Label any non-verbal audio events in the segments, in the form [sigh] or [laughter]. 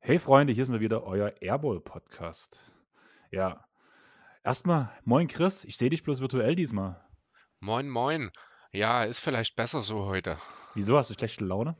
Hey Freunde, hier sind wir wieder, euer Airball Podcast. Ja, erstmal, moin Chris, ich sehe dich bloß virtuell diesmal. Moin, moin. Ja, ist vielleicht besser so heute. Wieso hast du schlechte Laune?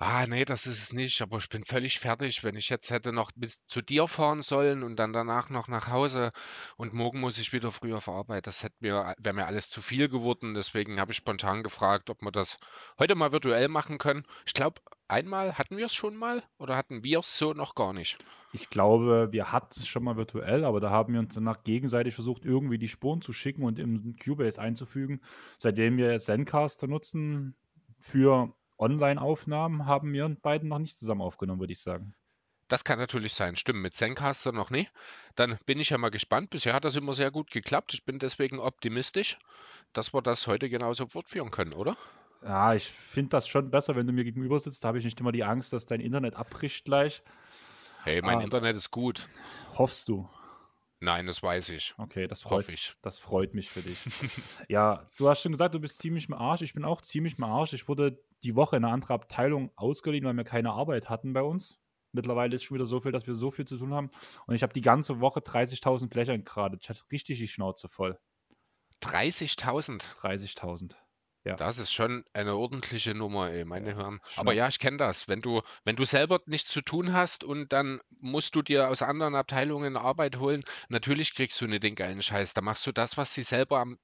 Ah, nee, das ist es nicht, aber ich bin völlig fertig. Wenn ich jetzt hätte noch bis zu dir fahren sollen und dann danach noch nach Hause und morgen muss ich wieder früh auf Arbeit, das hätte mir, wäre mir alles zu viel geworden. Deswegen habe ich spontan gefragt, ob wir das heute mal virtuell machen können. Ich glaube, einmal hatten wir es schon mal oder hatten wir es so noch gar nicht? Ich glaube, wir hatten es schon mal virtuell, aber da haben wir uns danach gegenseitig versucht, irgendwie die Spuren zu schicken und im Cubase einzufügen. Seitdem wir Zencaster nutzen für Online-Aufnahmen, haben wir beiden noch nicht zusammen aufgenommen, würde ich sagen. Das kann natürlich sein. Stimmt, mit Zencaster noch nie. Dann bin ich ja mal gespannt. Bisher hat das immer sehr gut geklappt. Ich bin deswegen optimistisch, dass wir das heute genauso fortführen können, oder? Ja, ich finde das schon besser, wenn du mir gegenüber sitzt. Da habe ich nicht immer die Angst, dass dein Internet abbricht gleich. Hey, mein Ah, Internet ist gut. hoffst du? Nein, das weiß ich. Okay, das freut, Hoffe ich. das freut mich für dich. [laughs] Ja, du hast schon gesagt, du bist ziemlich im Arsch. Ich bin auch ziemlich im Arsch. Ich wurde die Woche in eine andere Abteilung ausgeliehen, weil wir keine Arbeit hatten bei uns. Mittlerweile ist schon wieder so viel, dass wir so viel zu tun haben. Und ich habe die ganze Woche 30.000 Blechern gerade. Ich hatte richtig die Schnauze voll. 30.000. 30.000. Ja. Das ist schon eine ordentliche Nummer, ey, meine Ja, Herren. schon Aber ab- ja, ich kenne das. Wenn du, wenn du selber nichts zu tun hast und dann musst du dir aus anderen Abteilungen Arbeit holen, natürlich kriegst du nicht den geilen Scheiß. Da machst du das, was sie selber am,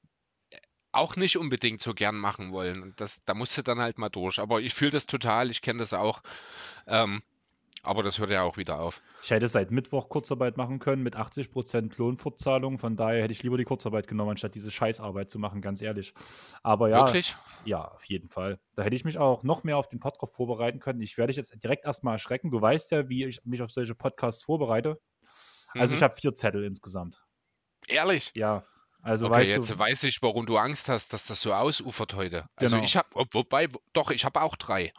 auch nicht unbedingt so gern machen wollen. Und das, da musst du dann halt mal durch. Aber ich fühle das total, ich kenne das auch. Ähm, aber das hört ja auch wieder auf. Ich hätte seit Mittwoch Kurzarbeit machen können mit 80% Lohnfortzahlung. Von daher hätte ich lieber die Kurzarbeit genommen, anstatt diese Scheißarbeit zu machen, ganz ehrlich. Aber ja, Wirklich? ja, auf jeden Fall. Da hätte ich mich auch noch mehr auf den Pod drauf vorbereiten können. Ich werde dich jetzt direkt erstmal erschrecken. Du weißt ja, wie ich mich auf solche Podcasts vorbereite. Also Mhm. ich habe vier Zettel insgesamt. Ehrlich? Ja, also Okay, weißt jetzt du, weiß ich, warum du Angst hast, dass das so ausufert heute. Also Genau. ich habe, wobei, doch, ich habe auch drei.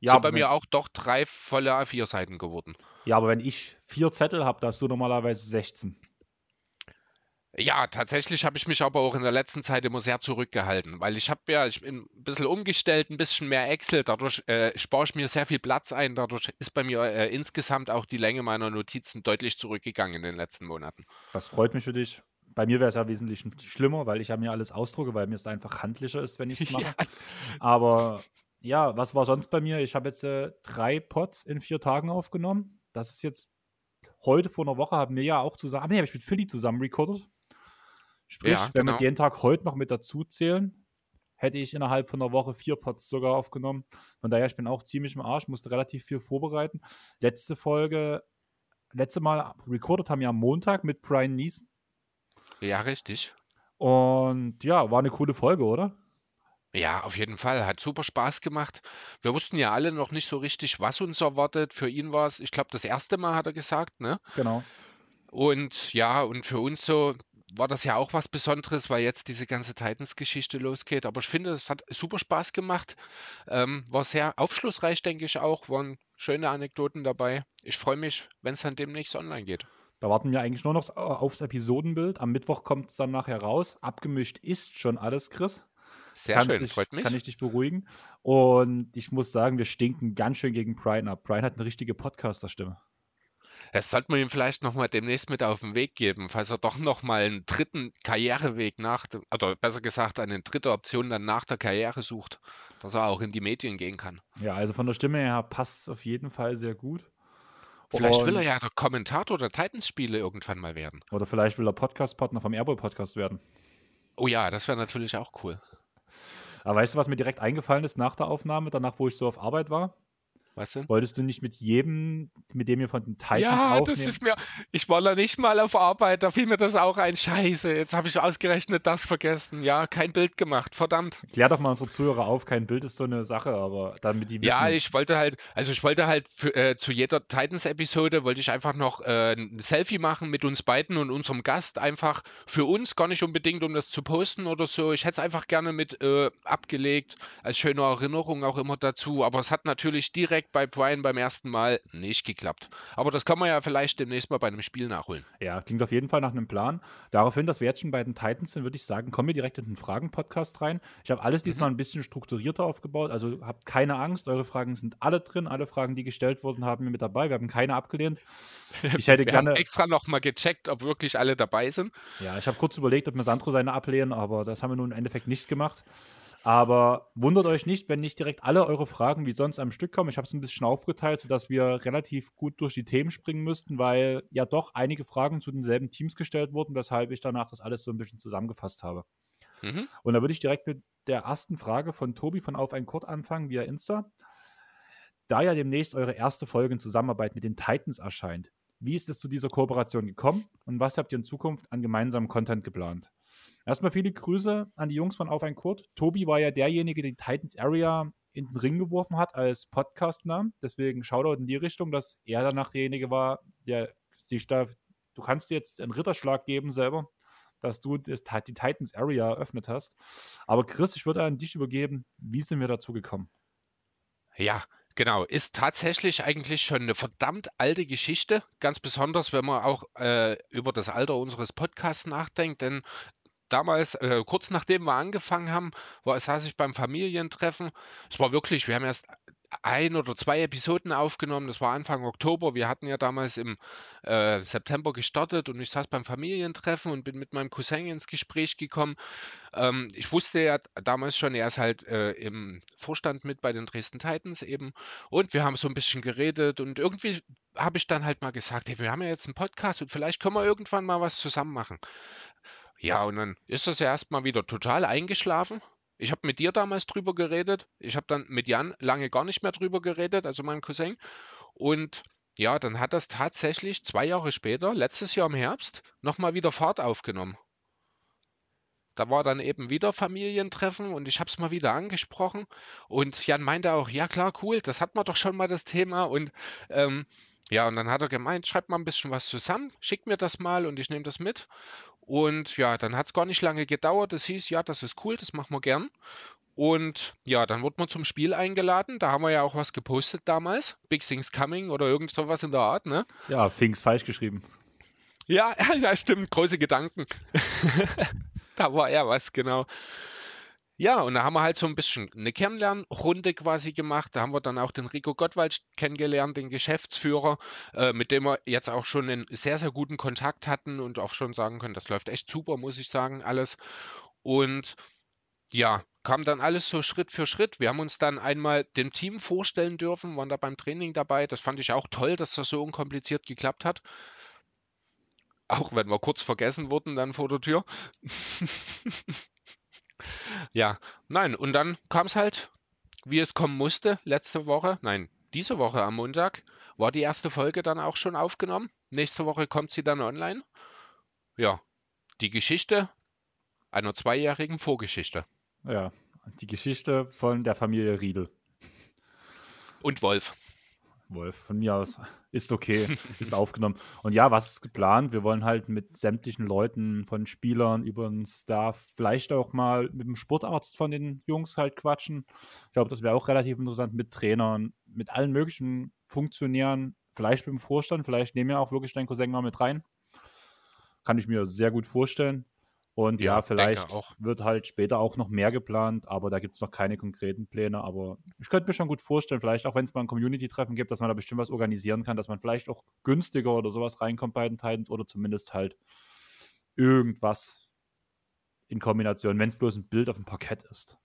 Ja, Sind aber bei wenn, mir auch doch drei volle A4-Seiten geworden. ja, aber wenn ich vier Zettel habe, da hast du normalerweise 16. Ja, tatsächlich habe ich mich aber auch in der letzten Zeit immer sehr zurückgehalten, weil ich habe ja, ich bin ein bisschen umgestellt, ein bisschen mehr Excel, dadurch äh, spare ich mir sehr viel Platz ein, dadurch ist bei mir äh, insgesamt auch die Länge meiner Notizen deutlich zurückgegangen in den letzten Monaten. Das freut mich für dich. Bei mir wäre es ja wesentlich sch- schlimmer, weil ich ja mir alles ausdrucke, weil mir es einfach handlicher ist, wenn ich es [laughs] mache. Ja, Aber ja, was war sonst bei mir? Ich habe jetzt äh, drei Pots in vier Tagen aufgenommen. Das ist jetzt heute vor einer Woche haben wir ja auch zusammen. Nee, habe ich mit Philly zusammen recorded. Sprich, ja, wenn wir genau. den Tag heute noch mit dazu zählen, hätte ich innerhalb von einer Woche vier Pots sogar aufgenommen. Von daher, ich bin auch ziemlich im Arsch, musste relativ viel vorbereiten. Letzte Folge, letzte Mal recorded haben wir am Montag mit Brian Neeson. Ja, richtig. Und ja, war eine coole Folge, oder? Ja, auf jeden Fall. Hat super Spaß gemacht. Wir wussten ja alle noch nicht so richtig, was uns erwartet. Für ihn war es, ich glaube, das erste Mal hat er gesagt, ne? Genau. Und ja, und für uns so war das ja auch was Besonderes, weil jetzt diese ganze Titans-Geschichte losgeht. Aber ich finde, es hat super Spaß gemacht. Ähm, war sehr aufschlussreich, denke ich auch. Waren schöne Anekdoten dabei. Ich freue mich, wenn es dann demnächst online geht. Da warten wir eigentlich nur noch äh, aufs Episodenbild. Am Mittwoch kommt es dann nachher raus. Abgemischt ist schon alles, Chris. Sehr Kannst schön, dich, freut mich. Kann ich dich beruhigen. Und ich muss sagen, wir stinken ganz schön gegen Brian ab. Brian hat eine richtige Podcaster-Stimme. Das sollte man ihm vielleicht nochmal demnächst mit auf den Weg geben, falls er doch nochmal einen dritten Karriereweg nach, oder besser gesagt, eine dritte Option dann nach der Karriere sucht, dass er auch in die Medien gehen kann. Ja, also von der Stimme her passt es auf jeden Fall sehr gut. Vielleicht will er Und, ja der Kommentator der Titans-Spiele irgendwann mal werden. oder vielleicht will er Podcast-Partner vom Airball-Podcast werden. Oh ja, das wäre natürlich auch cool. Aber weißt du, was mir direkt eingefallen ist nach der Aufnahme, danach, wo ich so auf Arbeit war? Weißt du? Wolltest du nicht mit jedem, mit dem ihr von den Titans Ja, das aufnehmen? ist mir, ich war da nicht mal auf Arbeit, da fiel mir das auch ein. Scheiße, jetzt habe ich ausgerechnet das vergessen. Ja, kein Bild gemacht, verdammt. Klär doch mal unsere Zuhörer auf, kein Bild ist so eine Sache, aber damit die Ja, wissen, ich wollte halt, also ich wollte halt für, äh, zu jeder Titans-Episode wollte ich einfach noch äh, ein Selfie machen mit uns beiden und unserem Gast. Einfach für uns, gar nicht unbedingt, um das zu posten oder so. Ich hätte es einfach gerne mit äh, abgelegt, als schöne Erinnerung auch immer dazu. Aber es hat natürlich direkt Effekt bei Brian beim ersten Mal nicht geklappt. Aber das kann man ja vielleicht demnächst mal bei einem Spiel nachholen. Ja, klingt auf jeden Fall nach einem Plan. Daraufhin, dass wir jetzt schon bei den Titans sind, würde ich sagen, kommen wir direkt in den Fragen-Podcast rein. Ich habe alles diesmal mhm. ein bisschen strukturierter aufgebaut, also habt keine Angst, eure Fragen sind alle drin, alle Fragen, die gestellt wurden, haben wir mit dabei. Wir haben keine abgelehnt. [laughs] Ich hätte wir gerne haben extra nochmal gecheckt, ob wirklich alle dabei sind. Ja, ich habe kurz überlegt, ob wir Sandro seine ablehnen, aber das haben wir nun im Endeffekt nicht gemacht. Aber wundert euch nicht, wenn nicht direkt alle eure Fragen wie sonst am Stück kommen. Ich habe es ein bisschen aufgeteilt, sodass wir relativ gut durch die Themen springen müssten, weil ja doch einige Fragen zu denselben Teams gestellt wurden, weshalb ich danach das alles so ein bisschen zusammengefasst habe. Mhm. Und da würde ich direkt mit der ersten Frage von Tobi von Auf ein Kurt anfangen via Insta. Da ja demnächst eure erste Folge in Zusammenarbeit mit den Titans erscheint, wie ist es zu dieser Kooperation gekommen und was habt ihr in Zukunft an gemeinsamem Content geplant? Erstmal viele Grüße an die Jungs von Auf ein Kurt. Tobi war ja derjenige, der die Titans Area in den Ring geworfen hat als Podcast-Namen. Deswegen Shoutout in die Richtung, dass er danach derjenige war, der sich da, du kannst jetzt einen Ritterschlag geben selber, dass du die Titans Area eröffnet hast. Aber Chris, ich würde an dich übergeben. Wie sind wir dazu gekommen? Ja, Genau, ist tatsächlich eigentlich schon eine verdammt alte Geschichte, ganz besonders, wenn man auch äh, über das Alter unseres Podcasts nachdenkt, denn damals, äh, kurz nachdem wir angefangen haben, war, saß ich beim Familientreffen. Es war wirklich, wir haben erst ein oder zwei Episoden aufgenommen. Das war Anfang Oktober. Wir hatten ja damals im äh, September gestartet und ich saß beim Familientreffen und bin mit meinem Cousin ins Gespräch gekommen. Ähm, ich wusste ja damals schon, er ist halt äh, im Vorstand mit bei den Dresden Titans eben. Und wir haben so ein bisschen geredet und irgendwie habe ich dann halt mal gesagt, hey, wir haben ja jetzt einen Podcast und vielleicht können wir irgendwann mal was zusammen machen. Ja, und dann ist das ja erstmal wieder total eingeschlafen. Ich habe mit dir damals drüber geredet. Ich habe dann mit Jan lange gar nicht mehr drüber geredet, also meinem Cousin. Und ja, dann hat das tatsächlich zwei Jahre später, letztes Jahr im Herbst, nochmal wieder Fahrt aufgenommen. Da war dann eben wieder Familientreffen und ich habe es mal wieder angesprochen. Und Jan meinte auch, ja klar, cool, das hat man doch schon mal das Thema. Und ähm, ja, und dann hat er gemeint, schreibt mal ein bisschen was zusammen, schickt mir das mal und ich nehme das mit. Und ja, dann hat es gar nicht lange gedauert. Es hieß, ja, das ist cool, das machen wir gern. Und ja, dann wurde man zum Spiel eingeladen. Da haben wir ja auch was gepostet damals. Big Things Coming oder irgend sowas in der Art, ne? Ja, Things falsch geschrieben. Ja, [laughs] ja, stimmt. Große Gedanken. [laughs] da war ja was, genau. Ja, und da haben wir halt so ein bisschen eine Kennenlernrunde quasi gemacht. Da haben wir dann auch den Rico Gottwald kennengelernt, den Geschäftsführer, äh, mit dem wir jetzt auch schon einen sehr, sehr guten Kontakt hatten und auch schon sagen können, das läuft echt super, muss ich sagen, alles. Und ja, kam dann alles so Schritt für Schritt. Wir haben uns dann einmal dem Team vorstellen dürfen, waren da beim Training dabei. Das fand ich auch toll, dass das so unkompliziert geklappt hat. Auch wenn wir kurz vergessen wurden dann vor der Tür. [laughs] Ja, nein, und dann kam es halt, wie es kommen musste, letzte Woche, nein, diese Woche am Montag, war die erste Folge dann auch schon aufgenommen. Nächste Woche kommt sie dann online. Ja, die Geschichte einer zweijährigen Vorgeschichte. Ja, die Geschichte von der Familie Riedel. Und Wolf. Wolf, von mir aus ist okay, ist aufgenommen. Und ja, was ist geplant? Wir wollen halt mit sämtlichen Leuten, von Spielern über den Staff, vielleicht auch mal mit dem Sportarzt von den Jungs halt quatschen. Ich glaube, das wäre auch relativ interessant mit Trainern, mit allen möglichen Funktionären, vielleicht mit dem Vorstand, vielleicht nehmen wir auch wirklich deinen Cousin mal mit rein. Kann ich mir sehr gut vorstellen. Und ja, ja vielleicht wird halt später auch noch mehr geplant, aber da gibt es noch keine konkreten Pläne. Aber ich könnte mir schon gut vorstellen, vielleicht auch wenn es mal ein Community-Treffen gibt, dass man da bestimmt was organisieren kann, dass man vielleicht auch günstiger oder sowas reinkommt bei den Titans oder zumindest halt irgendwas in Kombination, wenn es bloß ein Bild auf dem Parkett ist.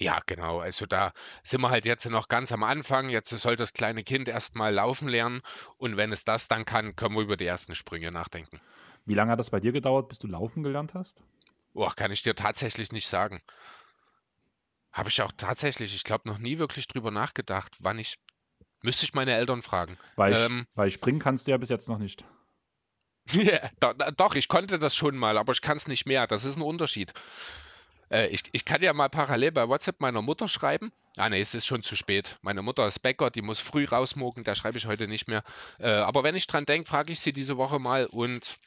Ja, genau. Also da sind wir halt jetzt noch ganz am Anfang. Jetzt soll das kleine Kind erstmal laufen lernen und wenn es das dann kann, können wir über die ersten Sprünge nachdenken. Wie lange hat das bei dir gedauert, bis du laufen gelernt hast? Boah, kann ich dir tatsächlich nicht sagen. Habe ich auch tatsächlich, ich glaube, noch nie wirklich drüber nachgedacht, wann ich. Müsste ich meine Eltern fragen. Weil, ähm, ich, weil springen kannst du ja bis jetzt noch nicht. [laughs] yeah, do, doch, ich konnte das schon mal, aber ich kann es nicht mehr. Das ist ein Unterschied. Äh, ich, ich kann ja mal parallel bei WhatsApp meiner Mutter schreiben. Ah, nee, es ist schon zu spät. Meine Mutter ist Bäcker, die muss früh rausmogen, da schreibe ich heute nicht mehr. Äh, aber wenn ich dran denke, frage ich sie diese Woche mal und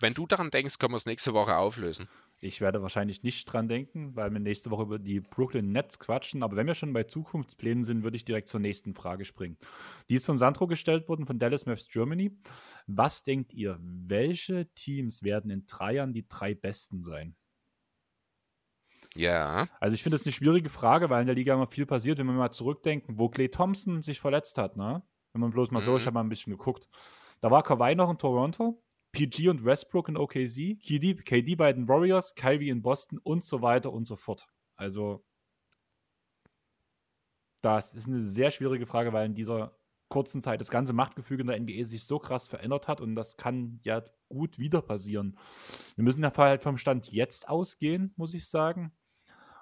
wenn du daran denkst, können wir es nächste Woche auflösen. Ich werde wahrscheinlich nicht dran denken, weil wir nächste Woche über die Brooklyn Nets quatschen. Aber wenn wir schon bei Zukunftsplänen sind, würde ich direkt zur nächsten Frage springen. Die ist von Sandro gestellt worden, von Dallas Mavericks Germany. Was denkt ihr, welche Teams werden in drei Jahren die drei besten sein? Ja. Also ich finde es eine schwierige Frage, weil in der Liga immer viel passiert, wenn wir mal zurückdenken, wo Clay Thompson sich verletzt hat, ne? Wenn man bloß mal mhm. so, ich habe mal ein bisschen geguckt. Da war Kawhi noch in Toronto, PG und Westbrook in OKC, KD, KD bei den Warriors, Kyrie in Boston und so weiter und so fort. Also, das ist eine sehr schwierige Frage, weil in dieser kurzen Zeit das ganze Machtgefüge in der NBA sich so krass verändert hat und das kann ja gut wieder passieren. Wir müssen ja halt vom Stand jetzt ausgehen, muss ich sagen.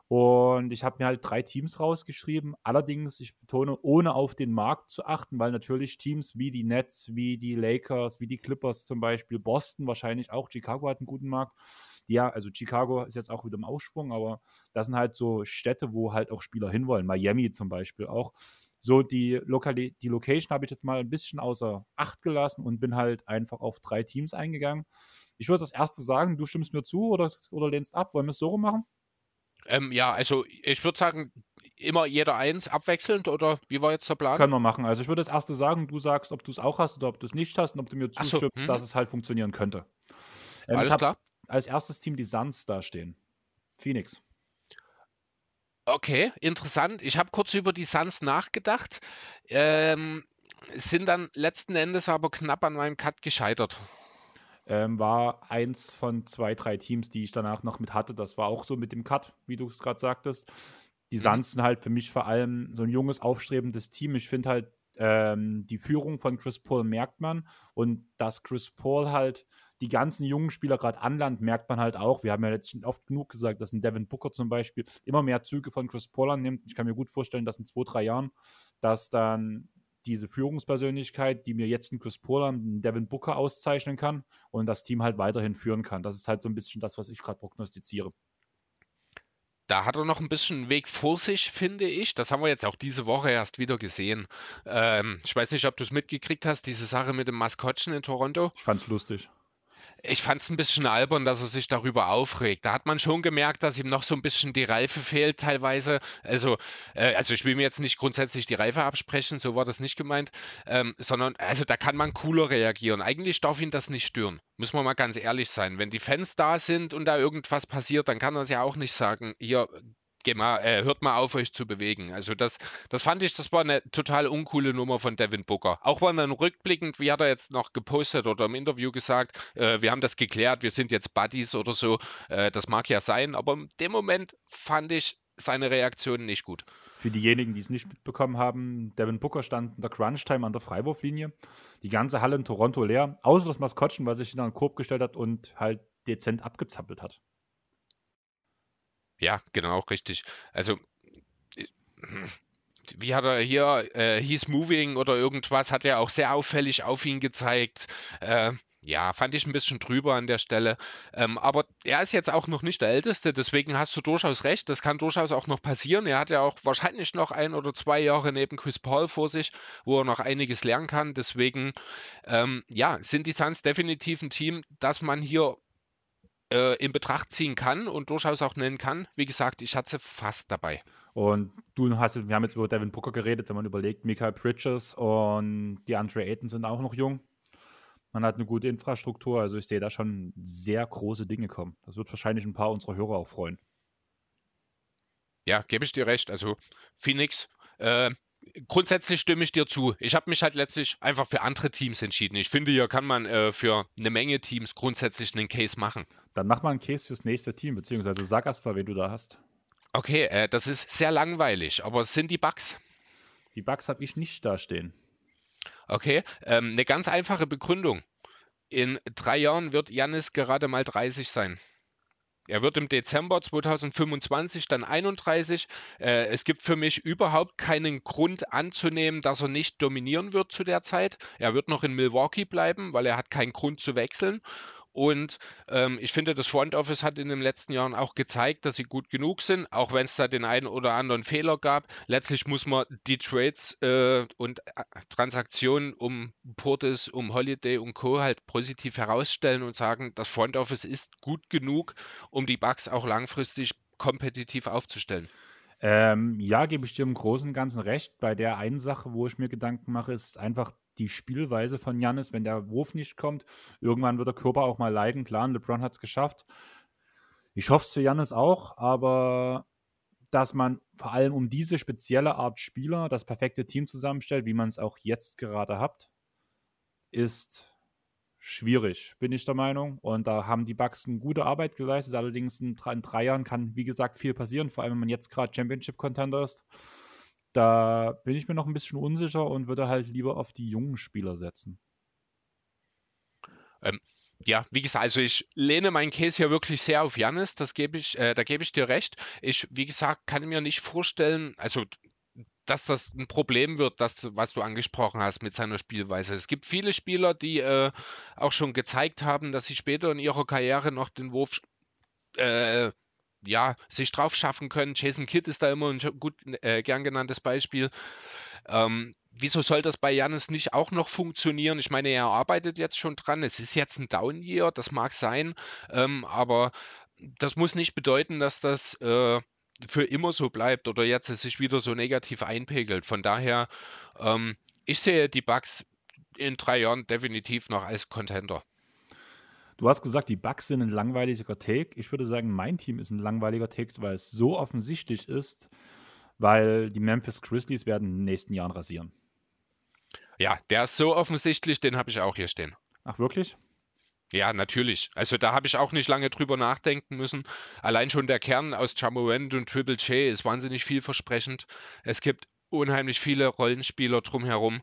Und ich habe mir halt drei Teams rausgeschrieben. Allerdings, ich betone, ohne auf den Markt zu achten, weil natürlich Teams wie die Nets, wie die Lakers, wie die Clippers zum Beispiel, Boston wahrscheinlich auch, Chicago hat einen guten Markt. Ja, also Chicago ist jetzt auch wieder im Aufschwung, aber das sind halt so Städte, wo halt auch Spieler hinwollen. Miami zum Beispiel auch. So, die, Lokali die Location habe ich jetzt mal ein bisschen außer Acht gelassen und bin halt einfach auf drei Teams eingegangen. Ich würde das erste sagen, du stimmst mir zu oder, oder lehnst ab. Wollen wir es so rum machen? Ähm, ja, also ich würde sagen, immer jeder eins abwechselnd oder wie war jetzt der Plan? Können wir machen. Also ich würde das erste sagen, du sagst, ob du es auch hast oder ob du es nicht hast und ob du mir zustimmst, so, hm. dass es halt funktionieren könnte. Ähm, Alles klar. Als erstes Team die Suns dastehen. Phoenix. Okay, interessant. Ich habe kurz über die Suns nachgedacht. Ähm, sind dann letzten Endes aber knapp an meinem Cut gescheitert ähm, war eins von zwei, drei Teams, die ich danach noch mit hatte. Das war auch so mit dem Cut, wie du es gerade sagtest. Die mhm. Suns sind halt für mich vor allem so ein junges, aufstrebendes Team. Ich finde halt, ähm, die Führung von Chris Paul merkt man und dass Chris Paul halt die ganzen jungen Spieler gerade anlandet, merkt man halt auch. Wir haben ja jetzt schon oft genug gesagt, dass ein Devin Booker zum Beispiel immer mehr Züge von Chris Paul annimmt. Ich kann mir gut vorstellen, dass in zwei, drei Jahren, dass dann diese Führungspersönlichkeit, die mir jetzt ein Chris Paul, einen Devin Booker auszeichnen kann und das Team halt weiterhin führen kann. Das ist halt so ein bisschen das, was ich gerade prognostiziere. Da hat er noch ein bisschen Weg vor sich, finde ich. Das haben wir jetzt auch diese Woche erst wieder gesehen. Ähm, ich weiß nicht, ob du es mitgekriegt hast, diese Sache mit dem Maskottchen in Toronto. Ich fand es lustig ich fand es ein bisschen albern, dass er sich darüber aufregt. Da hat man schon gemerkt, dass ihm noch so ein bisschen die Reife fehlt teilweise. Also, äh, also ich will mir jetzt nicht grundsätzlich die Reife absprechen, so war das nicht gemeint, ähm, sondern also da kann man cooler reagieren. Eigentlich darf ihn das nicht stören. Muss man mal ganz ehrlich sein. Wenn die Fans da sind und da irgendwas passiert, dann kann er es ja auch nicht sagen, hier, mal, äh, hört mal auf, euch zu bewegen. Also das, das fand ich, das war eine total uncoole Nummer von Devin Booker. Auch wenn dann rückblickend, wie hat er jetzt noch gepostet oder im Interview gesagt, äh, wir haben das geklärt, wir sind jetzt Buddies oder so. Äh, das mag ja sein, aber in dem Moment fand ich seine Reaktion nicht gut. Für diejenigen, die es nicht mitbekommen haben, Devin Booker stand in der Crunch-Time an der Freiwurflinie. Die ganze Halle in Toronto leer, außer das Maskottchen, was sich in einen Korb gestellt hat und halt dezent abgezappelt hat. Ja, genau, richtig. Also, äh, [clears throat] wie hat er hier, äh, He's Moving oder irgendwas, hat er auch sehr auffällig auf ihn gezeigt. Äh, ja, fand ich ein bisschen drüber an der Stelle. Ähm, aber er ist jetzt auch noch nicht der Älteste, deswegen hast du durchaus recht. Das kann durchaus auch noch passieren. Er hat ja auch wahrscheinlich noch ein oder zwei Jahre neben Chris Paul vor sich, wo er noch einiges lernen kann. Deswegen, ähm, ja, sind die Suns definitiv ein Team, das man hier äh, in Betracht ziehen kann und durchaus auch nennen kann. Wie gesagt, ich hatte fast dabei. Und du hast, wir haben jetzt über Devin Booker geredet, wenn man überlegt, Michael Bridges und die Andre Ayton sind auch noch jung. Man hat eine gute Infrastruktur, also ich sehe da schon sehr große Dinge kommen. Das wird wahrscheinlich ein paar unserer Hörer auch freuen. Ja, gebe ich dir recht. Also Phoenix, äh, grundsätzlich stimme ich dir zu. Ich habe mich halt letztlich einfach für andere Teams entschieden. Ich finde, hier kann man äh, für eine Menge Teams grundsätzlich einen Case machen. Dann mach mal einen Case fürs nächste Team, beziehungsweise sag erst mal, wen du da hast. Okay, äh, das ist sehr langweilig, aber es sind die Bugs. Die Bugs habe ich nicht da stehen. Okay, ähm, eine ganz einfache Begründung. In drei Jahren wird Janis gerade mal 30 sein. Er wird im Dezember 2025 dann 31. Äh, es gibt für mich überhaupt keinen Grund anzunehmen, dass er nicht dominieren wird zu der Zeit. Er wird noch in Milwaukee bleiben, weil er hat keinen Grund zu wechseln. Und ähm, ich finde, das Front Office hat in den letzten Jahren auch gezeigt, dass sie gut genug sind, auch wenn es da den einen oder anderen Fehler gab. Letztlich muss man die Trades äh, und äh, Transaktionen um Portis, um Holiday und Co. halt positiv herausstellen und sagen, das Front Office ist gut genug, um die Bugs auch langfristig kompetitiv aufzustellen. Ähm, ja, gebe ich dir im Großen und Ganzen recht. Bei der einen Sache, wo ich mir Gedanken mache, ist einfach die Spielweise von Jannis, wenn der Wurf nicht kommt. Irgendwann wird der Körper auch mal leiden. Klar, LeBron hat es geschafft. Ich hoffe es für Jannis auch, aber dass man vor allem um diese spezielle Art Spieler das perfekte Team zusammenstellt, wie man es auch jetzt gerade hat, ist schwierig, bin ich der Meinung. Und da haben die Bucks eine gute Arbeit geleistet. Allerdings in, in drei Jahren kann, wie gesagt, viel passieren, vor allem wenn man jetzt gerade Championship-Contender ist. Da bin ich mir noch ein bisschen unsicher und würde halt lieber auf die jungen Spieler setzen. Ähm, ja, wie gesagt, also ich lehne meinen Case hier wirklich sehr auf Janis, das gebe ich, äh, da gebe ich dir recht. Ich, wie gesagt, kann mir nicht vorstellen, also dass das ein Problem wird, das, was du angesprochen hast mit seiner Spielweise. Es gibt viele Spieler, die äh, auch schon gezeigt haben, dass sie später in ihrer Karriere noch den Wurf äh, ja, sich drauf schaffen können. Jason Kidd ist da immer ein gut äh, gern genanntes Beispiel. Ähm, wieso soll das bei Janis nicht auch noch funktionieren? Ich meine, er arbeitet jetzt schon dran. Es ist jetzt ein Down-Year, das mag sein, ähm, aber das muss nicht bedeuten, dass das äh, für immer so bleibt oder jetzt es sich wieder so negativ einpegelt. Von daher, ähm, ich sehe die Bugs in drei Jahren definitiv noch als Contender. Du hast gesagt, die Bugs sind ein langweiliger Take. Ich würde sagen, mein Team ist ein langweiliger Take, weil es so offensichtlich ist, weil die Memphis Grizzlies werden in den nächsten Jahren rasieren. Ja, der ist so offensichtlich, den habe ich auch hier stehen. Ach, wirklich? Ja, natürlich. Also da habe ich auch nicht lange drüber nachdenken müssen. Allein schon der Kern aus Jamorant und Triple J ist wahnsinnig vielversprechend. Es gibt unheimlich viele Rollenspieler drumherum.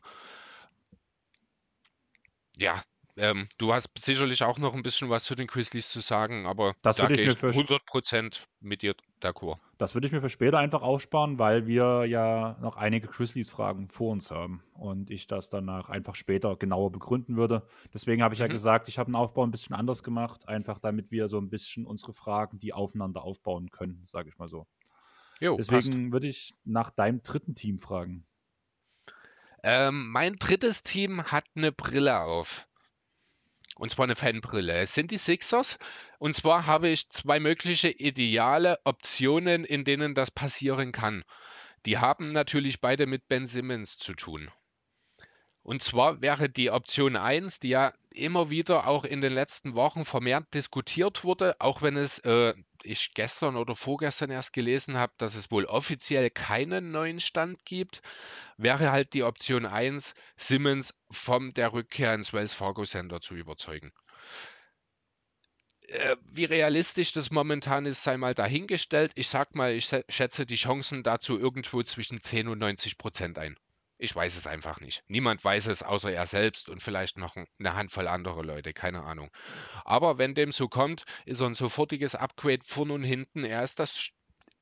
Ja, ähm, du hast sicherlich auch noch ein bisschen was zu den Grizzlies zu sagen, aber das da würde ich mir für 100% mit dir d'accord. Das würde ich mir für später einfach aufsparen, weil wir ja noch einige Grizzlies-Fragen vor uns haben und ich das danach einfach später genauer begründen würde. Deswegen habe ich mhm. ja gesagt, ich habe den Aufbau ein bisschen anders gemacht, einfach damit wir so ein bisschen unsere Fragen, die aufeinander aufbauen können, sage ich mal so. Jo, Deswegen passt. würde ich nach deinem dritten Team fragen. Ähm, mein drittes Team hat eine Brille auf. Und zwar eine Fanbrille. Es sind die Sixers. Und zwar habe ich zwei mögliche ideale Optionen, in denen das passieren kann. Die haben natürlich beide mit Ben Simmons zu tun. Und zwar wäre die Option 1, die ja immer wieder auch in den letzten Wochen vermehrt diskutiert wurde, auch wenn es äh, ich gestern oder vorgestern erst gelesen habe, dass es wohl offiziell keinen neuen Stand gibt, wäre halt die Option 1, Simmons von der Rückkehr ins Wells Fargo Center zu überzeugen. Äh, wie realistisch das momentan ist, sei mal dahingestellt. Ich sag mal, ich schätze die Chancen dazu irgendwo zwischen 10 und 90 Prozent ein. Ich weiß es einfach nicht. Niemand weiß es außer er selbst und vielleicht noch eine Handvoll anderer Leute, keine Ahnung. Aber wenn dem so kommt, ist er ein sofortiges Upgrade vorn und hinten. Er ist das,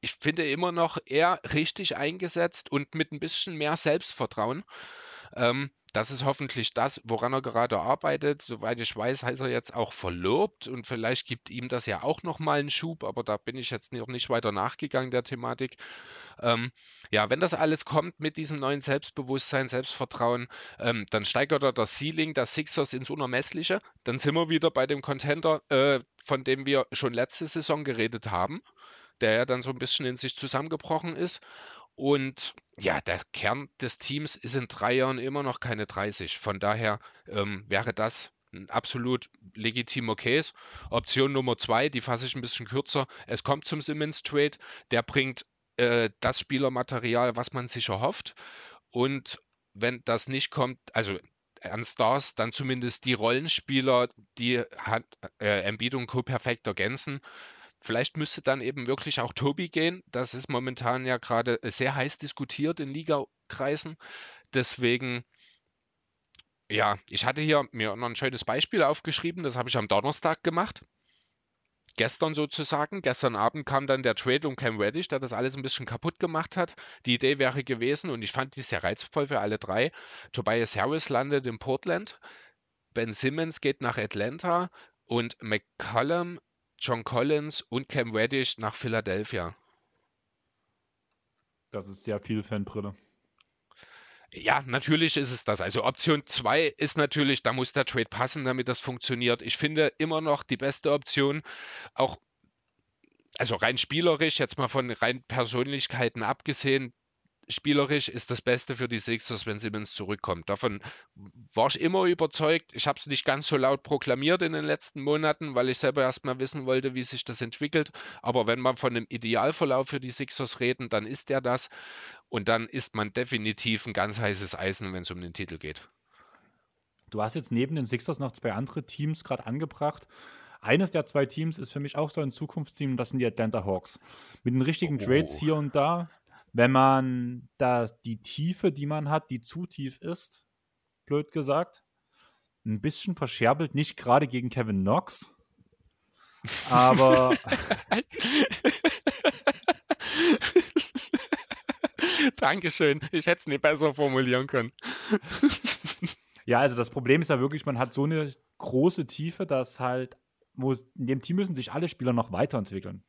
ich finde immer noch eher richtig eingesetzt und mit ein bisschen mehr Selbstvertrauen. Ähm, das ist hoffentlich das, woran er gerade arbeitet. Soweit ich weiß, heißt er jetzt auch verlobt und vielleicht gibt ihm das ja auch nochmal einen Schub, aber da bin ich jetzt noch nicht weiter nachgegangen der Thematik. Ähm, ja, wenn das alles kommt mit diesem neuen Selbstbewusstsein, Selbstvertrauen, ähm, dann steigert er das Ceiling der Sixers ins Unermessliche. Dann sind wir wieder bei dem Contender, äh, von dem wir schon letzte Saison geredet haben, der ja dann so ein bisschen in sich zusammengebrochen ist. Und ja, der Kern des Teams ist in drei Jahren immer noch keine 30. Von daher ähm, wäre das ein absolut legitimer Case. Option Nummer zwei, die fasse ich ein bisschen kürzer. Es kommt zum Simmons Trade. Der bringt äh, das Spielermaterial, was man sich erhofft. Und wenn das nicht kommt, also an Stars, dann zumindest die Rollenspieler, die hat, äh, Embiid und Co. perfekt ergänzen. Vielleicht müsste dann eben wirklich auch Tobi gehen. Das ist momentan ja gerade sehr heiß diskutiert in Ligakreisen. Deswegen, ja, ich hatte hier mir noch ein schönes Beispiel aufgeschrieben. Das habe ich am Donnerstag gemacht. Gestern sozusagen. Gestern Abend kam dann der Trade um Cam Reddish, der das alles ein bisschen kaputt gemacht hat. Die Idee wäre gewesen, und ich fand die sehr reizvoll für alle drei. Tobias Harris landet in Portland. Ben Simmons geht nach Atlanta und McCollum, John Collins und Cam Reddish nach Philadelphia. Das ist sehr viel Fanbrille. Ja, natürlich ist es das. Also Option 2 ist natürlich, da muss der Trade passen, damit das funktioniert. Ich finde immer noch die beste Option, auch also rein spielerisch, jetzt mal von rein Persönlichkeiten abgesehen, spielerisch ist das Beste für die Sixers, wenn Simmons zurückkommt. Davon war ich immer überzeugt. Ich habe es nicht ganz so laut proklamiert in den letzten Monaten, weil ich selber erstmal wissen wollte, wie sich das entwickelt. Aber wenn man von einem Idealverlauf für die Sixers reden, dann ist der das. Und dann ist man definitiv ein ganz heißes Eisen, wenn es um den Titel geht. Du hast jetzt neben den Sixers noch zwei andere Teams gerade angebracht. Eines der zwei Teams ist für mich auch so ein Zukunftsteam, das sind die Atlanta Hawks. Mit den richtigen oh. Trades hier und da, wenn man da die Tiefe, die man hat, die zu tief ist, blöd gesagt, ein bisschen verscherbelt, nicht gerade gegen Kevin Knox, aber [laughs] Dankeschön. Ich hätte es nicht besser formulieren können. [laughs] ja, also das Problem ist ja wirklich, man hat so eine große Tiefe, dass halt wo in dem Team müssen sich alle Spieler noch weiterentwickeln.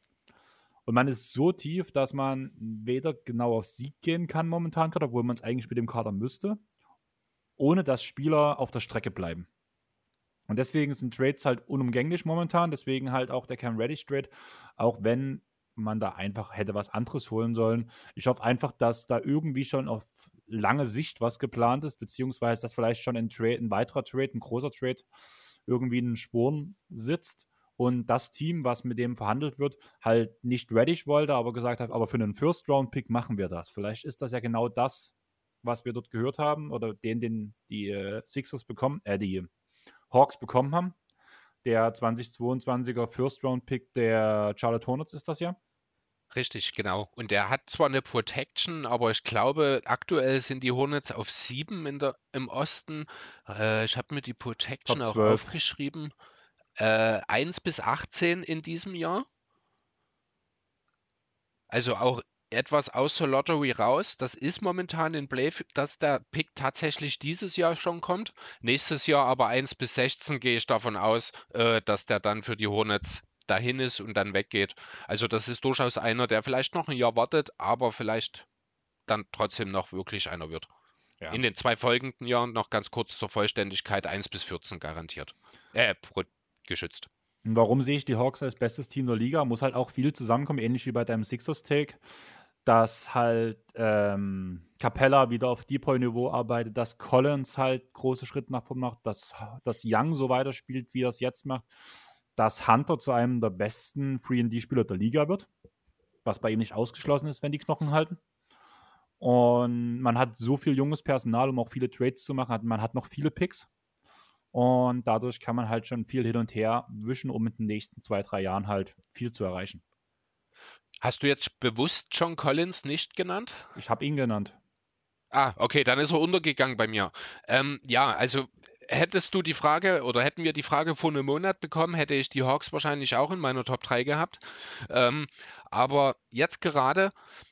Und man ist so tief, dass man weder genau auf Sieg gehen kann momentan gerade, obwohl man es eigentlich mit dem Kader müsste, ohne dass Spieler auf der Strecke bleiben. Und deswegen sind Trades halt unumgänglich momentan, deswegen halt auch der Cam Reddish Trade, auch wenn man da einfach hätte was anderes holen sollen. Ich hoffe einfach, dass da irgendwie schon auf lange Sicht was geplant ist, beziehungsweise dass vielleicht schon ein Trade, ein weiterer Trade, ein großer Trade irgendwie in den Spuren sitzt und das Team, was mit dem verhandelt wird, halt nicht Reddish wollte, aber gesagt hat, aber für einen First-Round-Pick machen wir das. Vielleicht ist das ja genau das, was wir dort gehört haben oder den, den die äh, Sixers bekommen, äh, die Hawks bekommen haben. Der 2022er First-Round-Pick der Charlotte Hornets ist das ja. Richtig, genau. Und er hat zwar eine Protection, aber ich glaube, aktuell sind die Hornets auf sieben in der, im Osten. Äh, ich habe mir die Protection Top auch 12. aufgeschrieben. Äh, 1 bis 18 in diesem Jahr. Also auch etwas aus der Lottery raus. Das ist momentan in Play, dass der Pick tatsächlich dieses Jahr schon kommt. Nächstes Jahr aber 1 bis 16 gehe ich davon aus, äh, dass der dann für die Hornets dahin ist und dann weggeht. Also das ist durchaus einer, der vielleicht noch ein Jahr wartet, aber vielleicht dann trotzdem noch wirklich einer wird. Ja. In den zwei folgenden Jahren noch ganz kurz zur Vollständigkeit 1 bis 14 garantiert. Äh, geschützt. Warum sehe ich die Hawks als bestes Team der Liga? Muss halt auch viel zusammenkommen, ähnlich wie bei deinem Sixers-Take, dass halt ähm, Capella wieder auf Depoy-Niveau arbeitet, dass Collins halt große Schritte nach vorne macht, dass, dass Young so weiterspielt, wie er es jetzt macht dass Hunter zu einem der besten 3D-Spieler der Liga wird, was bei ihm nicht ausgeschlossen ist, wenn die Knochen halten. Und man hat so viel junges Personal, um auch viele Trades zu machen. Man hat noch viele Picks. Und dadurch kann man halt schon viel hin und her wischen, um in den nächsten zwei, drei Jahren halt viel zu erreichen. Hast du jetzt bewusst John Collins nicht genannt? Ich habe ihn genannt. Ah, okay, dann ist er untergegangen bei mir. Ähm, ja, also hättest du die Frage oder hätten wir die Frage vor einem Monat bekommen, hätte ich die Hawks wahrscheinlich auch in meiner Top 3 gehabt. Ähm, aber jetzt gerade,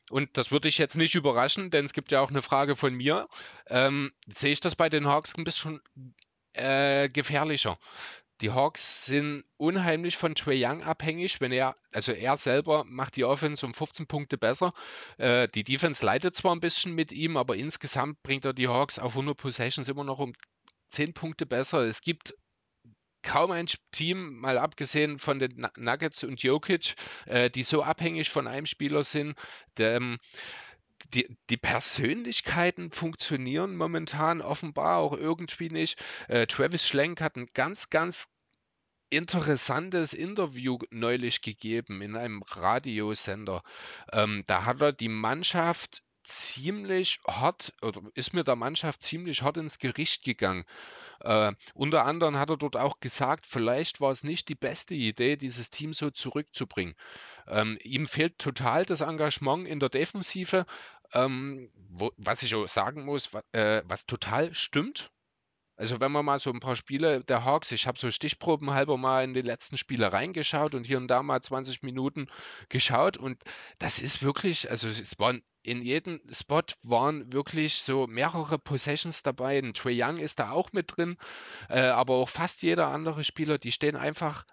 und das würde ich jetzt nicht überraschen, denn es gibt ja auch eine Frage von mir, ähm, sehe ich das bei den Hawks ein bisschen äh, gefährlicher. Die Hawks sind unheimlich von Trey Young abhängig, wenn er, also er selber macht die Offense um 15 Punkte besser. Äh, die Defense leidet zwar ein bisschen mit ihm, aber insgesamt bringt er die Hawks auf 100 Possessions immer noch um zehn Punkte besser. Es gibt kaum ein Team, mal abgesehen von den Nuggets und Jokic, äh, die so abhängig von einem Spieler sind. Der, ähm, die, die, Persönlichkeiten funktionieren momentan offenbar auch irgendwie nicht. Äh, Travis Schlenk hat ein ganz, ganz interessantes Interview neulich gegeben in einem Radiosender. Ähm, da hat er die Mannschaft ziemlich hart oder ist mit der Mannschaft ziemlich hart ins Gericht gegangen. Äh, unter anderem hat er dort auch gesagt, vielleicht war es nicht die beste Idee, dieses Team so zurückzubringen. Ähm, ihm fehlt total das Engagement in der Defensive, ähm, wo, was ich auch sagen muss, äh, was total stimmt. Also wenn man mal so ein paar Spiele der Hawks, ich habe so stichprobenhalber mal in die letzten Spiele reingeschaut und hier und da mal 20 Minuten geschaut und das ist wirklich, also es waren in jedem Spot waren wirklich so mehrere Possessions dabei. Ein Trae Young ist da auch mit drin, äh, aber auch fast jeder andere Spieler, die stehen einfach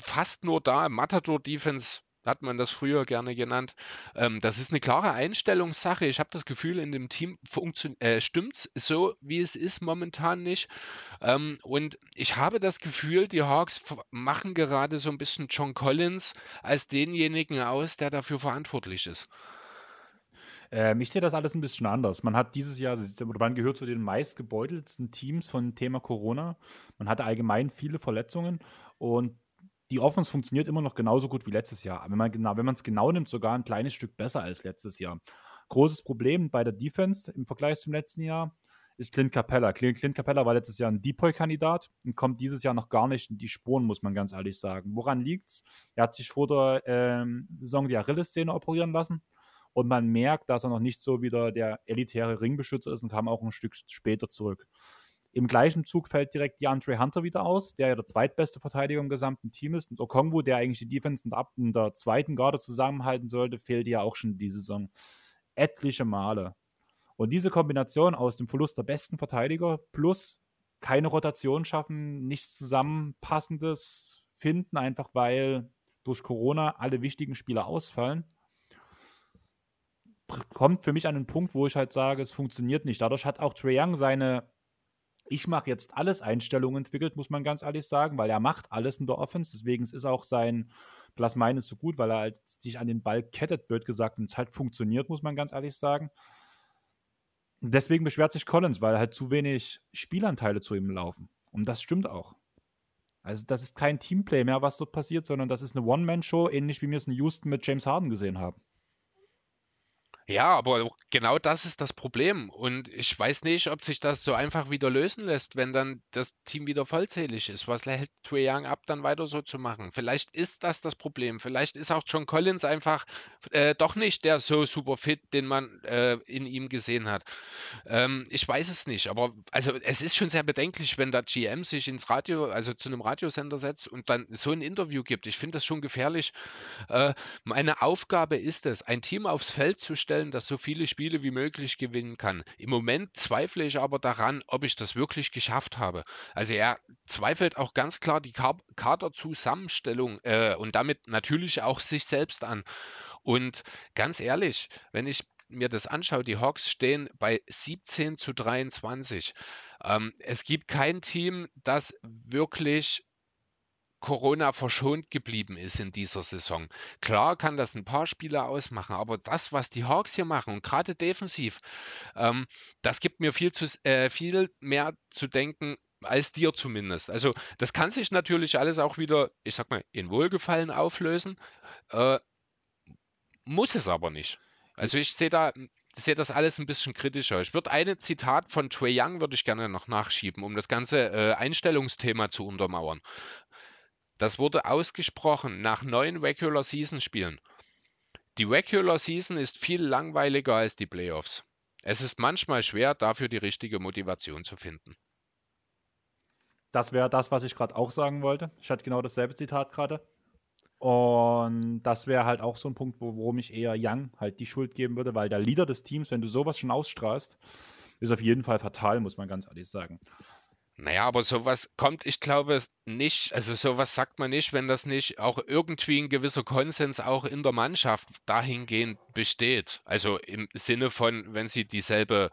fast nur da. Matador Defense hat man das früher gerne genannt. Ähm, das ist eine klare Einstellungssache. Ich habe das Gefühl, in dem Team äh, stimmt es so, wie es ist, momentan nicht. Ähm, und ich habe das Gefühl, die Hawks machen gerade so ein bisschen John Collins als denjenigen aus, der dafür verantwortlich ist. Ähm, ich sehe das alles ein bisschen anders. Man hat dieses Jahr, man gehört zu den meistgebeutelsten Teams von Thema Corona. Man hatte allgemein viele Verletzungen und die Offense funktioniert immer noch genauso gut wie letztes Jahr. Wenn man genau, es genau nimmt, sogar ein kleines Stück besser als letztes Jahr. Großes Problem bei der Defense im Vergleich zum letzten Jahr ist Clint Capella. Clint, Clint Capella war letztes Jahr ein Depoy-Kandidat und kommt dieses Jahr noch gar nicht in die Spuren, muss man ganz ehrlich sagen. Woran liegt's? Er hat sich vor der ähm, Saison die Achillessehne operieren lassen und man merkt, dass er noch nicht so wieder der elitäre Ringbeschützer ist und kam auch ein Stück später zurück. Im gleichen Zug fällt direkt die Andre Hunter wieder aus, der ja der zweitbeste Verteidiger im gesamten Team ist. Und Okongwu, der eigentlich die Defense in der zweiten Garde zusammenhalten sollte, fehlt ja auch schon diese Saison etliche Male. Und diese Kombination aus dem Verlust der besten Verteidiger plus keine Rotation schaffen, nichts Zusammenpassendes finden, einfach weil durch Corona alle wichtigen Spieler ausfallen, kommt für mich an einen Punkt, wo ich halt sage, es funktioniert nicht. Dadurch hat auch Trae Young seine ich mache jetzt alles Einstellungen entwickelt, muss man ganz ehrlich sagen, weil er macht alles in der Offense. Deswegen ist auch sein Plus Minus so gut, weil er halt sich an den Ball kettet, blöd gesagt, und es halt funktioniert, muss man ganz ehrlich sagen. deswegen beschwert sich Collins, weil halt zu wenig Spielanteile zu ihm laufen. Und das stimmt auch. Also, das ist kein Teamplay mehr, was dort passiert, sondern das ist eine One-Man-Show, ähnlich wie wir es in Houston mit James Harden gesehen haben. Ja, aber genau das ist das Problem. Und ich weiß nicht, ob sich das so einfach wieder lösen lässt, wenn dann das Team wieder vollzählig ist. Was hält Trae Young ab, dann weiter so zu machen? Vielleicht ist das das Problem. Vielleicht ist auch John Collins einfach äh, doch nicht der so super fit, den man äh, in ihm gesehen hat. Ähm, ich weiß es nicht, aber also es ist schon sehr bedenklich, wenn der GM sich ins Radio, also zu einem Radiosender setzt und dann so ein Interview gibt. Ich finde das schon gefährlich. Äh, meine Aufgabe ist es, ein Team aufs Feld zu stellen, sicherstellen, dass so viele Spiele wie möglich gewinnen kann. Im Moment zweifle ich aber daran, ob ich das wirklich geschafft habe. Also er zweifelt auch ganz klar die Kaderzusammenstellung äh, und damit natürlich auch sich selbst an. Und ganz ehrlich, wenn ich mir das anschaue, die Hawks stehen bei 17 zu 23. Ähm, es gibt kein Team, das wirklich Corona verschont geblieben ist in dieser Saison. Klar kann das ein paar Spieler ausmachen, aber das, was die Hawks hier machen und gerade defensiv, ähm, das gibt mir viel, zu, äh, viel mehr zu denken, als dir zumindest. Also das kann sich natürlich alles auch wieder, ich sag mal, in Wohlgefallen auflösen, äh, muss es aber nicht. Also ich sehe da, sehe das alles ein bisschen kritischer. Ich würde ein Zitat von Trey Young würde ich gerne noch nachschieben, um das ganze äh, Einstellungsthema zu untermauern. Das wurde ausgesprochen nach neun Regular Season Spielen. Die Regular Season ist viel langweiliger als die Playoffs. Es ist manchmal schwer, dafür die richtige Motivation zu finden. Das wäre das, was ich gerade auch sagen wollte. Ich hatte genau dasselbe Zitat gerade. Und das wäre halt auch so ein Punkt, wo, worum ich eher Young halt die Schuld geben würde, weil der Leader des Teams, wenn du sowas schon ausstrahlst, ist auf jeden Fall fatal, muss man ganz ehrlich sagen. Naja, aber sowas kommt, ich glaube, nicht, also sowas sagt man nicht, wenn das nicht auch irgendwie ein gewisser Konsens auch in der Mannschaft dahingehend besteht. Also im Sinne von, wenn sie dieselbe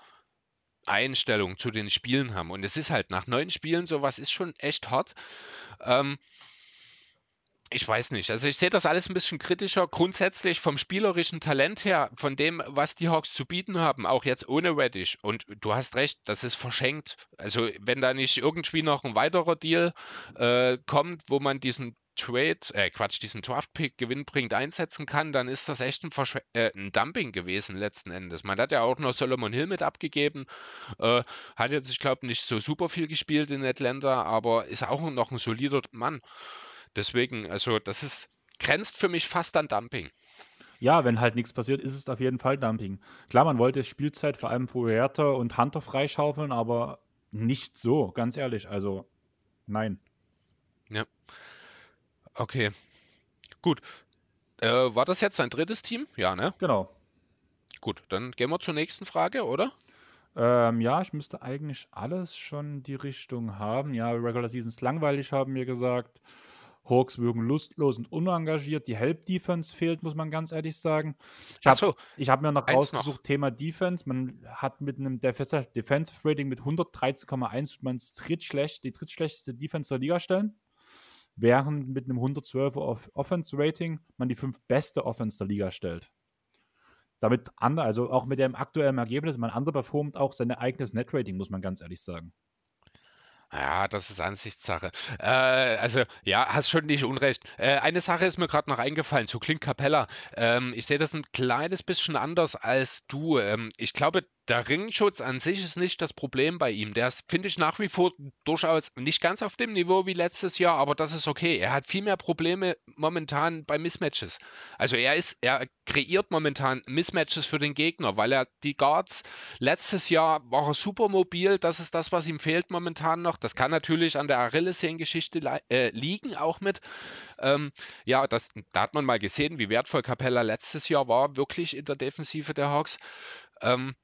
Einstellung zu den Spielen haben. Und es ist halt nach neun Spielen, sowas ist schon echt hart. Ähm, ich weiß nicht. Also ich sehe das alles ein bisschen kritischer. Grundsätzlich vom spielerischen Talent her, von dem, was die Hawks zu bieten haben, auch jetzt ohne Reddish. Und du hast recht, das ist verschenkt. Also wenn da nicht irgendwie noch ein weiterer Deal äh, kommt, wo man diesen Trade, äh Quatsch, diesen Draft-Pick gewinnbringend einsetzen kann, dann ist das echt ein, Verschw äh, ein, Dumping gewesen letzten Endes. Man hat ja auch noch Solomon Hill mit abgegeben, äh, hat jetzt, ich glaube, nicht so super viel gespielt in Atlanta, aber ist auch noch ein solider Mann. Deswegen, also das ist, grenzt für mich fast an Dumping. Ja, wenn halt nichts passiert, ist es auf jeden Fall Dumping. Klar, man wollte Spielzeit vor allem für Huerta und Hunter freischaufeln, aber nicht so, ganz ehrlich. Also, nein. Ja. Okay. Gut. Äh, war das jetzt sein drittes Team? Ja, ne? Genau. Gut, dann gehen wir zur nächsten Frage, oder? Ähm, ja, ich müsste eigentlich alles schon die Richtung haben. Ja, Regular Season ist langweilig, haben wir gesagt. Hawks wirken lustlos und unengagiert. Die Help Defense fehlt, muss man ganz ehrlich sagen. Ich habe so, hab mir noch rausgesucht, noch. Thema Defense. Man hat mit einem Defensive Rating mit 113,1 man drittschlecht, die drittschlechteste Defense der Liga stellen. Während mit einem 112 Off Offense Rating man die fünf beste Offense der Liga stellt. Damit andere, also auch mit dem aktuellen Ergebnis, man underperformt auch sein eigenes Net Rating, muss man ganz ehrlich sagen. Ja, das ist Ansichtssache. Äh, also, ja, hast schon nicht unrecht. Äh, eine Sache ist mir gerade noch eingefallen zu Clint Capella. Ähm, ich sehe das ein kleines bisschen anders als du. Ähm, ich glaube, der Ringschutz an sich ist nicht das Problem bei ihm. Der ist, finde ich, nach wie vor durchaus nicht ganz auf dem Niveau wie letztes Jahr, aber das ist okay. Er hat viel mehr Probleme momentan bei Mismatches. Also er ist, er kreiert momentan Mismatches für den Gegner, weil er die Guards letztes Jahr war er super mobil. Das ist das, was ihm fehlt momentan noch. Das kann natürlich an der Achillessehnengeschichte äh, liegen, auch mit. Ähm, ja, das, da hat man mal gesehen, wie wertvoll Capella letztes Jahr war, wirklich in der Defensive der Hawks. Ähm,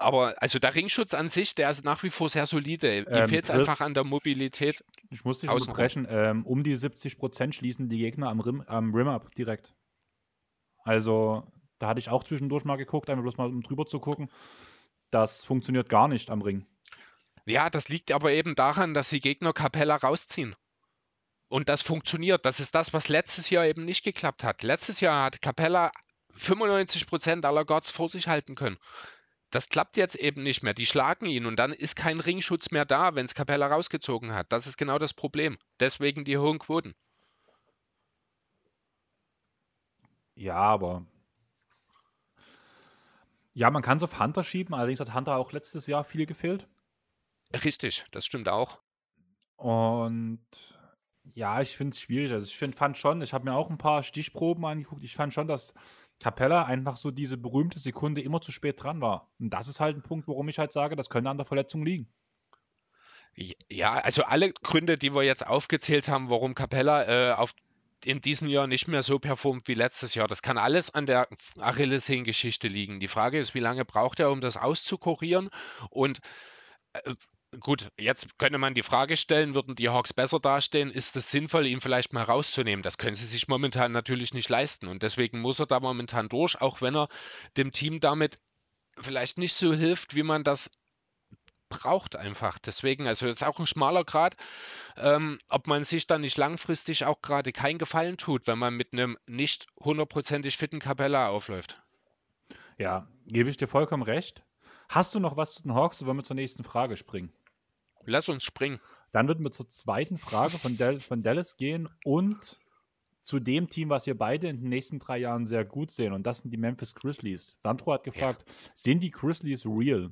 aber also der Ringschutz an sich, der ist nach wie vor sehr solide. Ihm Ähm, fehlt es einfach an der Mobilität. Ich muss dich unterbrechen. Ähm, um die 70% schließen die Gegner am Rim, am Rim ab, direkt. Also, da hatte ich auch zwischendurch mal geguckt, einfach bloß mal um drüber zu gucken. Das funktioniert gar nicht am Ring. Ja, das liegt aber eben daran, dass die Gegner Capella rausziehen. Und das funktioniert. Das ist das, was letztes Jahr eben nicht geklappt hat. Letztes Jahr hat Capella 95% aller Guards vor sich halten können. Das klappt jetzt eben nicht mehr. Die schlagen ihn und dann ist kein Ringschutz mehr da, wenn es Capella rausgezogen hat. Das ist genau das Problem. Deswegen die hohen Quoten. Ja, aber. Ja, man kann es auf Hunter schieben, allerdings hat Hunter auch letztes Jahr viel gefehlt. Richtig, das stimmt auch. Und ja, ich finde es schwierig. Also ich find, fand schon, ich habe mir auch ein paar Stichproben angeguckt. Ich fand schon, dass Capella einfach so diese berühmte Sekunde immer zu spät dran war. Und das ist halt ein Punkt, warum ich halt sage, das könnte an der Verletzung liegen. Ja, also alle Gründe, die wir jetzt aufgezählt haben, warum Capella äh, auf, in diesem Jahr nicht mehr so performt wie letztes Jahr, das kann alles an der Achillessehnengeschichte liegen. Die Frage ist, wie lange braucht er, um das auszukurieren? Und äh, Gut, jetzt könnte man die Frage stellen, würden die Hawks besser dastehen? Ist es sinnvoll, ihn vielleicht mal rauszunehmen? Das können sie sich momentan natürlich nicht leisten. Und deswegen muss er da momentan durch, auch wenn er dem Team damit vielleicht nicht so hilft, wie man das braucht einfach. Deswegen, also ist auch ein schmaler Grad, ähm, ob man sich dann nicht langfristig auch gerade keinen Gefallen tut, wenn man mit einem nicht hundertprozentig fitten Capella aufläuft. Ja, gebe ich dir vollkommen recht. Hast du noch was zu den Hawks, oder wollen wir zur nächsten Frage springen? Lass uns springen. Dann würden wir zur zweiten Frage von, Del von Dallas gehen und zu dem Team, was wir beide in den nächsten drei Jahren sehr gut sehen. Und das sind die Memphis Grizzlies. Sandro hat gefragt, ja. sind die Grizzlies real?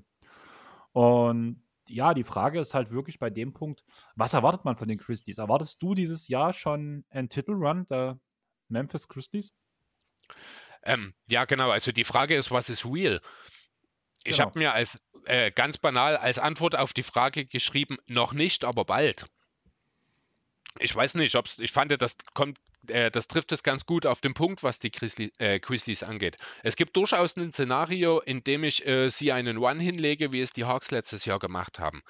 Und ja, die Frage ist halt wirklich bei dem Punkt, was erwartet man von den Grizzlies? Erwartest du dieses Jahr schon einen Titelrun der Memphis Grizzlies? Ähm, ja, genau. Also die Frage ist, was ist real? Ich genau. habe mir als äh, ganz banal als Antwort auf die Frage geschrieben, noch nicht, aber bald. Ich weiß nicht, ob ich fand, das kommt, äh, das trifft es ganz gut auf den Punkt, was die Grizzly, äh, angeht. Es gibt durchaus ein Szenario, in dem ich sie einen One hinlege, wie es die Hawks letztes Jahr gemacht haben.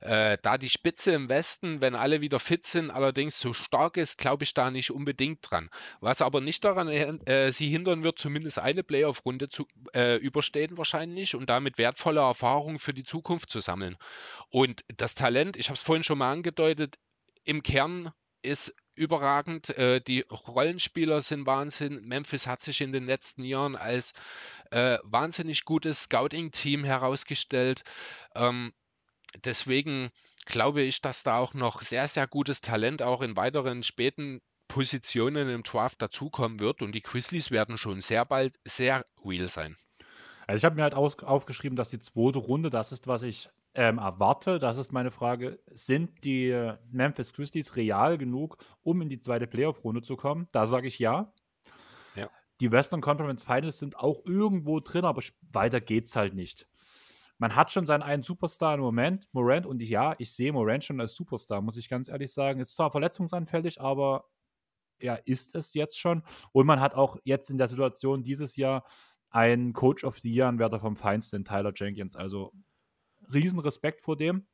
Äh, da die Spitze im Westen, wenn alle wieder fit sind, allerdings so stark ist, glaube ich da nicht unbedingt dran. Was aber nicht daran äh, sie hindern wird, zumindest eine Playoff-Runde zu äh, überstehen wahrscheinlich und damit wertvolle Erfahrungen für die Zukunft zu sammeln. Und das Talent, ich habe es vorhin schon mal angedeutet, im Kern ist überragend. Äh, die Rollenspieler sind Wahnsinn. Memphis hat sich in den letzten Jahren als äh, wahnsinnig gutes Scouting-Team herausgestellt. Ähm, deswegen glaube ich, dass da auch noch sehr, sehr gutes Talent auch in weiteren späten Positionen im Draft dazukommen wird und die Grizzlies werden schon sehr bald sehr real sein. Also ich habe mir halt aufgeschrieben, dass die zweite Runde, das ist, was ich ähm, erwarte. Das ist meine Frage. Sind die Memphis Grizzlies real genug, um in die zweite Playoff-Runde zu kommen? Da sage ich ja. ja. Die Western Conference Finals sind auch irgendwo drin, aber weiter geht es halt nicht. Man hat schon seinen einen Superstar im Moment, Morant, und ich, ja, ich sehe Morant schon als Superstar, muss ich ganz ehrlich sagen. Ist zwar verletzungsanfällig, aber er ist es jetzt schon. Und man hat auch jetzt in der Situation dieses Jahr einen Coach of the Year-Anwärter vom Feinsten, Tyler Jenkins. Also riesen Respekt vor dem.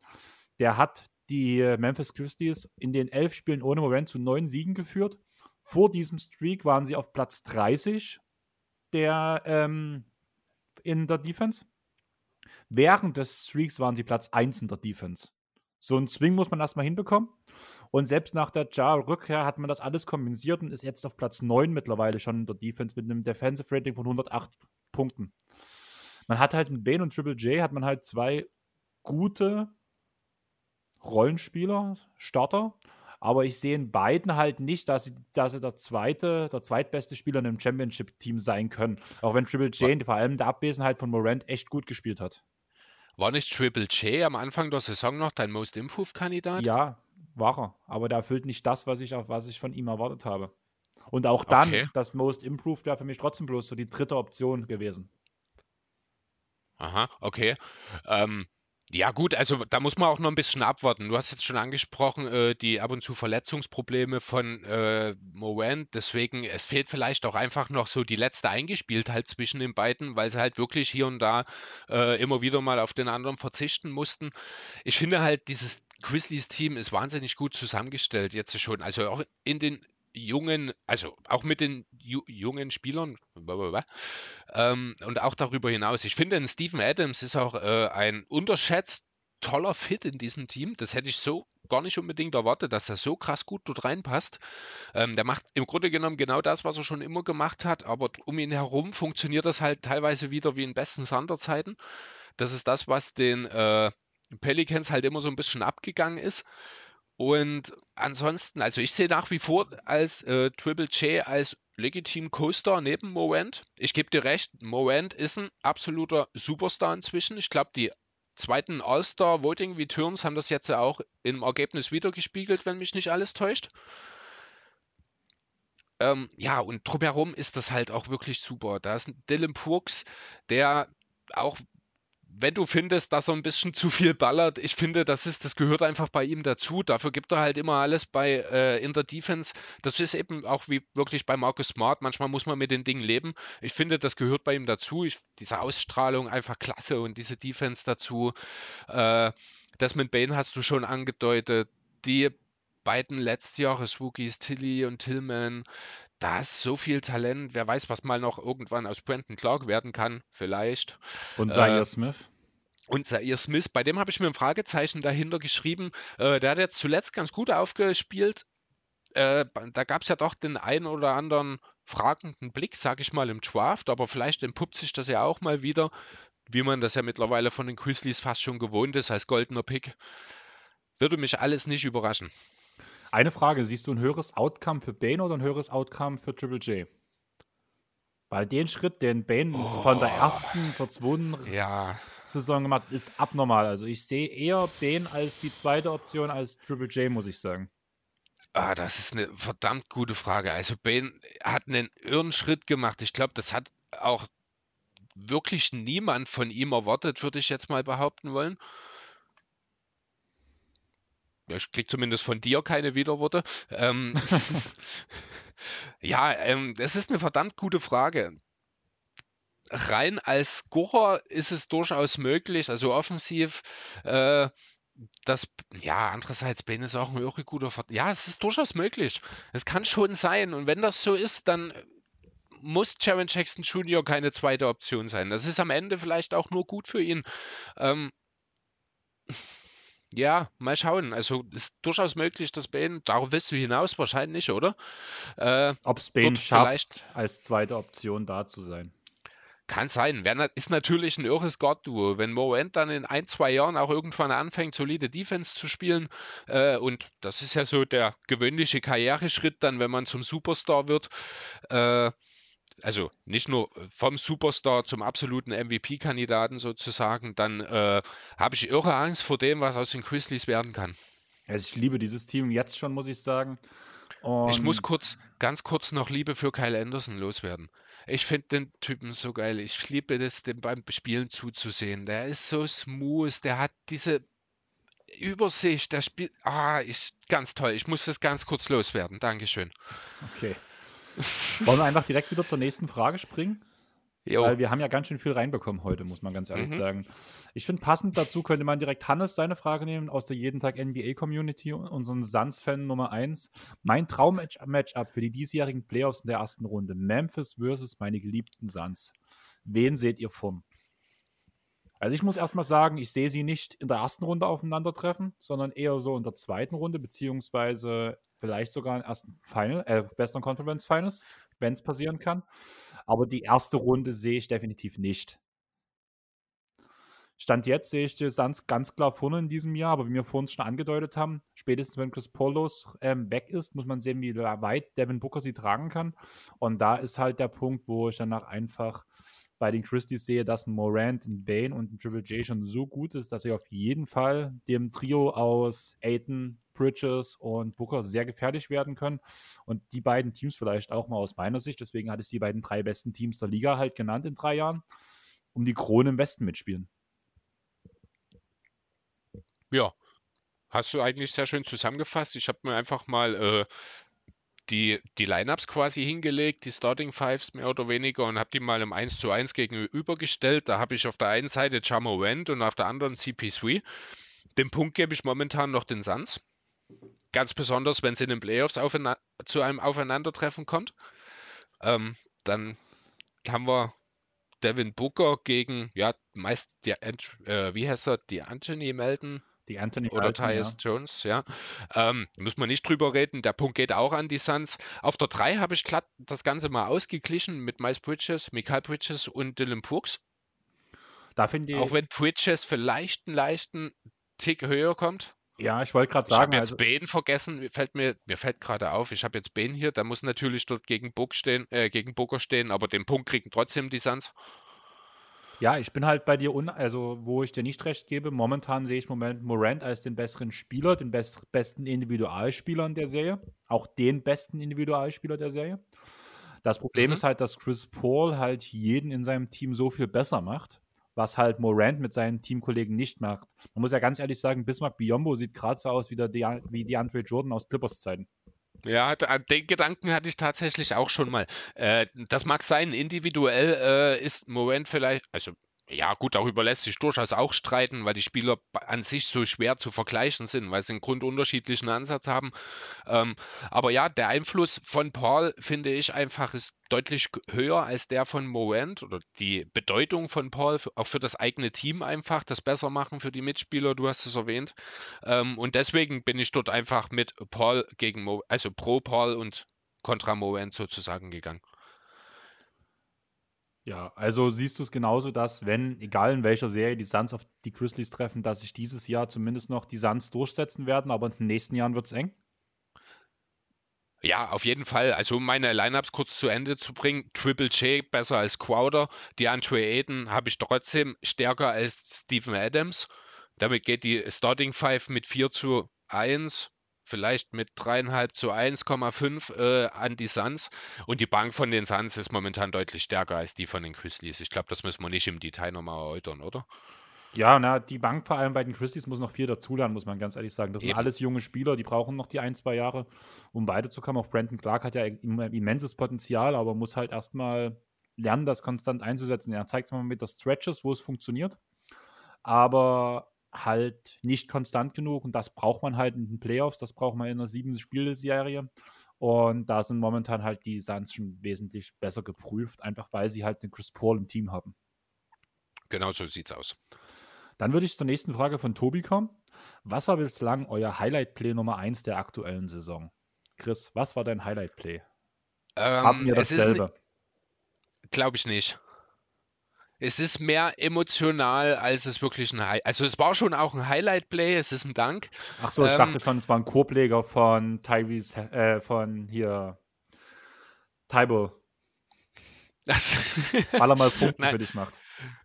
Der hat die Memphis Grizzlies in den elf Spielen ohne Morant zu neun Siegen geführt. Vor diesem Streak waren sie auf Platz 30 der ähm, in der Defense. Während des Streaks waren sie Platz 1 in der Defense. So ein Swing muss man erstmal hinbekommen. Und selbst nach der Jar-Rückkehr hat man das alles kompensiert und ist jetzt auf Platz 9 mittlerweile schon in der Defense mit einem Defensive Rating von 108 Punkten. Man hat halt in Bane und Triple J hat man halt zwei gute Rollenspieler, Starter. Aber ich sehe in beiden halt nicht, dass sie, dass sie der zweite, der zweitbeste Spieler in einem Championship-Team sein können. Auch wenn Triple J vor allem der Abwesenheit von Morant echt gut gespielt hat. War nicht Triple J am Anfang der Saison noch dein Most Improved-Kandidat? Ja, war er. Aber der erfüllt nicht das, was ich, auf was ich von ihm erwartet habe. Und auch dann, okay. das Most Improved wäre für mich trotzdem bloß so die dritte Option gewesen. Aha, okay. Ähm, ja, gut, also da muss man auch noch ein bisschen abwarten. Du hast jetzt schon angesprochen, äh, die ab und zu Verletzungsprobleme von äh, Morant. Deswegen, es fehlt vielleicht auch einfach noch so die letzte Eingespieltheit zwischen den beiden, weil sie halt wirklich hier und da äh, immer wieder mal auf den anderen verzichten mussten. Ich finde halt, dieses Grizzlies-Team ist wahnsinnig gut zusammengestellt jetzt schon. Also auch in den jungen, also auch mit den ju jungen Spielern ähm, und auch darüber hinaus. Ich finde, Steven Adams ist auch äh, ein unterschätzt toller Fit in diesem Team. Das hätte ich so gar nicht unbedingt erwartet, dass er so krass gut dort reinpasst. Ähm, der macht im Grunde genommen genau das, was er schon immer gemacht hat, aber um ihn herum funktioniert das halt teilweise wieder wie in besten Sanderzeiten. Das ist das, was den äh, Pelicans halt immer so ein bisschen abgegangen ist. Und ansonsten, also ich sehe nach wie vor als äh, Triple J als legitim Co-Star neben Morant. Ich gebe dir recht, Morant ist ein absoluter Superstar inzwischen. Ich glaube, die zweiten All-Star Voting Returns haben das jetzt auch im Ergebnis wiedergespiegelt, wenn mich nicht alles täuscht. Ähm, ja, und drumherum ist das halt auch wirklich super. Da ist Dylan Brooks, der auch wenn du findest, dass er ein bisschen [laughs] zu viel ballert, ich finde, das ist, das gehört einfach bei ihm dazu. Dafür gibt er halt immer alles bei äh, in der Defense. Das ist eben auch wie wirklich bei Marcus Smart. Manchmal muss man mit den Dingen leben. Ich finde, das gehört bei ihm dazu. Ich, diese Ausstrahlung einfach klasse und diese Defense dazu. Äh, mit Bain hast du schon angedeutet. Die beiden Letztjahres-Rookies, Tilly und Tillman, da ist so viel Talent. Wer weiß, was mal noch irgendwann aus Brandon Clark werden kann. Vielleicht. Und Zaire äh, Smith. Und Zaire Smith, bei dem habe ich mir ein Fragezeichen dahinter geschrieben. Äh, der hat jetzt zuletzt ganz gut aufgespielt. Äh, da gab es ja doch den einen oder anderen fragenden Blick, sage ich mal, im Draft. Aber vielleicht entpuppt sich das ja auch mal wieder, wie man das ja mittlerweile von den Grizzlies fast schon gewohnt ist, als goldener Pick. Würde mich alles nicht überraschen. Eine Frage: Siehst du ein höheres Outcome für Bane oder ein höheres Outcome für Triple J? Weil den Schritt, den Bane oh. von der oh. ersten zur zweiten ja. Saison gemacht ist abnormal. Also ich sehe eher Bane als die zweite Option als Triple J, muss ich sagen. Ah, das ist eine verdammt gute Frage. Also Bane hat einen irren Schritt gemacht. Ich glaube, das hat auch wirklich niemand von ihm erwartet, würde ich jetzt mal behaupten wollen. Ich krieg zumindest von dir keine Widerworte. Ähm, [laughs] [laughs] ja, ähm, das ist eine verdammt gute Frage. Rein als Scorer ist es durchaus möglich, also offensiv, äh, das, ja, andererseits, Ben ist auch ein irre guter Ver Ja, es ist durchaus möglich. Es kann schon sein. Und wenn das so ist, dann muss Jaron Jackson Jr. keine zweite Option sein. Das ist am Ende vielleicht auch nur gut für ihn. Ähm, ja, mal schauen. Also ist durchaus möglich, dass Bane, darauf willst du hinaus wahrscheinlich, oder? Äh, Ob es Bane schafft, als zweite Option da zu sein. Kann sein. Ist natürlich ein irres Guard-Duo. Wenn Morant dann in ein, zwei Jahren auch irgendwann anfängt, solide Defense zu spielen, äh, und das ist ja so der gewöhnliche Karriereschritt dann, wenn man zum Superstar wird, äh, also nicht nur vom Superstar zum absoluten MVP-Kandidaten sozusagen, dann äh, habe ich irre Angst vor dem, was aus den Grizzlies werden kann. Also ich liebe dieses Team jetzt schon, muss ich sagen. Und ich muss kurz, ganz kurz noch Liebe für Kyle Anderson loswerden. Ich finde den Typen so geil. Ich liebe das, dem beim Spielen zuzusehen. Der ist so smooth, der hat diese Übersicht, der spielt. Ah, ist ganz toll. Ich muss das ganz kurz loswerden. Dankeschön. Okay. Wollen wir einfach direkt wieder zur nächsten Frage springen? Jo. Weil wir haben ja ganz schön viel reinbekommen heute, muss man ganz ehrlich mhm. sagen. Ich finde, passend dazu könnte man direkt Hannes seine Frage nehmen aus der jeden Tag NBA Community, unseren Suns-Fan Nummer 1. Mein Traum-Matchup für die diesjährigen Playoffs in der ersten Runde: Memphis versus meine geliebten Suns. Wen seht ihr vorn? Also ich muss erstmal sagen, ich sehe sie nicht in der ersten Runde aufeinandertreffen, sondern eher so in der zweiten Runde, beziehungsweise vielleicht sogar im ersten Final, äh, Western Conference Finals, wenn es passieren kann. Aber die erste Runde sehe ich definitiv nicht. Stand jetzt sehe ich die Suns ganz klar vorne in diesem Jahr, aber wie wir vorhin schon angedeutet haben, spätestens wenn Chris Paul los ähm, weg ist, muss man sehen, wie weit Devin Booker sie tragen kann. Und da ist halt der Punkt, wo ich danach einfach bei den Christies sehe, dass ein Morant, ein Bane und ein Triple J schon so gut ist, dass sie auf jeden Fall dem Trio aus Aiton, Bridges und Booker sehr gefährlich werden können. Und die beiden Teams vielleicht auch mal aus meiner Sicht, deswegen hat es die beiden drei besten Teams der Liga halt genannt in drei Jahren, um die Krone im Westen mitspielen. Ja, hast du eigentlich sehr schön zusammengefasst. Ich habe mir einfach mal äh, die, die Lineups quasi hingelegt, die Starting Fives mehr oder weniger, und habe die mal im 1 zu 1 gegenübergestellt. Da habe ich auf der einen Seite Jamo Wendt und auf der anderen CP3. Den Punkt gebe ich momentan noch den Suns. Ganz besonders, wenn es in den Playoffs zu einem Aufeinandertreffen kommt. Ähm, dann haben wir Devin Booker gegen, ja, meist, die, äh, wie heißt er, die Anthony Melton, die Anthony oder Tyus ja. Jones, ja. Ähm, muss man nicht drüber reden. Der Punkt geht auch an die Suns. Auf der 3 habe ich glatt das Ganze mal ausgeglichen mit Miles Bridges, Michael Bridges und Dylan Brooks. Da finde ich. Auch wenn Bridges vielleicht einen leichten Tick höher kommt. Ja, ich wollte gerade sagen. Ich habe jetzt also, Bane vergessen, fällt mir, mir fällt gerade auf, ich habe jetzt Bane hier, der muss natürlich dort gegen Book stehen, äh, gegen Booker stehen, aber den Punkt kriegen trotzdem die Suns. Ja, ich bin halt bei dir, un also wo ich dir nicht recht gebe. Momentan sehe ich im Moment Morant als den besseren Spieler, den best besten Individualspieler in der Serie. Auch den besten Individualspieler der Serie. Das Problem mhm. ist halt, dass Chris Paul halt jeden in seinem Team so viel besser macht, was halt Morant mit seinen Teamkollegen nicht macht. Man muss ja ganz ehrlich sagen, Bismarck Biombo sieht gerade so aus wie, der De wie die Andre Jordan aus Clippers-Zeiten. Ja, den Gedanken hatte ich tatsächlich auch schon mal. Äh, das mag sein, individuell äh, ist Morant vielleicht, also ja, gut, darüber lässt sich durchaus auch streiten, weil die Spieler an sich so schwer zu vergleichen sind, weil sie einen grundunterschiedlichen Ansatz haben. Ähm, aber ja, der Einfluss von Paul, finde ich einfach, ist deutlich höher als der von Morant oder die Bedeutung von Paul auch für das eigene Team einfach, das besser machen für die Mitspieler, du hast es erwähnt. Ähm, und deswegen bin ich dort einfach mit Paul gegen, Mo also pro Paul und kontra Morant sozusagen gegangen. Ja, also siehst du es genauso, dass wenn, egal in welcher Serie die Suns auf die Grizzlies treffen, dass sich dieses Jahr zumindest noch die Suns durchsetzen werden, aber in den nächsten Jahren wird es eng? Ja, auf jeden Fall. Also um meine Lineups kurz zu Ende zu bringen, Triple J besser als Crowder, die Andre Aiden habe ich trotzdem stärker als Steven Adams. Damit geht die Starting Five mit 4 zu 1 vielleicht mit dreieinhalb zu 1,5 äh, an die Suns. Und die Bank von den Suns ist momentan deutlich stärker als die von den Grizzlies. Ich glaube, das müssen wir nicht im Detail nochmal erläutern, oder? Ja, na, die Bank vor allem bei den Christies muss noch viel dazulernen, muss man ganz ehrlich sagen. Das Eben. sind alles junge Spieler, die brauchen noch die ein, zwei Jahre, um beide zu kommen. Auch Brandon Clark hat ja immenses Potenzial, aber muss halt erstmal lernen, das konstant einzusetzen. Er zeigt es mal mit der Stretches, wo es funktioniert. Aber halt nicht konstant genug und das braucht man halt in den Playoffs, das braucht man in einer sieben Spiele-Serie. Und da sind momentan halt die Suns schon wesentlich besser geprüft, einfach weil sie halt den Chris Paul im Team haben. Genau so sieht's aus. Dann würde ich zur nächsten Frage von Tobi kommen. Was war bislang euer Highlight-Play Nummer 1 der aktuellen Saison? Chris, was war dein Highlight-Play? Ähm, Haben wir dasselbe? Glaube ich nicht es ist mehr emotional, als es wirklich ein Highlight. Also es war schon auch ein Highlight-Play, es ist ein Dank. Ach so, ich ähm, dachte schon, es war ein Korbleger von Tyrese, äh, von hier Tybo. Weil er mal [laughs] Punkte für dich macht.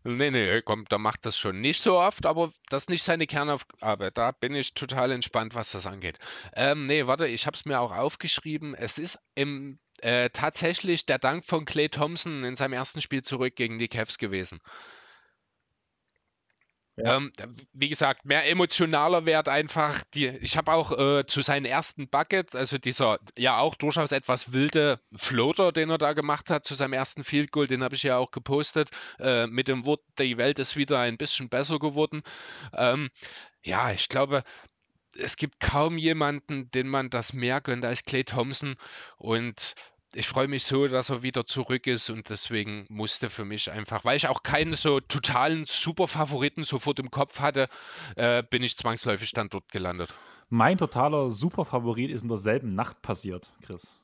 Nee, nee, komm, da macht das schon nicht so oft, aber das ist nicht seine Kernaufgabe. Da bin ich total entspannt, was das angeht. Ähm, nee, warte, ich habe es mir auch aufgeschrieben. Es ist im äh, tatsächlich der Dank von Clay Thompson in seinem ersten Spiel zurück gegen die Cavs gewesen. Ja. Ähm, wie gesagt, mehr emotionaler Wert einfach. Die, ich habe auch äh, zu seinem ersten Bucket, also dieser ja auch durchaus etwas wilde Floater, den er da gemacht hat, zu seinem ersten Field Goal, den habe ich ja auch gepostet, äh, mit dem Wort, die Welt ist wieder ein bisschen besser geworden. Ähm, ja, ich glaube, es gibt kaum jemanden, den man das mehr gönnt als Clay Thompson. Und ich freue mich so, dass er wieder zurück ist und deswegen musste für mich einfach, weil ich auch keinen so totalen Superfavoriten sofort im Kopf hatte, äh, bin ich zwangsläufig dann dort gelandet. Mein totaler Superfavorit ist in derselben Nacht passiert, Chris.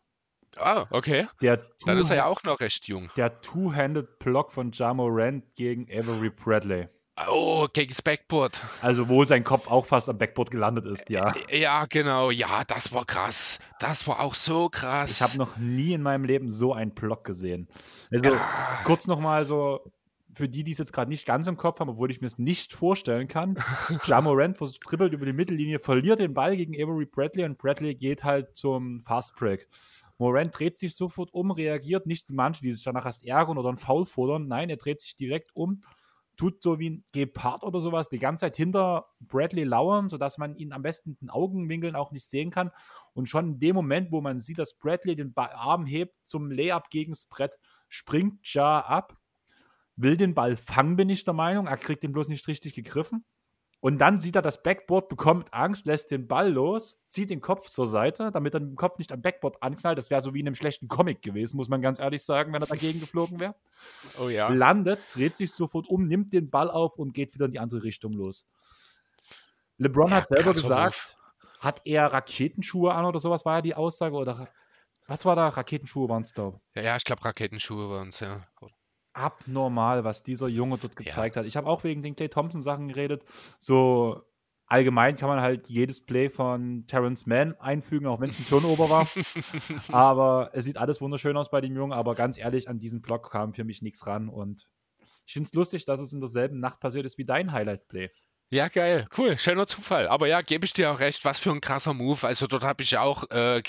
Ah, okay. Der dann ist er ja auch noch recht jung. Der Two-Handed Block von Jamo Rand gegen Avery Bradley. Oh, gegen das Backboard. Also, wo sein Kopf auch fast am Backboard gelandet ist, ja. Ja, genau. Ja, das war krass. Das war auch so krass. Ich habe noch nie in meinem Leben so einen Block gesehen. Also, ja. kurz nochmal so, für die, die es jetzt gerade nicht ganz im Kopf haben, obwohl ich mir es nicht vorstellen kann. [laughs] Jamorant dribbelt über die Mittellinie, verliert den Ball gegen Avery Bradley und Bradley geht halt zum Fast Break. Morant dreht sich sofort um, reagiert nicht wie manche, die sich danach erst ärgern oder einen Foul fordern. Nein, er dreht sich direkt um tut so wie ein Gepard oder sowas die ganze Zeit hinter Bradley lauern, sodass man ihn am besten in den Augenwinkeln auch nicht sehen kann. Und schon in dem Moment, wo man sieht, dass Bradley den Arm hebt zum Layup gegen das Brett, springt Ja ab, will den Ball fangen, bin ich der Meinung. Er kriegt den bloß nicht richtig gegriffen. Und dann sieht er das Backboard, bekommt Angst, lässt den Ball los, zieht den Kopf zur Seite, damit er den Kopf nicht am Backboard anknallt. Das wäre so wie in einem schlechten Comic gewesen, muss man ganz ehrlich sagen, wenn er dagegen geflogen wäre. Oh ja. Landet, dreht sich sofort um, nimmt den Ball auf und geht wieder in die andere Richtung los. LeBron ja, hat selber gesagt, Move. hat er Raketenschuhe an oder sowas, war ja die Aussage? Oder was war da? Raketenschuhe waren es, glaube ich. Ja, ja, ich glaube, Raketenschuhe waren es, ja abnormal, was dieser Junge dort gezeigt ja. hat. Ich habe auch wegen den Clay Thompson Sachen geredet. So allgemein kann man halt jedes Play von Terrence Mann einfügen, auch wenn es ein Turnover war. [laughs] aber es sieht alles wunderschön aus bei dem Jungen. Aber ganz ehrlich, an diesen Block kam für mich nichts ran. Und ich finde es lustig, dass es in derselben Nacht passiert ist wie dein Highlight-Play. Ja, geil, cool, schöner Zufall. Aber ja, gebe ich dir auch recht, was für ein krasser Move. Also dort habe ich auch äh,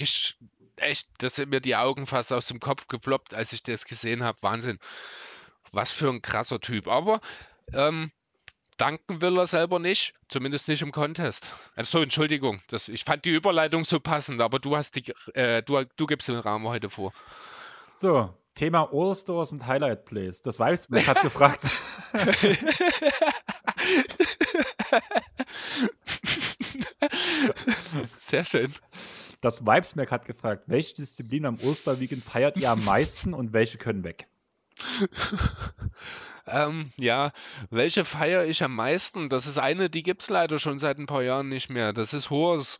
echt, das sind mir die Augen fast aus dem Kopf geploppt, als ich das gesehen habe. Wahnsinn. Was für ein krasser Typ. Aber ähm, danken will er selber nicht, zumindest nicht im Contest. Also, Entschuldigung, das, ich fand die Überleitung so passend, aber du hast die, äh, du, du gibst den Rahmen heute vor. So, Thema All-Stars und Highlight Plays. Das Weibsberg hat gefragt. [laughs] Sehr schön. Das Weibsmerk hat gefragt, welche Disziplin am Osterweekend feiert ihr am meisten und welche können weg? [laughs] Ähm, ja, welche feiere ich am meisten? Das ist eine, die gibt es leider schon seit ein paar Jahren nicht mehr. Das ist Horse.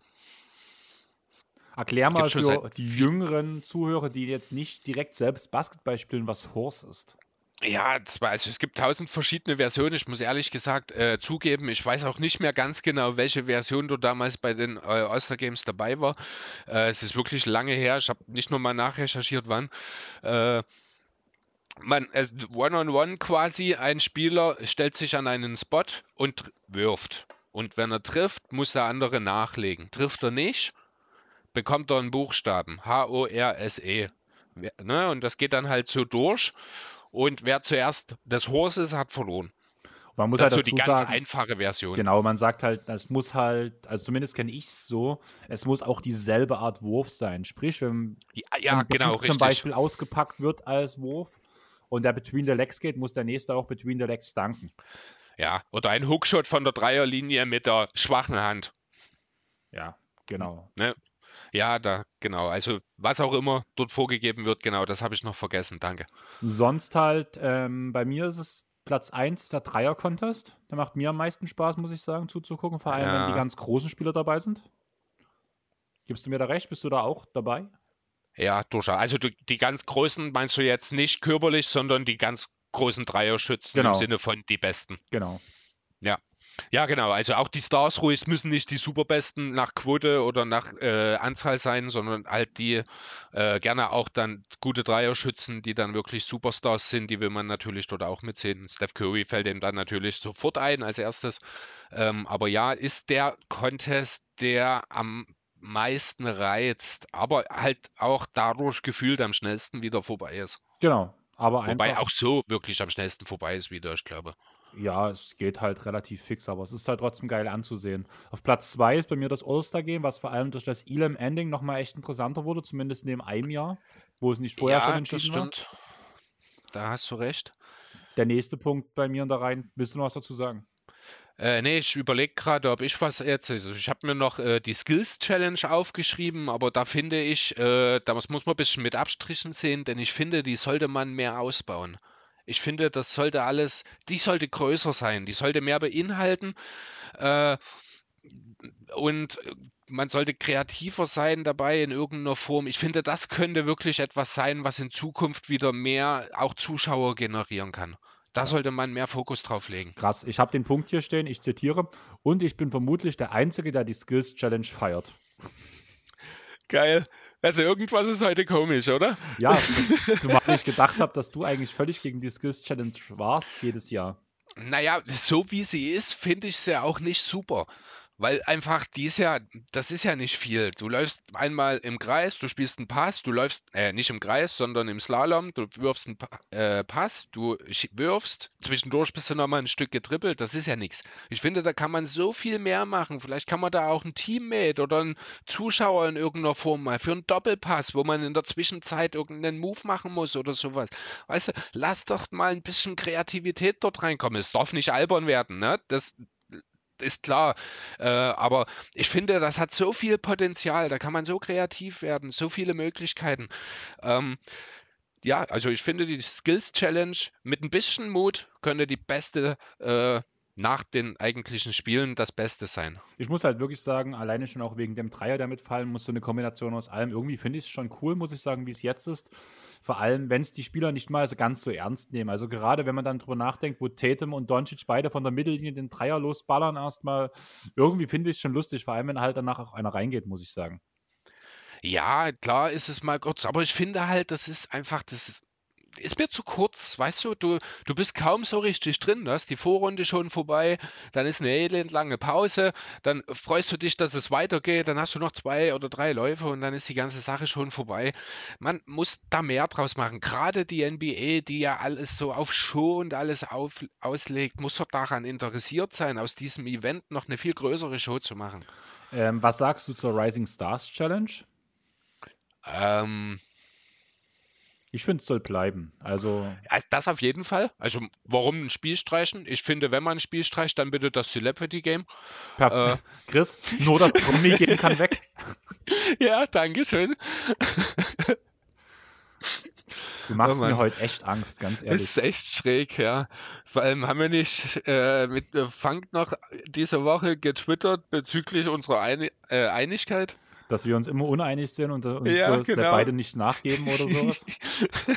Erklär mal für die jüngeren Zuhörer, die jetzt nicht direkt selbst Basketball spielen, was Horse ist. Ja, also es gibt tausend verschiedene Versionen. Ich muss ehrlich gesagt äh, zugeben, ich weiß auch nicht mehr ganz genau, welche Version du damals bei den äh, All-Star Games dabei war. Äh, es ist wirklich lange her. Ich habe nicht nur mal nachrecherchiert, wann. Äh, man also One-on-One quasi, ein Spieler stellt sich an einen Spot und wirft. Und wenn er trifft, muss der andere nachlegen. Trifft er nicht, bekommt er einen Buchstaben. H-O-R-S-E. Ne? Und das geht dann halt so durch. Und wer zuerst das Horse ist, hat verloren. Man muss das halt ist so die ganz sagen, einfache Version. Genau, man sagt halt, es muss halt, also zumindest kenne ich es so, es muss auch dieselbe Art Wurf sein. Sprich, wenn ja, ja genau, zum Beispiel ausgepackt wird als Wurf, und der Between the Legs geht, muss der nächste auch Between the Legs danken. Ja, oder ein Hookshot von der Dreierlinie mit der schwachen Hand. Ja, genau. Ne? Ja, da, genau. Also, was auch immer dort vorgegeben wird, genau, das habe ich noch vergessen. Danke. Sonst halt, ähm, bei mir ist es Platz 1 der Dreier-Contest. Der macht mir am meisten Spaß, muss ich sagen, zuzugucken. Vor allem, ja. wenn die ganz großen Spieler dabei sind. Gibst du mir da recht? Bist du da auch dabei? Ja, durchaus. Also du, die ganz großen meinst du jetzt nicht körperlich, sondern die ganz großen Dreierschützen genau. im Sinne von die besten. Genau. Ja. Ja, genau. Also auch die Stars ruhig müssen nicht die superbesten nach Quote oder nach äh, Anzahl sein, sondern halt die äh, gerne auch dann gute Dreierschützen, die dann wirklich Superstars sind, die will man natürlich dort auch mitsehen. Steph Curry fällt ihm dann natürlich sofort ein als erstes. Ähm, aber ja, ist der Contest, der am meisten reizt, aber halt auch dadurch gefühlt am schnellsten wieder vorbei ist. Genau, aber Wobei einfach auch so wirklich am schnellsten vorbei ist wieder, ich glaube. ja, es geht halt relativ fix, aber es ist halt trotzdem geil anzusehen. Auf Platz 2 ist bei mir das All-Star-Game, was vor allem durch das Elam-Ending noch mal echt interessanter wurde, zumindest neben einem Jahr, wo es nicht vorher schon Ja, das entschieden war. stimmt. Da hast du recht. Der nächste Punkt bei mir in der Reihe willst du noch was dazu sagen? Äh, ne, ich überlege gerade, ob ich was erzähle. Also ich habe mir noch äh, die Skills Challenge aufgeschrieben, aber da finde ich, äh, das muss man ein bisschen mit Abstrichen sehen, denn ich finde, die sollte man mehr ausbauen. Ich finde, das sollte alles, die sollte größer sein, die sollte mehr beinhalten äh, und man sollte kreativer sein dabei in irgendeiner Form. Ich finde, das könnte wirklich etwas sein, was in Zukunft wieder mehr auch Zuschauer generieren kann. Da sollte man mehr Fokus drauf legen. Krass, ich habe den Punkt hier stehen, ich zitiere, und ich bin vermutlich der Einzige, der die Skills Challenge feiert. Geil. Also irgendwas ist heute komisch, oder? Ja, [laughs] zumal ich gedacht habe, dass du eigentlich völlig gegen die Skills Challenge warst jedes Jahr. Naja, so wie sie ist, finde ich sie auch nicht super. Weil einfach, die ist ja, das ist ja nicht viel. Du läufst einmal im Kreis, du spielst einen Pass, du läufst, äh, nicht im Kreis, sondern im Slalom, du wirfst einen äh, Pass, du wirfst, zwischendurch bist du nochmal ein Stück getrippelt, das ist ja nichts. Ich finde, da kann man so viel mehr machen. Vielleicht kann man da auch ein Teammate oder einen Zuschauer in irgendeiner Form mal für einen Doppelpass, wo man in der Zwischenzeit irgendeinen Move machen muss oder sowas. Weißt du, lass doch mal ein bisschen Kreativität dort reinkommen. Es darf nicht albern werden, ne? Das ist klar. Äh, aber ich finde, das hat so viel Potenzial. Da kann man so kreativ werden, so viele Möglichkeiten. Ähm, ja, also ich finde, die Skills Challenge mit ein bisschen Mut könnte die beste äh, nach den eigentlichen Spielen das Beste sein. Ich muss halt wirklich sagen, alleine schon auch wegen dem Dreier, der mitfallen muss, so eine Kombination aus allem. Irgendwie finde ich es schon cool, muss ich sagen, wie es jetzt ist. Vor allem, wenn es die Spieler nicht mal so ganz so ernst nehmen. Also gerade wenn man dann drüber nachdenkt, wo Tatum und Doncic beide von der Mittellinie den Dreier losballern erstmal. Irgendwie finde ich es schon lustig, vor allem wenn halt danach auch einer reingeht, muss ich sagen. Ja, klar ist es mal kurz, aber ich finde halt, das ist einfach, das ist, mir zu kurz, weißt du, du, du bist kaum so richtig drin, du hast die Vorrunde schon vorbei, dann ist eine elendlange Pause, dann freust du dich, dass es weitergeht, dann hast du noch zwei oder drei Läufe und dann ist die ganze Sache schon vorbei. Man muss da mehr draus machen. Gerade die NBA, die ja alles so auf Show und alles auf, auslegt, muss doch daran interessiert sein, aus diesem Event noch eine viel größere Show zu machen. Ähm, was sagst du zur Rising Stars Challenge? Ähm, Ich finde, es soll bleiben. Also, das auf jeden Fall. Also, warum ein Spiel streichen? Ich finde, wenn man ein Spiel streicht, dann bitte das Celebrity Game. Äh, [laughs] Chris, nur das Promi gehen kann weg. [laughs] ja, danke schön. [laughs] Du machst Oh mir heute echt Angst, ganz ehrlich. Ist echt schräg, ja. Vor allem haben wir nicht äh, mit äh, Funk noch diese Woche getwittert bezüglich unserer Eini äh, Einigkeit. Dass wir uns immer uneinig sind und, und Ja, genau. beide nicht nachgeben oder sowas.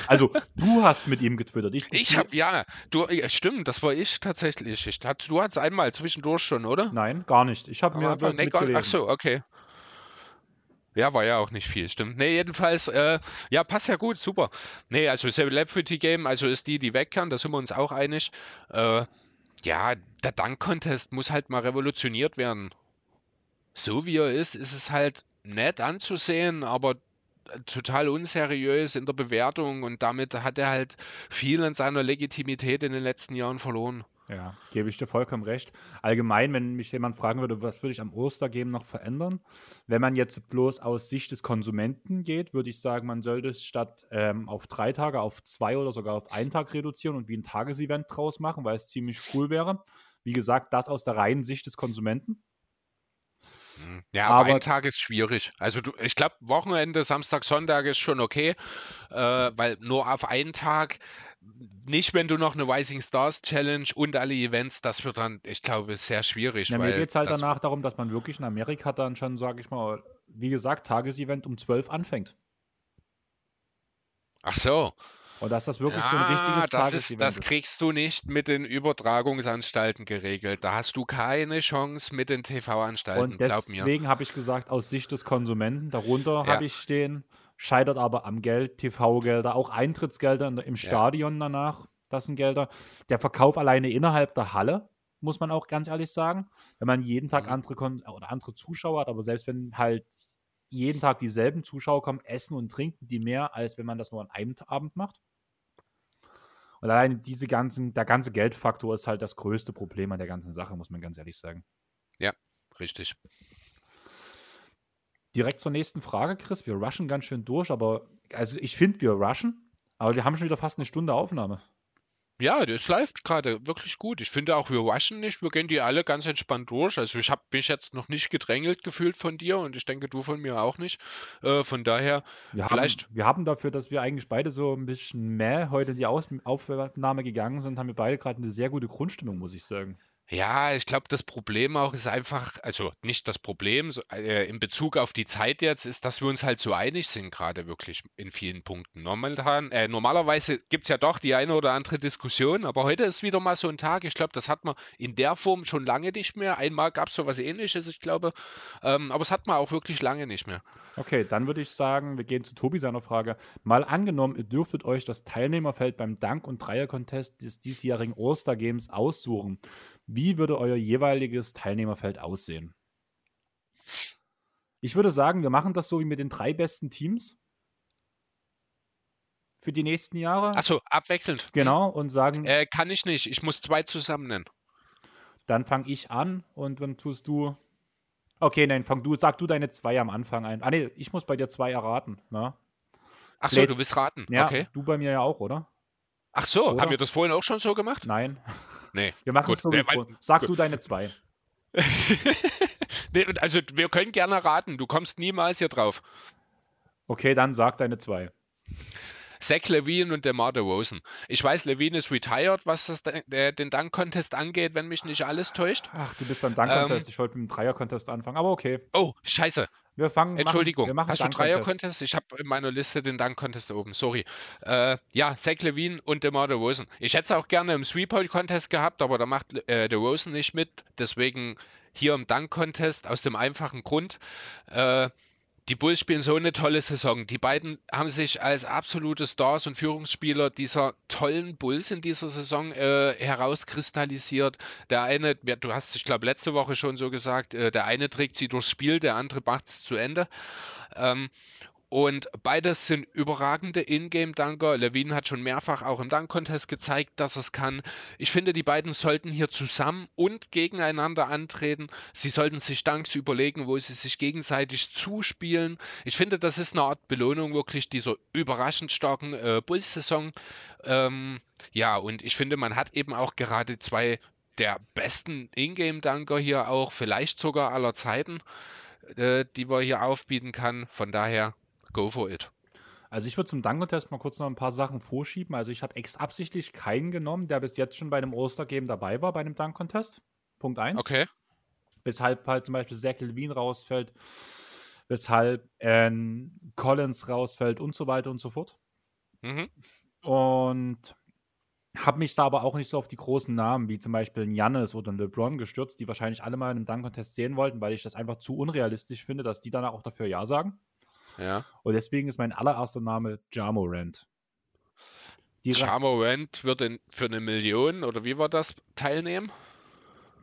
Also, du hast mit ihm getwittert. Ich, Ich habe, ja, du, ja, stimmt, das war ich tatsächlich. Ich, hat, du hattest einmal zwischendurch schon, oder? Nein, gar nicht. Ich habe Am mir bloß Nee, gar-. Ach so, okay. Ja, war ja auch nicht viel, stimmt. Nee, jedenfalls, äh, ja, passt ja gut, super. Nee, also Celebrity Game, also ist die, die weg kann, da sind wir uns auch einig. Äh, ja, der Dunk-Contest muss halt mal revolutioniert werden. So wie er ist, ist es halt nett anzusehen, aber total unseriös in der Bewertung und damit hat er halt viel an seiner Legitimität in den letzten Jahren verloren. Ja, gebe ich dir vollkommen recht. Allgemein, wenn mich jemand fragen würde, was würde ich am Ostergame noch verändern? Wenn man jetzt bloß aus Sicht des Konsumenten geht, würde ich sagen, man sollte es statt ähm, auf drei Tage auf zwei oder sogar auf einen Tag reduzieren und wie ein Tagesevent draus machen, weil es ziemlich cool wäre. Wie gesagt, das aus der reinen Sicht des Konsumenten. Hm. Ja, Aber- aber ein Tag ist schwierig. Also du, ich glaube, Wochenende, Samstag, Sonntag ist schon okay, äh, weil nur auf einen Tag, nicht wenn du noch eine Rising Stars Challenge und alle Events, das wird dann, ich glaube, sehr schwierig. Ja, mir geht es halt danach darum, dass man wirklich in Amerika dann schon, sage ich mal, wie gesagt, Tagesevent um 12 anfängt. Ach so. Und dass das wirklich so ein richtiges das, ist, das ist. kriegst du nicht mit den Übertragungsanstalten geregelt. Da hast du keine Chance mit den TV-Anstalten, Und deswegen habe ich gesagt, aus Sicht des Konsumenten, darunter Ja. habe ich stehen, scheitert aber am Geld, TV-Gelder, auch Eintrittsgelder in, im Stadion danach, das sind Gelder. Der Verkauf alleine innerhalb der Halle, muss man auch ganz ehrlich sagen. Wenn man jeden Tag Mhm. andere, Kon oder andere Zuschauer hat, aber selbst wenn halt jeden Tag dieselben Zuschauer kommen, essen und trinken die mehr, als wenn man das nur an einem Abend macht. Und allein diese ganzen, der ganze Geldfaktor ist halt das größte Problem an der ganzen Sache, muss man ganz ehrlich sagen. Ja, richtig. Direkt zur nächsten Frage, Chris. Wir rushen ganz schön durch, aber also ich finde, wir rushen, aber wir haben schon wieder fast eine Stunde Aufnahme. Ja, das läuft gerade wirklich gut. Ich finde auch, wir rushen nicht. Wir gehen die alle ganz entspannt durch. Also ich habe mich jetzt noch nicht gedrängelt gefühlt von dir und ich denke, du von mir auch nicht. Äh, von daher, Wir vielleicht. haben, wir haben dafür, dass wir eigentlich beide so ein bisschen mehr heute in die Aus Aufnahme gegangen sind, haben wir beide gerade eine sehr gute Grundstimmung, muss ich sagen. Ja, ich glaube, das Problem auch ist einfach, also nicht das Problem so, äh, in Bezug auf die Zeit jetzt, ist, dass wir uns halt so einig sind, gerade wirklich in vielen Punkten. Momentan, äh, normalerweise gibt es ja doch die eine oder andere Diskussion, aber heute ist wieder mal so ein Tag. Ich glaube, das hat man in der Form schon lange nicht mehr. Einmal gab es so was ähnliches, ich glaube, ähm, aber es hat man auch wirklich lange nicht mehr. Okay, dann würde ich sagen, wir gehen zu Tobi seiner Frage. Mal angenommen, ihr dürftet euch das Teilnehmerfeld beim Dank- und Dreier-Contest des diesjährigen All-Star Games aussuchen. Wie würde euer jeweiliges Teilnehmerfeld aussehen? Ich würde sagen, wir machen das so wie mit den drei besten Teams für die nächsten Jahre. Achso, abwechselnd. Hm. Genau, und sagen, Äh, kann ich nicht. Ich muss zwei zusammen nennen. dann fange ich an und dann tust du. Okay, nein, fang du, sag du deine zwei am Anfang ein. Ah, nee, ich muss bei dir zwei erraten. Ne? Ach so, du willst raten. Ja, Okay. du bei mir ja auch, oder? Ach so, Oder? haben wir das vorhin auch schon so gemacht? Nein. Nee. Wir machen Gut. es so Nee, vor- Sag gut. du deine zwei. [laughs] nee, also wir können gerne raten. Du kommst niemals hier drauf. Okay, dann sag deine zwei. Zach Levine und DeMar DeRozan. Ich weiß, Levine ist retired, was das, äh, den Dunk-Contest angeht, wenn mich nicht alles täuscht. Ach, du bist beim Dunk-Contest. Ähm, ich wollte mit dem Dreier-Contest anfangen, aber okay. Oh, scheiße. Wir fangen. Entschuldigung. Machen, wir machen Hast du. Dreier-Contest? Ich habe in meiner Liste den Dunk-Contest oben. Sorry. Äh, ja, Zach Levine und DeMar DeRozan. Ich hätte es auch gerne im Three-Point-Contest gehabt, aber da macht äh, DeRozan nicht mit. Deswegen hier im Dunk-Contest aus dem einfachen Grund. Äh, die Bulls spielen so eine tolle Saison. Die beiden haben sich als absolute Stars und Führungsspieler dieser tollen Bulls in dieser Saison äh, herauskristallisiert. Der eine, ja, du hast, ich glaube, letzte Woche schon so gesagt, äh, der eine trägt sie durchs Spiel, der andere macht es zu Ende. Ähm, und beides sind überragende Ingame-Dunker. Levine hat schon mehrfach auch im Dunk-Contest gezeigt, dass er es kann. Ich finde, die beiden sollten hier zusammen und gegeneinander antreten. Sie sollten sich Dunks überlegen, wo sie sich gegenseitig zuspielen. Ich finde, das ist eine Art Belohnung wirklich dieser überraschend starken äh, Bulls-Saison. Ähm, ja, und ich finde, man hat eben auch gerade zwei der besten Ingame-Dunker hier auch, vielleicht sogar aller Zeiten, äh, die wir hier aufbieten kann. Von daher, go for it. Also ich würde zum Dunk-Contest mal kurz noch ein paar Sachen vorschieben. Also ich habe ex absichtlich keinen genommen, der bis jetzt schon bei einem All-Star-Game dabei war, bei einem Dunk-Contest. Punkt 1. Okay. Weshalb halt zum Beispiel Zach Levine rausfällt, weshalb äh, Collins rausfällt und so weiter und so fort. Mhm. Und habe mich da aber auch nicht so auf die großen Namen wie zum Beispiel ein Jannis oder ein LeBron gestürzt, die wahrscheinlich alle mal in einem Dunk-Contest sehen wollten, weil ich das einfach zu unrealistisch finde, dass die danach auch dafür Ja sagen. Ja. Und deswegen ist mein allererster Name Jamorant. Charmorant wird in, für eine Million oder wie war das teilnehmen?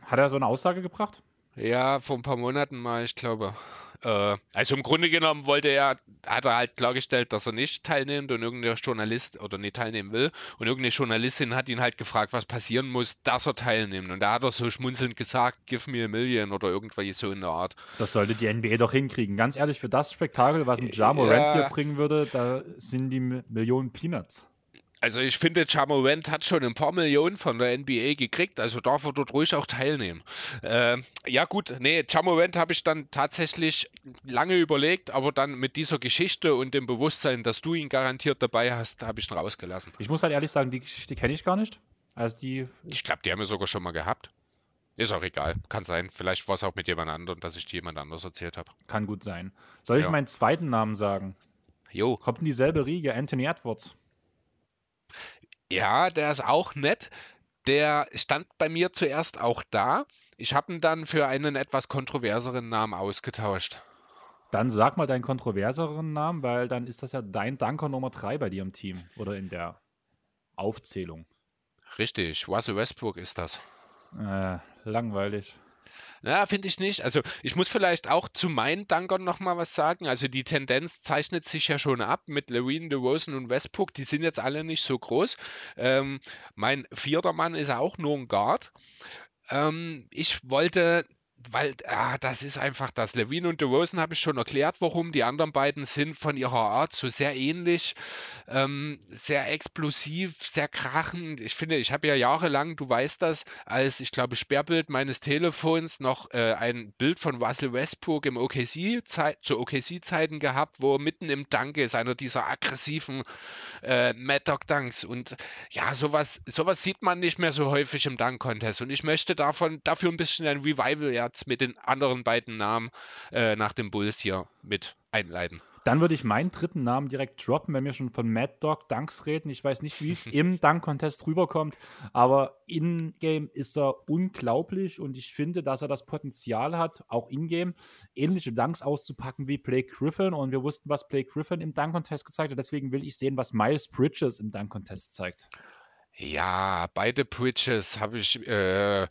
Hat er so eine Aussage gebracht? Ja, vor ein paar Monaten mal, ich glaube. Äh, also im Grunde genommen wollte er, hat er halt klargestellt, dass er nicht teilnimmt und irgendein Journalist oder nicht teilnehmen will. Und irgendeine Journalistin hat ihn halt gefragt, was passieren muss, dass er teilnimmt. Und da hat er so schmunzelnd gesagt, give me a million oder irgendwas so in der Art. Das sollte die NBA doch hinkriegen. Ganz ehrlich, für das Spektakel, was ein Jamorant Ja. dir bringen würde, da sind die Millionen Peanuts. Also ich finde, Jamorant hat schon ein paar Millionen von der NBA gekriegt, also darf er dort ruhig auch teilnehmen. Ähm, ja gut, nee, Jamorant habe ich dann tatsächlich lange überlegt, aber dann mit dieser Geschichte und dem Bewusstsein, dass du ihn garantiert dabei hast, habe ich ihn rausgelassen. Ich muss halt ehrlich sagen, die Geschichte kenne ich gar nicht. Also die, Ich glaube, die haben wir sogar schon mal gehabt. Ist auch egal, kann sein. Vielleicht war es auch mit jemand anderem, dass ich die jemand anders erzählt habe. kann gut sein. Soll ich Ja. meinen zweiten Namen sagen? Jo, Kommt in dieselbe Riege, Anthony Edwards. Ja, der ist auch nett. Der stand bei mir zuerst auch da. Ich habe ihn dann für einen etwas kontroverseren Namen ausgetauscht. Dann sag mal deinen kontroverseren Namen, weil dann ist das ja dein Danker Nummer 3 bei dir im Team oder in der Aufzählung. Richtig, Russell Westbrook ist das. Äh, langweilig. Ja, finde ich nicht. Also, ich muss vielleicht auch zu meinen Dankern noch mal was sagen. Also, die Tendenz zeichnet sich ja schon ab mit Levine, DeRozan und Westbrook. Die sind jetzt alle nicht so groß. Ähm, mein vierter Mann ist auch nur ein Guard. Ähm, ich wollte weil ah, das ist einfach das. Levine und DeRozan habe ich schon erklärt, warum. Die anderen beiden sind von ihrer Art so sehr ähnlich, ähm, sehr explosiv, sehr krachend. Ich finde, ich habe ja jahrelang, du weißt das, als ich glaube Sperrbild meines Telefons noch äh, ein Bild von Russell Westbrook im OKC zu OKC-Zeiten gehabt, wo er mitten im Dank ist, einer dieser aggressiven äh, Mad Dog Dunks. Und ja, sowas, sowas sieht man nicht mehr so häufig im Dunk-Contest. Und ich möchte davon dafür ein bisschen ein Revival ja Satz mit den anderen beiden Namen äh, nach dem Bulls hier mit einleiten. Dann würde ich meinen dritten Namen direkt droppen, wenn wir schon von Mad Dog Dunks reden. Ich weiß nicht, wie es [laughs] im Dunk-Contest rüberkommt, aber in-game ist er unglaublich und ich finde, dass er das Potenzial hat, auch in-game ähnliche Dunks auszupacken wie Blake Griffin. Und wir wussten, was Blake Griffin im Dunk-Contest gezeigt hat. Deswegen will ich sehen, was Miles Bridges im Dunk-Contest zeigt. Ja, beide Bridges habe ich äh,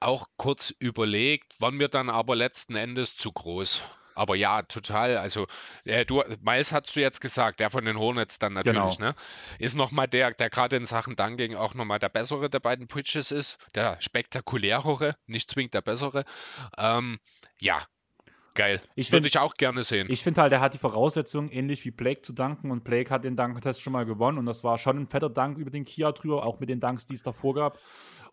auch kurz überlegt, waren mir dann aber letzten Endes zu groß. Aber ja, total. Also, äh, du, Miles hast du jetzt gesagt, der von den Hornets dann natürlich, genau. ne? Ist nochmal der, der gerade in Sachen Dunking auch nochmal der bessere der beiden Pitches ist, der spektakulärere, nicht zwingend der bessere. Ähm, ja, geil. Ich Würde ich auch gerne sehen. Ich finde halt, er hat die Voraussetzungen, ähnlich wie Blake zu danken. Und Blake hat den Dank-Test schon mal gewonnen. Und das war schon ein fetter Dank über den Kia drüber, auch mit den Danks, die es davor gab.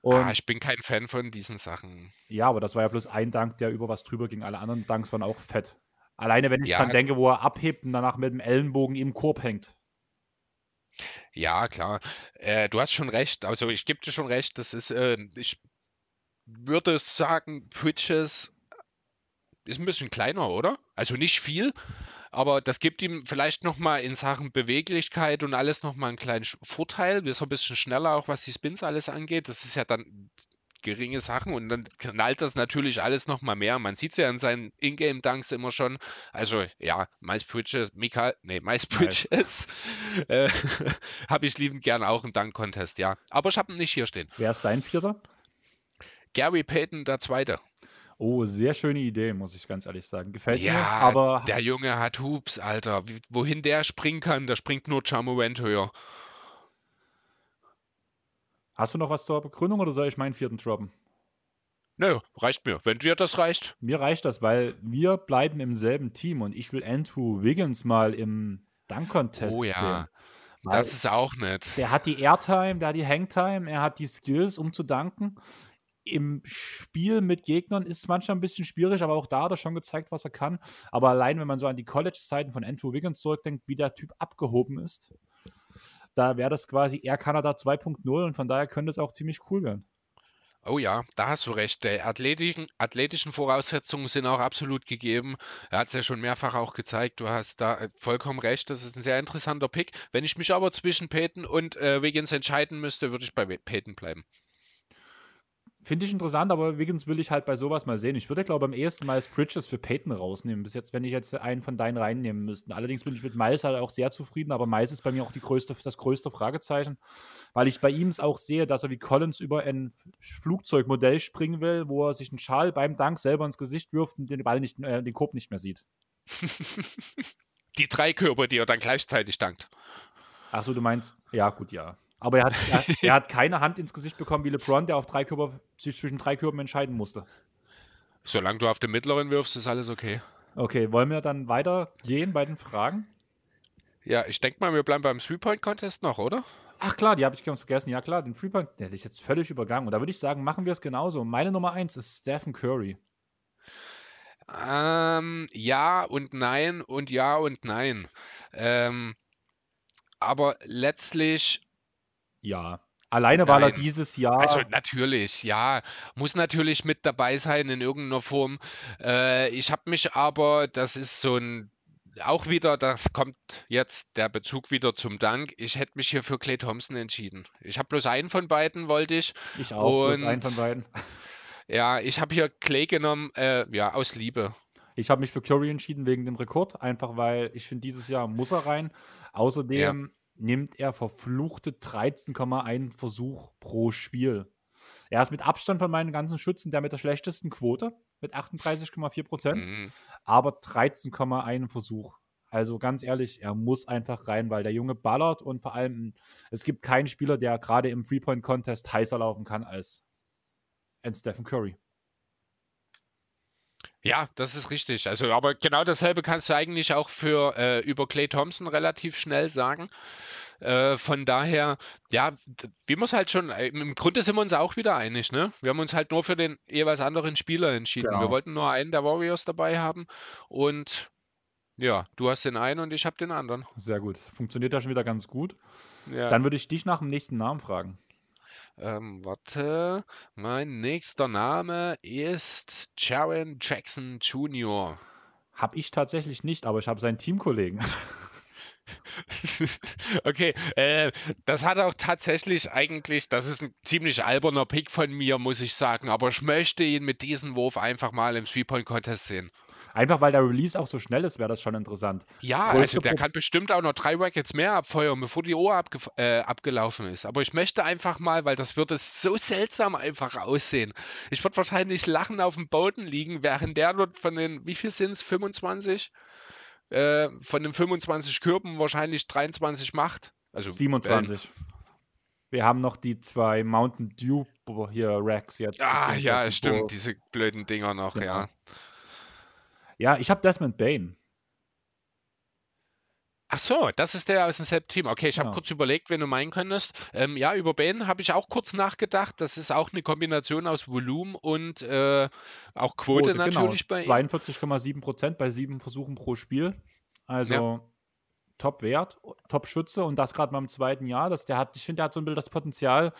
Und ah, ich bin kein Fan von diesen Sachen. Ja, aber das war ja bloß ein Dank, der über was drüber ging. Alle anderen Danks waren auch fett. Alleine, wenn ich ja. dran denke, wo er abhebt und danach mit dem Ellenbogen im Korb hängt. Ja, klar. Äh, du hast schon recht. Also ich gebe dir schon recht. Das ist, äh, ich würde sagen, Twitches ist ein bisschen kleiner, oder? Also nicht viel, aber das gibt ihm vielleicht nochmal in Sachen Beweglichkeit und alles nochmal einen kleinen Vorteil. Ist ein bisschen schneller, auch was die Spins alles angeht. Das ist ja dann geringe Sachen und dann knallt das natürlich alles nochmal mehr. Man sieht es ja in seinen Ingame-Dunks immer schon. Also ja, Miles Bridges, Mika, nee, Miles Bridges [laughs] äh, [laughs] habe ich liebend gern auch im Dunk-Contest, ja. Aber ich habe ihn nicht hier stehen. Wer ist dein Vierter? Gary Payton, der Zweite. Oh, sehr schöne Idee, muss ich ganz ehrlich sagen. Gefällt mir, Ja, aber der Junge hat Hoops, Alter. Wie, wohin der springen kann, der springt nur Jamorant höher. hast du noch was zur Begründung oder soll ich meinen vierten droppen? Nö, reicht mir. Wenn dir das reicht. Mir reicht das, weil wir bleiben im selben Team und ich will Andrew Wiggins mal im Dunk-Contest Oh ja, sehen. das ist auch nett. der hat die Airtime, der hat die Hangtime, er hat die Skills, um zu danken im Spiel mit Gegnern ist es manchmal ein bisschen schwierig, aber auch da hat er schon gezeigt, was er kann. Aber allein, wenn man so an die College-Zeiten von Andrew Wiggins zurückdenkt, wie der Typ abgehoben ist, da wäre das quasi Air Canada 2.0 und von daher könnte es auch ziemlich cool werden. Oh ja, da hast du recht. Die athletischen, athletischen Voraussetzungen sind auch absolut gegeben. Er hat es ja schon mehrfach auch gezeigt. Du hast da äh, vollkommen recht. Das ist ein sehr interessanter Pick. Wenn ich mich aber zwischen Peyton und äh, Wiggins entscheiden müsste, würde ich bei Peyton bleiben. Finde ich interessant, aber Wiggins will ich halt bei sowas mal sehen. Ich würde, glaube ich, am ehesten Miles Bridges für Peyton rausnehmen, bis jetzt, wenn ich jetzt einen von deinen reinnehmen müsste. Allerdings bin ich mit Miles halt auch sehr zufrieden, aber Miles ist bei mir auch die größte, das größte Fragezeichen, weil ich bei ihm es auch sehe, dass er wie Collins über ein Flugzeugmodell springen will, wo er sich einen Schal beim Dank selber ins Gesicht wirft und den Ball nicht, äh, den Korb nicht mehr sieht. [laughs] die drei Körper, die er dann gleichzeitig dankt. Achso, du meinst, ja, gut, ja. Aber er hat, er, [laughs] er hat keine Hand ins Gesicht bekommen wie LeBron, der auf drei Körper, sich zwischen drei Körpern entscheiden musste. Solange du auf den mittleren wirfst, ist alles okay. Okay, wollen wir dann weitergehen bei den Fragen? Ja, ich denke mal, wir bleiben beim Three-Point-Contest noch, oder? Ach klar, die habe ich ganz vergessen. Ja klar, den Three-Point, den hätte ich jetzt völlig übergangen. Und da würde ich sagen, machen wir es genauso. Meine Nummer eins ist Stephen Curry. Ähm, ja und nein und ja und nein. Ähm, aber letztlich ja. Alleine, weil er dieses Jahr. Also natürlich, ja, muss natürlich mit dabei sein in irgendeiner Form. Äh, ich habe mich aber, das ist so ein, auch wieder, das kommt jetzt der Bezug wieder zum Dank. Ich hätte mich hier für Clay Thompson entschieden. Ich habe bloß einen von beiden, wollte ich. Ich auch, bloß einen von beiden. [laughs] Ja, ich habe hier Clay genommen, äh, ja, aus Liebe. Ich habe mich für Curry entschieden wegen dem Rekord, einfach weil ich finde, dieses Jahr muss er rein. Außerdem nimmt er verfluchte 13,1 Versuch pro Spiel. Er ist mit Abstand von meinen ganzen Schützen der mit der schlechtesten Quote, mit 38,4 Prozent, Mhm. aber 13,1 Versuch. Also ganz ehrlich, er muss einfach rein, weil der Junge ballert und vor allem, es gibt keinen Spieler, der gerade im Three-Point-Contest heißer laufen kann als ein Stephen Curry. Ja, das ist richtig. Also, aber genau dasselbe kannst du eigentlich auch für äh, über Clay Thompson relativ schnell sagen. Äh, von daher, ja, wir es halt schon, äh, im Grunde sind wir uns auch wieder einig, ne? Wir haben uns halt nur für den jeweils anderen Spieler entschieden. Wir Genau. wollten nur einen der Warriors dabei haben und ja, du hast den einen und ich habe den anderen. Sehr gut. Funktioniert ja schon wieder ganz gut. Ja. Dann würde ich dich nach dem nächsten Namen fragen. Ähm, warte, mein nächster Name ist Jaron Jackson Jr. Hab ich tatsächlich nicht, aber ich habe seinen Teamkollegen. [laughs] Okay, äh, das hat auch tatsächlich eigentlich, das ist ein ziemlich alberner Pick von mir, muss ich sagen, aber ich möchte ihn mit diesem Wurf einfach mal im Three-Point-Contest sehen. Einfach weil der Release auch so schnell ist, wäre das schon interessant. Ja, Größte also der Pro- kann bestimmt auch noch drei Rackets mehr abfeuern, bevor die Uhr abge äh, abgelaufen ist. Aber ich möchte einfach mal, weil das würde so seltsam einfach aussehen. Ich würde wahrscheinlich lachen auf dem Boden liegen, während der dort von den, wie viel sind es, 25? Äh, von den 25 Kürben wahrscheinlich 23 macht. Also 27. Wir haben noch die zwei Mountain Dew hier Racks jetzt. Ah, ja, stimmt, Bulls. diese blöden Dinger noch, Genau. ja. Ja, ich habe Desmond Bain. Ach so, das ist der aus demselben Team. Okay, ich habe Genau. kurz überlegt, wen du meinen könntest. Ähm, ja, über Ben habe ich auch kurz nachgedacht. Das ist auch eine Kombination aus Volumen und äh, auch Quote, Quote, natürlich genau. bei ihm. 42,7 Prozent bei sieben Versuchen pro Spiel. Also Top-Wert, Top-Schütze und das gerade mal im zweiten Jahr. Das, der hat, ich finde, der hat so ein bisschen das Potenzial,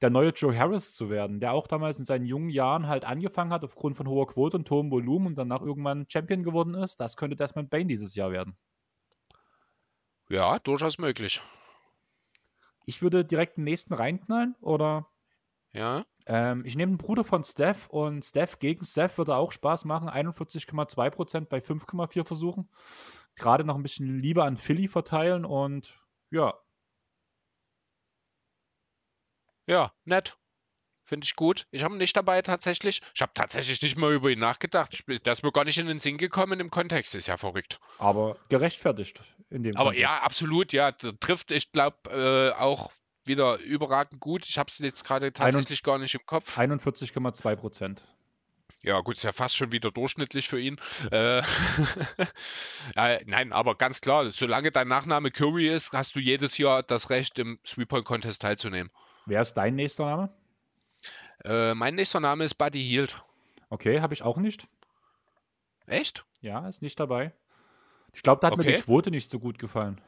der neue Joe Harris zu werden, der auch damals in seinen jungen Jahren halt angefangen hat aufgrund von hoher Quote und hohem Volumen und danach irgendwann Champion geworden ist. Das könnte Desmond Bain dieses Jahr werden. Ja, durchaus möglich. Ich würde direkt den nächsten reinknallen oder Ja, ähm, ich nehme den Bruder von Steph und Steph gegen Steph würde auch Spaß machen. 41,2 Prozent bei 5,4 Versuchen. Gerade noch ein bisschen Liebe an Philly verteilen und ja, ja, nett. Finde ich gut. Ich habe ihn nicht dabei tatsächlich. Ich habe tatsächlich nicht mal über ihn nachgedacht. Ich, das ist mir gar nicht in den Sinn gekommen im Kontext. Ist ja verrückt. aber gerechtfertigt in dem Aber Kontext. ja, absolut, ja. Trifft, ich glaube, äh, auch wieder überragend gut. Ich habe es jetzt gerade tatsächlich gar nicht im Kopf. 41,2 Prozent. Ja, gut, ist ja fast schon wieder durchschnittlich für ihn. Äh, [laughs] ja, nein, aber ganz klar, solange dein Nachname Curry ist, hast du jedes Jahr das Recht, im Three-Point-Contest teilzunehmen. Wer ist dein nächster Name? Äh, mein nächster Name ist Buddy Hield. Okay, habe ich auch nicht. Echt? Ja, ist nicht dabei. Ich glaube, da hat mir die Okay. Quote nicht so gut gefallen.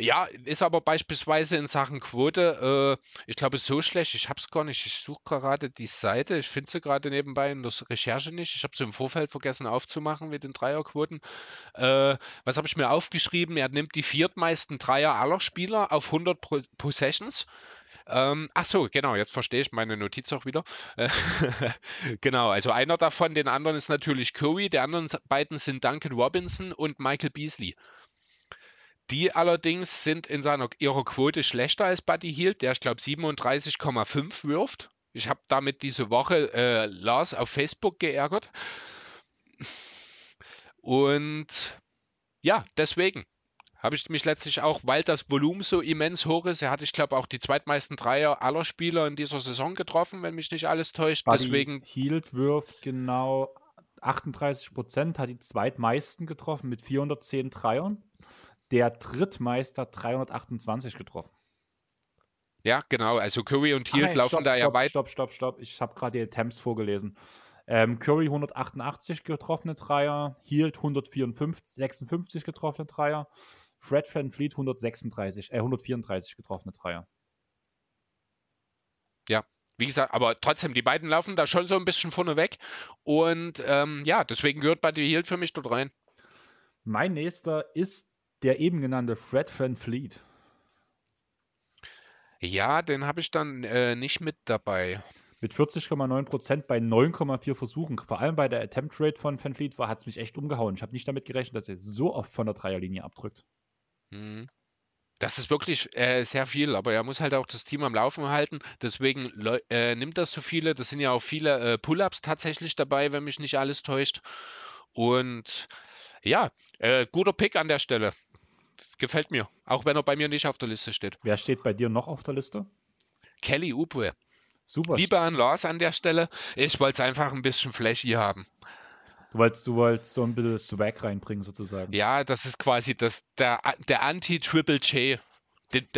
Ja, ist aber beispielsweise in Sachen Quote, äh, ich glaube, so schlecht, ich habe es gar nicht. Ich suche gerade die Seite, ich finde sie gerade nebenbei in der Recherche nicht. Ich habe sie im Vorfeld vergessen aufzumachen mit den Dreierquoten. Äh, was habe ich mir aufgeschrieben? Er nimmt die viertmeisten Dreier aller Spieler auf 100 Pro Possessions. Ähm, ach so, genau, jetzt verstehe ich meine Notiz auch wieder. [laughs] Genau, also einer davon, den anderen ist natürlich Curry, die anderen beiden sind Duncan Robinson und Michael Beasley. Die allerdings sind in seiner, ihrer Quote schlechter als Buddy Hield, der ich glaube 37,5 wirft. Ich habe damit diese Woche äh, Lars auf Facebook geärgert. Und ja, deswegen habe ich mich letztlich auch, weil das Volumen so immens hoch ist, er hat, ich glaube, auch die zweitmeisten Dreier aller Spieler in dieser Saison getroffen, wenn mich nicht alles täuscht. Buddy Deswegen, Hield wirft genau 38 Prozent, hat die zweitmeisten getroffen mit 410 Dreiern. Der Drittmeister hat 328 getroffen. ja, genau, also Curry und Hield nein, laufen stopp, da ja stopp, weit. Stopp, stopp, stopp. Ich habe gerade die Attempts vorgelesen. Ähm, Curry 188 getroffene Dreier, Hield 154, 56 getroffene Dreier, Fred Van Fleet 136, äh, 134 getroffene Dreier. Wie gesagt, aber trotzdem, die beiden laufen da schon so ein bisschen vorne weg. Und ähm, ja, deswegen gehört Buddy Hield für mich dort rein. Mein nächster ist der eben genannte Fred Van Fleet. Ja, den habe ich dann äh, nicht mit dabei. Mit 40,9 Prozent bei 9,4 Versuchen. Vor allem bei der Attempt Rate von Van Fleet hat es mich echt umgehauen. Ich habe nicht damit gerechnet, dass er so oft von der Dreierlinie abdrückt. Hm. Das ist wirklich äh, sehr viel, aber er muss halt auch das Team am Laufen halten. Deswegen äh, nimmt das so viele. Das sind ja auch viele äh, Pull-ups tatsächlich dabei, wenn mich nicht alles täuscht. Und ja, äh, guter Pick an der Stelle. Gefällt mir, auch wenn er bei mir nicht auf der Liste steht. Wer steht bei dir noch auf der Liste? Kelly Oubre. Super. Liebe an Lars an der Stelle. Ich wollte es einfach ein bisschen flashy haben. Du wolltest, du wolltest so ein bisschen Swag reinbringen, sozusagen. Ja, das ist quasi das, der, der Anti-Triple J.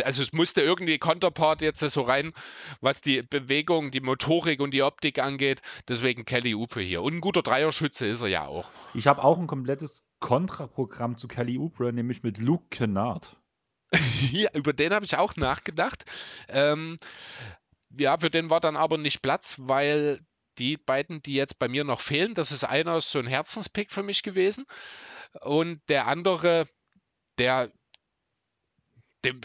Also es musste irgendwie Counterpart jetzt so rein, was die Bewegung, die Motorik und die Optik angeht. Deswegen Kelly Upe hier. Und ein guter Dreierschütze ist er ja auch. Ich habe auch ein komplettes Kontraprogramm zu Kelly Upe, nämlich mit Luke Kennard. [laughs] ja, über den habe ich auch nachgedacht. Ähm, ja, für den war dann aber nicht Platz, weil die beiden, die jetzt bei mir noch fehlen, das ist einer so ein Herzenspick für mich gewesen. Und der andere, der, dem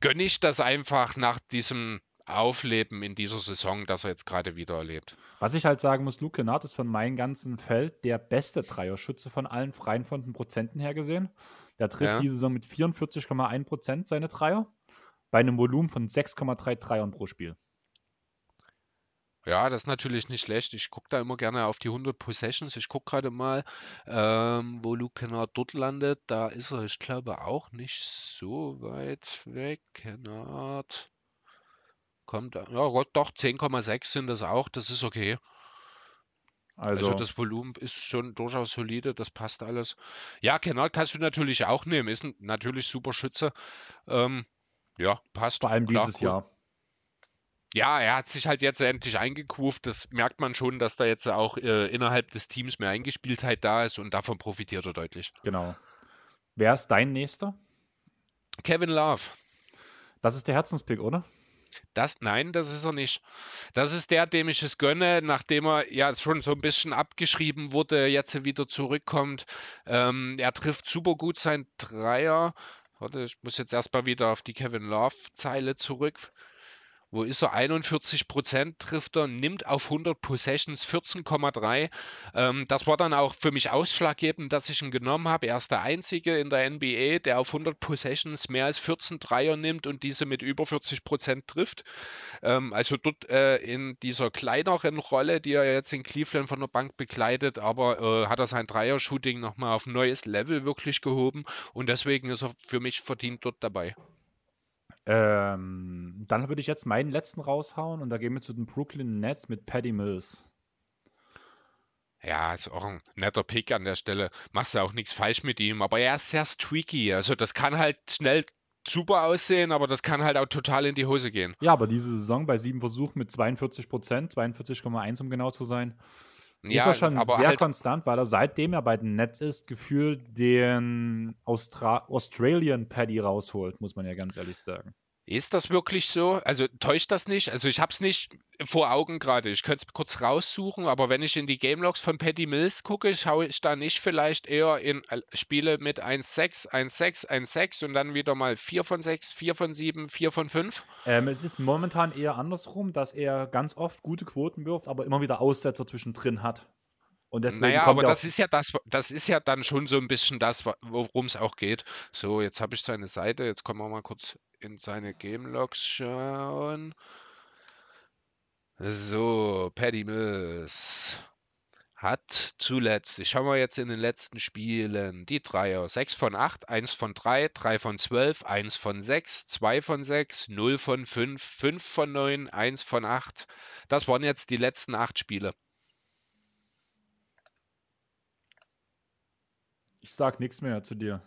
gönne ich das einfach nach diesem Aufleben in dieser Saison, das er jetzt gerade wieder erlebt. Was ich halt sagen muss, Luke Kennard ist von meinem ganzen Feld der beste Dreierschütze von allen freien von den Prozenten her gesehen. Der trifft ja. diese Saison mit 44,1 Prozent seine Dreier bei einem Volumen von 6,3 Dreiern pro Spiel. Ja, das ist natürlich nicht schlecht. Ich gucke da immer gerne auf die 100 Possessions. Ich gucke gerade mal, ähm, wo Luke Kennard dort landet. Da ist er, ich glaube, auch nicht so weit weg. Kennard kommt, ja doch, 10,6 sind das auch. Das ist okay. Also, also, das Volumen ist schon durchaus solide, das passt alles. Ja, Kennard kannst du natürlich auch nehmen, ist ein, natürlich super Schütze. Ähm, ja, passt. Vor allem klar, dieses cool. Jahr. Ja, er hat sich halt jetzt endlich eingekuft. Das merkt man schon, dass da jetzt auch äh, innerhalb des Teams mehr Eingespieltheit da ist und davon profitiert er deutlich. Genau. Wer ist dein nächster? Kevin Love. Das ist der Herzenspick, oder? Das, nein, das ist er nicht. Das ist der, dem ich es gönne, nachdem er ja schon so ein bisschen abgeschrieben wurde, jetzt wieder zurückkommt. Ähm, er trifft super gut sein Dreier. Warte, ich muss jetzt erstmal wieder auf die Kevin Love-Zeile zurück wo ist er? 41 Prozent trifft er, nimmt auf 100 Possessions 14,3. Ähm, das war dann auch für mich ausschlaggebend, dass ich ihn genommen habe. Er ist der Einzige in der NBA, der auf 100 Possessions mehr als 14 Dreier nimmt und diese mit über 40 Prozent trifft. Ähm, also dort äh, in dieser kleineren Rolle, die er jetzt in Cleveland von der Bank begleitet, aber äh, hat er sein Dreier-Shooting nochmal auf ein neues Level wirklich gehoben und deswegen ist er für mich verdient dort dabei. Ähm, dann würde ich jetzt meinen letzten raushauen und da gehen wir zu den Brooklyn Nets mit Paddy Mills. Ja, ist auch ein netter Pick an der Stelle. Machst du auch nichts falsch mit ihm, aber er ist sehr streaky. Also das kann halt schnell super aussehen, aber das kann halt auch total in die Hose gehen. Ja, aber diese Saison bei sieben Versuchen mit 42 Prozent, 42,1 um genau zu sein, ja, ist er schon sehr halt konstant, weil er seitdem er bei den Nets ist, gefühlt den Austra Australian Paddy rausholt, muss man ja ganz ehrlich sagen. Ist das wirklich so? Also täuscht das nicht? Also ich habe es nicht vor Augen gerade. Ich könnte es kurz raussuchen, aber wenn ich in die Game Logs von Paddy Mills gucke, schaue ich da nicht vielleicht eher in äh, Spiele mit 1-6, 1-6, 1-6 und dann wieder mal 4 von 6, 4 von 7, 4 von 5? Ähm, es ist momentan eher andersrum, dass er ganz oft gute Quoten wirft, aber immer wieder Aussetzer zwischendrin hat. Und naja, aber das ist ja das, das ist ja dann schon so ein bisschen das, worum es auch geht. So, jetzt habe ich seine Seite, jetzt kommen wir mal kurz in seine Game Logs schauen. So, Paddy Mills hat zuletzt, ich schaue mal jetzt in den letzten Spielen, die Dreier, 6 von 8, 1 von 3, 3 von 12, 1 von 6, 2 von 6, 0 von 5, 5 von 9, 1 von 8. Das waren jetzt die letzten 8 Spiele. Ich sag nichts mehr zu dir.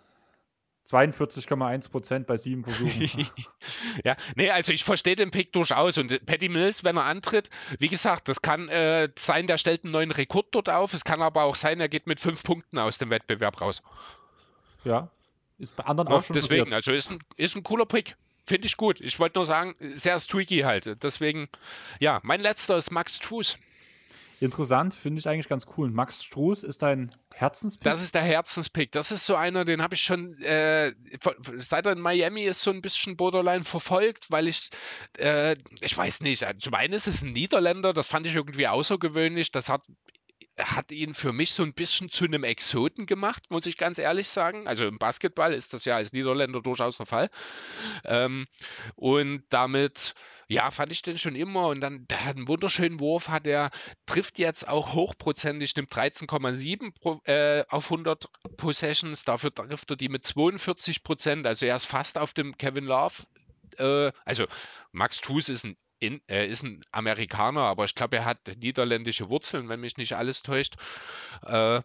42,1 Prozent bei sieben Versuchen. [laughs] ja, nee, also ich verstehe den Pick durchaus. Und Patty Mills, wenn er antritt, wie gesagt, das kann äh, sein, der stellt einen neuen Rekord dort auf. Es kann aber auch sein, er geht mit fünf Punkten aus dem Wettbewerb raus. Ja, ist bei anderen ja, auch schon Deswegen, passiert. also ist ein, ist ein cooler Pick. Finde ich gut. Ich wollte nur sagen, sehr streaky halt. Deswegen, ja, mein letzter ist Max Trues. Interessant, finde ich eigentlich ganz cool. Max Struß ist dein Herzenspick? Das ist der Herzenspick. Das ist so einer, den habe ich schon, äh, seit er in Miami ist, so ein bisschen Borderline verfolgt, weil ich, äh, ich weiß nicht, zum einen ist es ein Niederländer, das fand ich irgendwie außergewöhnlich. Das hat hat ihn für mich so ein bisschen zu einem Exoten gemacht, muss ich ganz ehrlich sagen. Also im Basketball ist das ja als Niederländer durchaus der Fall. Ähm, und damit ja, fand ich den schon immer. Und dann, der hat einen wunderschönen Wurf, hat er, trifft jetzt auch hochprozentig, nimmt 13,7 äh, auf 100 Possessions. Dafür trifft er die mit 42 Prozent. Also er ist fast auf dem Kevin Love. Äh, also Max Tues ist ein in, er ist ein Amerikaner, aber ich glaube, er hat niederländische Wurzeln, wenn mich nicht alles täuscht. Äh,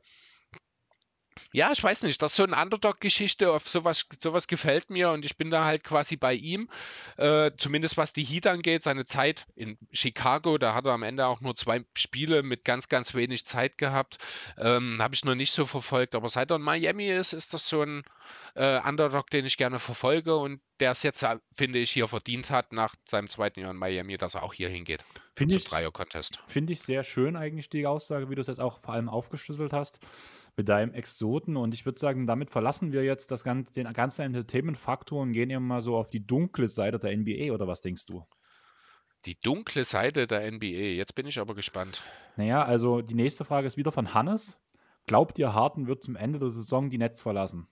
ja, ich weiß nicht, das ist so eine Underdog-Geschichte, auf sowas, sowas gefällt mir und ich bin da halt quasi bei ihm, äh, zumindest was die Heat angeht, seine Zeit in Chicago, da hat er am Ende auch nur zwei Spiele mit ganz, ganz wenig Zeit gehabt, ähm, habe ich noch nicht so verfolgt, aber seit er in Miami ist, ist das so ein äh, Underdog, den ich gerne verfolge und der es jetzt, finde ich, hier verdient hat nach seinem zweiten Jahr in Miami, dass er auch hier hingeht. Finde ich, find ich sehr schön eigentlich die Aussage, wie du es jetzt auch vor allem aufgeschlüsselt hast mit deinem Exoten. Und ich würde sagen, damit verlassen wir jetzt das ganze, den ganzen Entertainment-Faktor und gehen eben mal so auf die dunkle Seite der NBA, oder was denkst du? Die dunkle Seite der NBA. Jetzt bin ich aber gespannt. Naja, also die nächste Frage ist wieder von Hannes. Glaubt ihr, Harden wird zum Ende der Saison die Netz verlassen?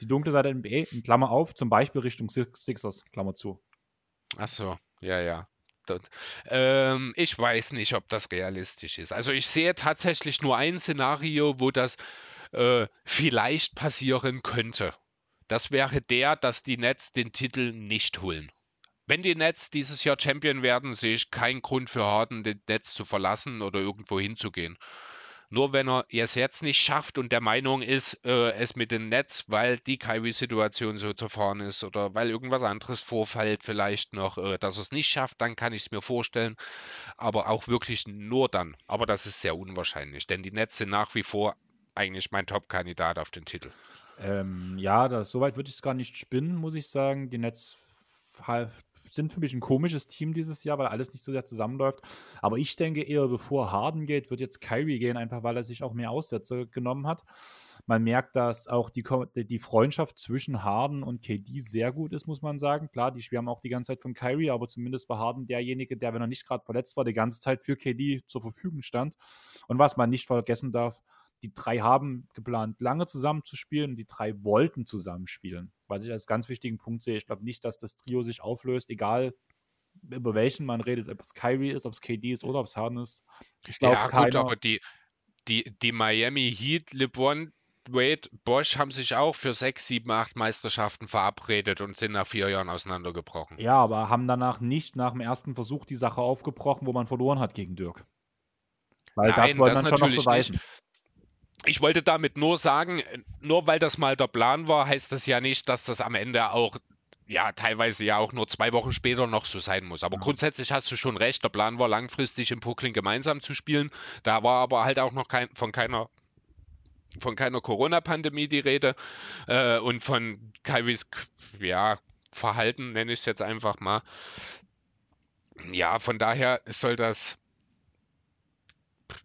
Die dunkle Seite der NBA, in Klammer auf, zum Beispiel Richtung Sixers, Klammer zu. Ach so, ja, ja. Ähm, ich weiß nicht, ob das realistisch ist. Also ich sehe tatsächlich nur ein Szenario, wo das äh, vielleicht passieren könnte. Das wäre der, dass die Nets den Titel nicht holen. Wenn die Nets dieses Jahr Champion werden, sehe ich keinen Grund für Harden, den Nets zu verlassen oder irgendwo hinzugehen. Nur wenn er es jetzt nicht schafft und der Meinung ist, äh, es mit dem Netz, weil die Kyrie-Situation so zerfahren ist oder weil irgendwas anderes vorfällt, vielleicht noch, äh, dass er es nicht schafft, dann kann ich es mir vorstellen. Aber auch wirklich nur dann. Aber das ist sehr unwahrscheinlich, denn die Nets sind nach wie vor eigentlich mein Top-Kandidat auf den Titel. Ähm, ja, das, soweit würde ich es gar nicht spinnen, muss ich sagen. Die Nets sind für mich ein komisches Team dieses Jahr, weil alles nicht so sehr zusammenläuft. Aber ich denke eher, bevor Harden geht, wird jetzt Kyrie gehen, einfach weil er sich auch mehr Aussätze genommen hat. Man merkt, dass auch die, die Freundschaft zwischen Harden und KD sehr gut ist, muss man sagen. Klar, die schwärmen auch die ganze Zeit von Kyrie, aber zumindest war Harden derjenige, der, wenn er nicht gerade verletzt war, die ganze Zeit für KD zur Verfügung stand. Und was man nicht vergessen darf, die drei haben geplant, lange zusammen zu spielen. Die drei wollten zusammenspielen. Was ich als ganz wichtigen Punkt sehe. Ich glaube nicht, dass das Trio sich auflöst, egal über welchen man redet, ob es Kyrie ist, ob es KD ist oder ob es Harden ist. Ich glaube, ja, keiner... gut, aber die, die, die Miami Heat, LeBron, Wade, Bosch haben sich auch für sechs, sieben, acht Meisterschaften verabredet und sind nach vier Jahren auseinandergebrochen. Ja, aber haben danach nicht nach dem ersten Versuch die Sache aufgebrochen, wo man verloren hat gegen Dirk. Weil Nein, das wollte man schon noch beweisen. Nicht ich wollte damit nur sagen, nur weil das mal der Plan war, heißt das ja nicht, dass das am Ende auch ja, teilweise ja auch nur zwei Wochen später noch so sein muss. Aber ja. grundsätzlich hast du schon recht, der Plan war langfristig im Brooklyn gemeinsam zu spielen. Da war aber halt auch noch kein, von keiner von keiner Corona-Pandemie die Rede äh, und von Kaiwis ja, Verhalten, nenne ich es jetzt einfach mal. Ja, von daher soll das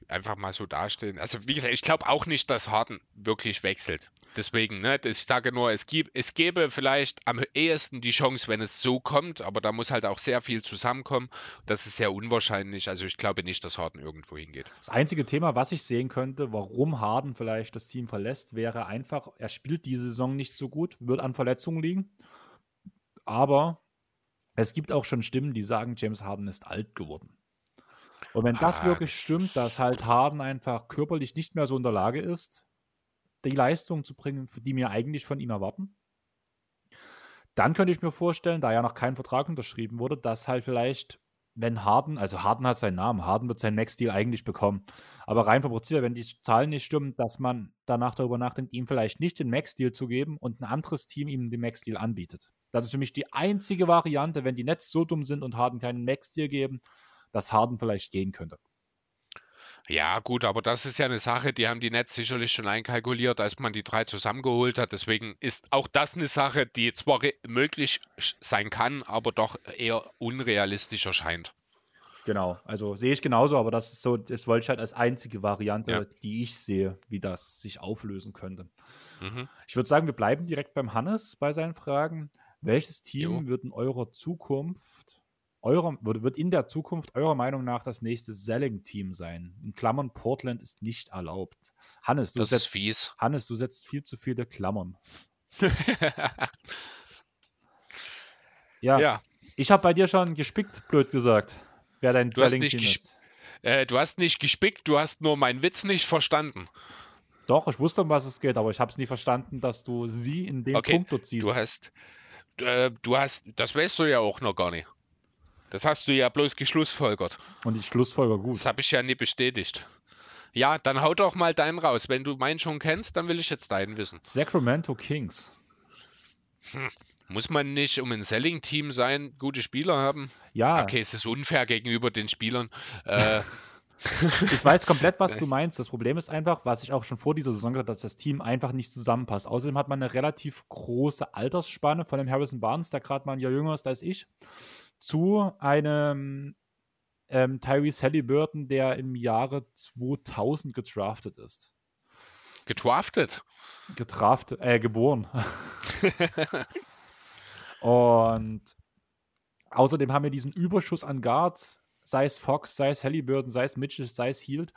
einfach mal so dastehen. Also wie gesagt, ich glaube auch nicht, dass Harden wirklich wechselt. Deswegen, ne, ich sage nur, es, gibt, es gäbe vielleicht am ehesten die Chance, wenn es so kommt, aber da muss halt auch sehr viel zusammenkommen. Das ist sehr unwahrscheinlich. Also ich glaube nicht, dass Harden irgendwo hingeht. Das einzige Thema, was ich sehen könnte, warum Harden vielleicht das Team verlässt, wäre einfach, er spielt diese Saison nicht so gut, wird an Verletzungen liegen. Aber es gibt auch schon Stimmen, die sagen, James Harden ist alt geworden. Und wenn das ah, wirklich stimmt, dass halt Harden einfach körperlich nicht mehr so in der Lage ist, die Leistung zu bringen, die mir eigentlich von ihm erwarten, dann könnte ich mir vorstellen, da ja noch kein Vertrag unterschrieben wurde, dass halt vielleicht, wenn Harden, also Harden hat seinen Namen, Harden wird seinen Max-Deal eigentlich bekommen. Aber rein vom Prinzip, wenn die Zahlen nicht stimmen, dass man danach darüber nachdenkt, ihm vielleicht nicht den Max-Deal zu geben und ein anderes Team ihm den Max-Deal anbietet. Das ist für mich die einzige Variante, wenn die Nets so dumm sind und Harden keinen Max-Deal geben, dass Harden vielleicht gehen könnte. Ja, gut, aber das ist ja eine Sache, die haben die Nets sicherlich schon einkalkuliert, als man die drei zusammengeholt hat. Deswegen ist auch das eine Sache, die zwar möglich sein kann, aber doch eher unrealistisch erscheint. Genau, also sehe ich genauso, aber das ist so, das wollte ich halt als einzige Variante, ja. die ich sehe, wie das sich auflösen könnte. Mhm. Ich würde sagen, wir bleiben direkt beim Hannes bei seinen Fragen. Welches Team jo. wird in eurer Zukunft eurer, wird, wird in der Zukunft eurer Meinung nach das nächste Selling-Team sein? In Klammern, Portland ist nicht erlaubt. Hannes, du Das setzt, fies. Hannes, du setzt viel zu viele Klammern. [laughs] Ja, Ja, ich habe bei dir schon gespickt, blöd gesagt, wer dein Selling-Team ist. äh, du hast nicht gespickt, du hast nur meinen Witz nicht verstanden. Doch, ich wusste, um was es geht, aber ich habe es nie verstanden, dass du sie in dem Okay, Punkt dort siehst. Du hast, äh, du hast, das weißt du ja auch noch gar nicht. Das hast du ja bloß geschlussfolgert. Und die Schlussfolger gut. Das habe ich ja nie bestätigt. Ja, dann hau doch mal deinen raus. Wenn du meinen schon kennst, dann will ich jetzt deinen wissen. Sacramento Kings. Muss man nicht, um ein Selling-Team sein, gute Spieler haben? Ja, Okay, es ist unfair gegenüber den Spielern. Äh, [laughs] ich weiß komplett, was [laughs] du meinst. Das Problem ist einfach, was ich auch schon vor dieser Saison gesagt habe, dass das Team einfach nicht zusammenpasst. Außerdem hat man eine relativ große Altersspanne von dem Harrison Barnes, der gerade mal ein Jahr jünger ist als ich, zu einem ähm, Tyrese Halliburton, der im Jahre 2000 gedraftet ist. gedraftet. Gedraftet, äh, geboren. [laughs] Und außerdem haben wir diesen Überschuss an Guards, sei es Fox, sei es Halliburton, sei es Mitchell, sei es Hield,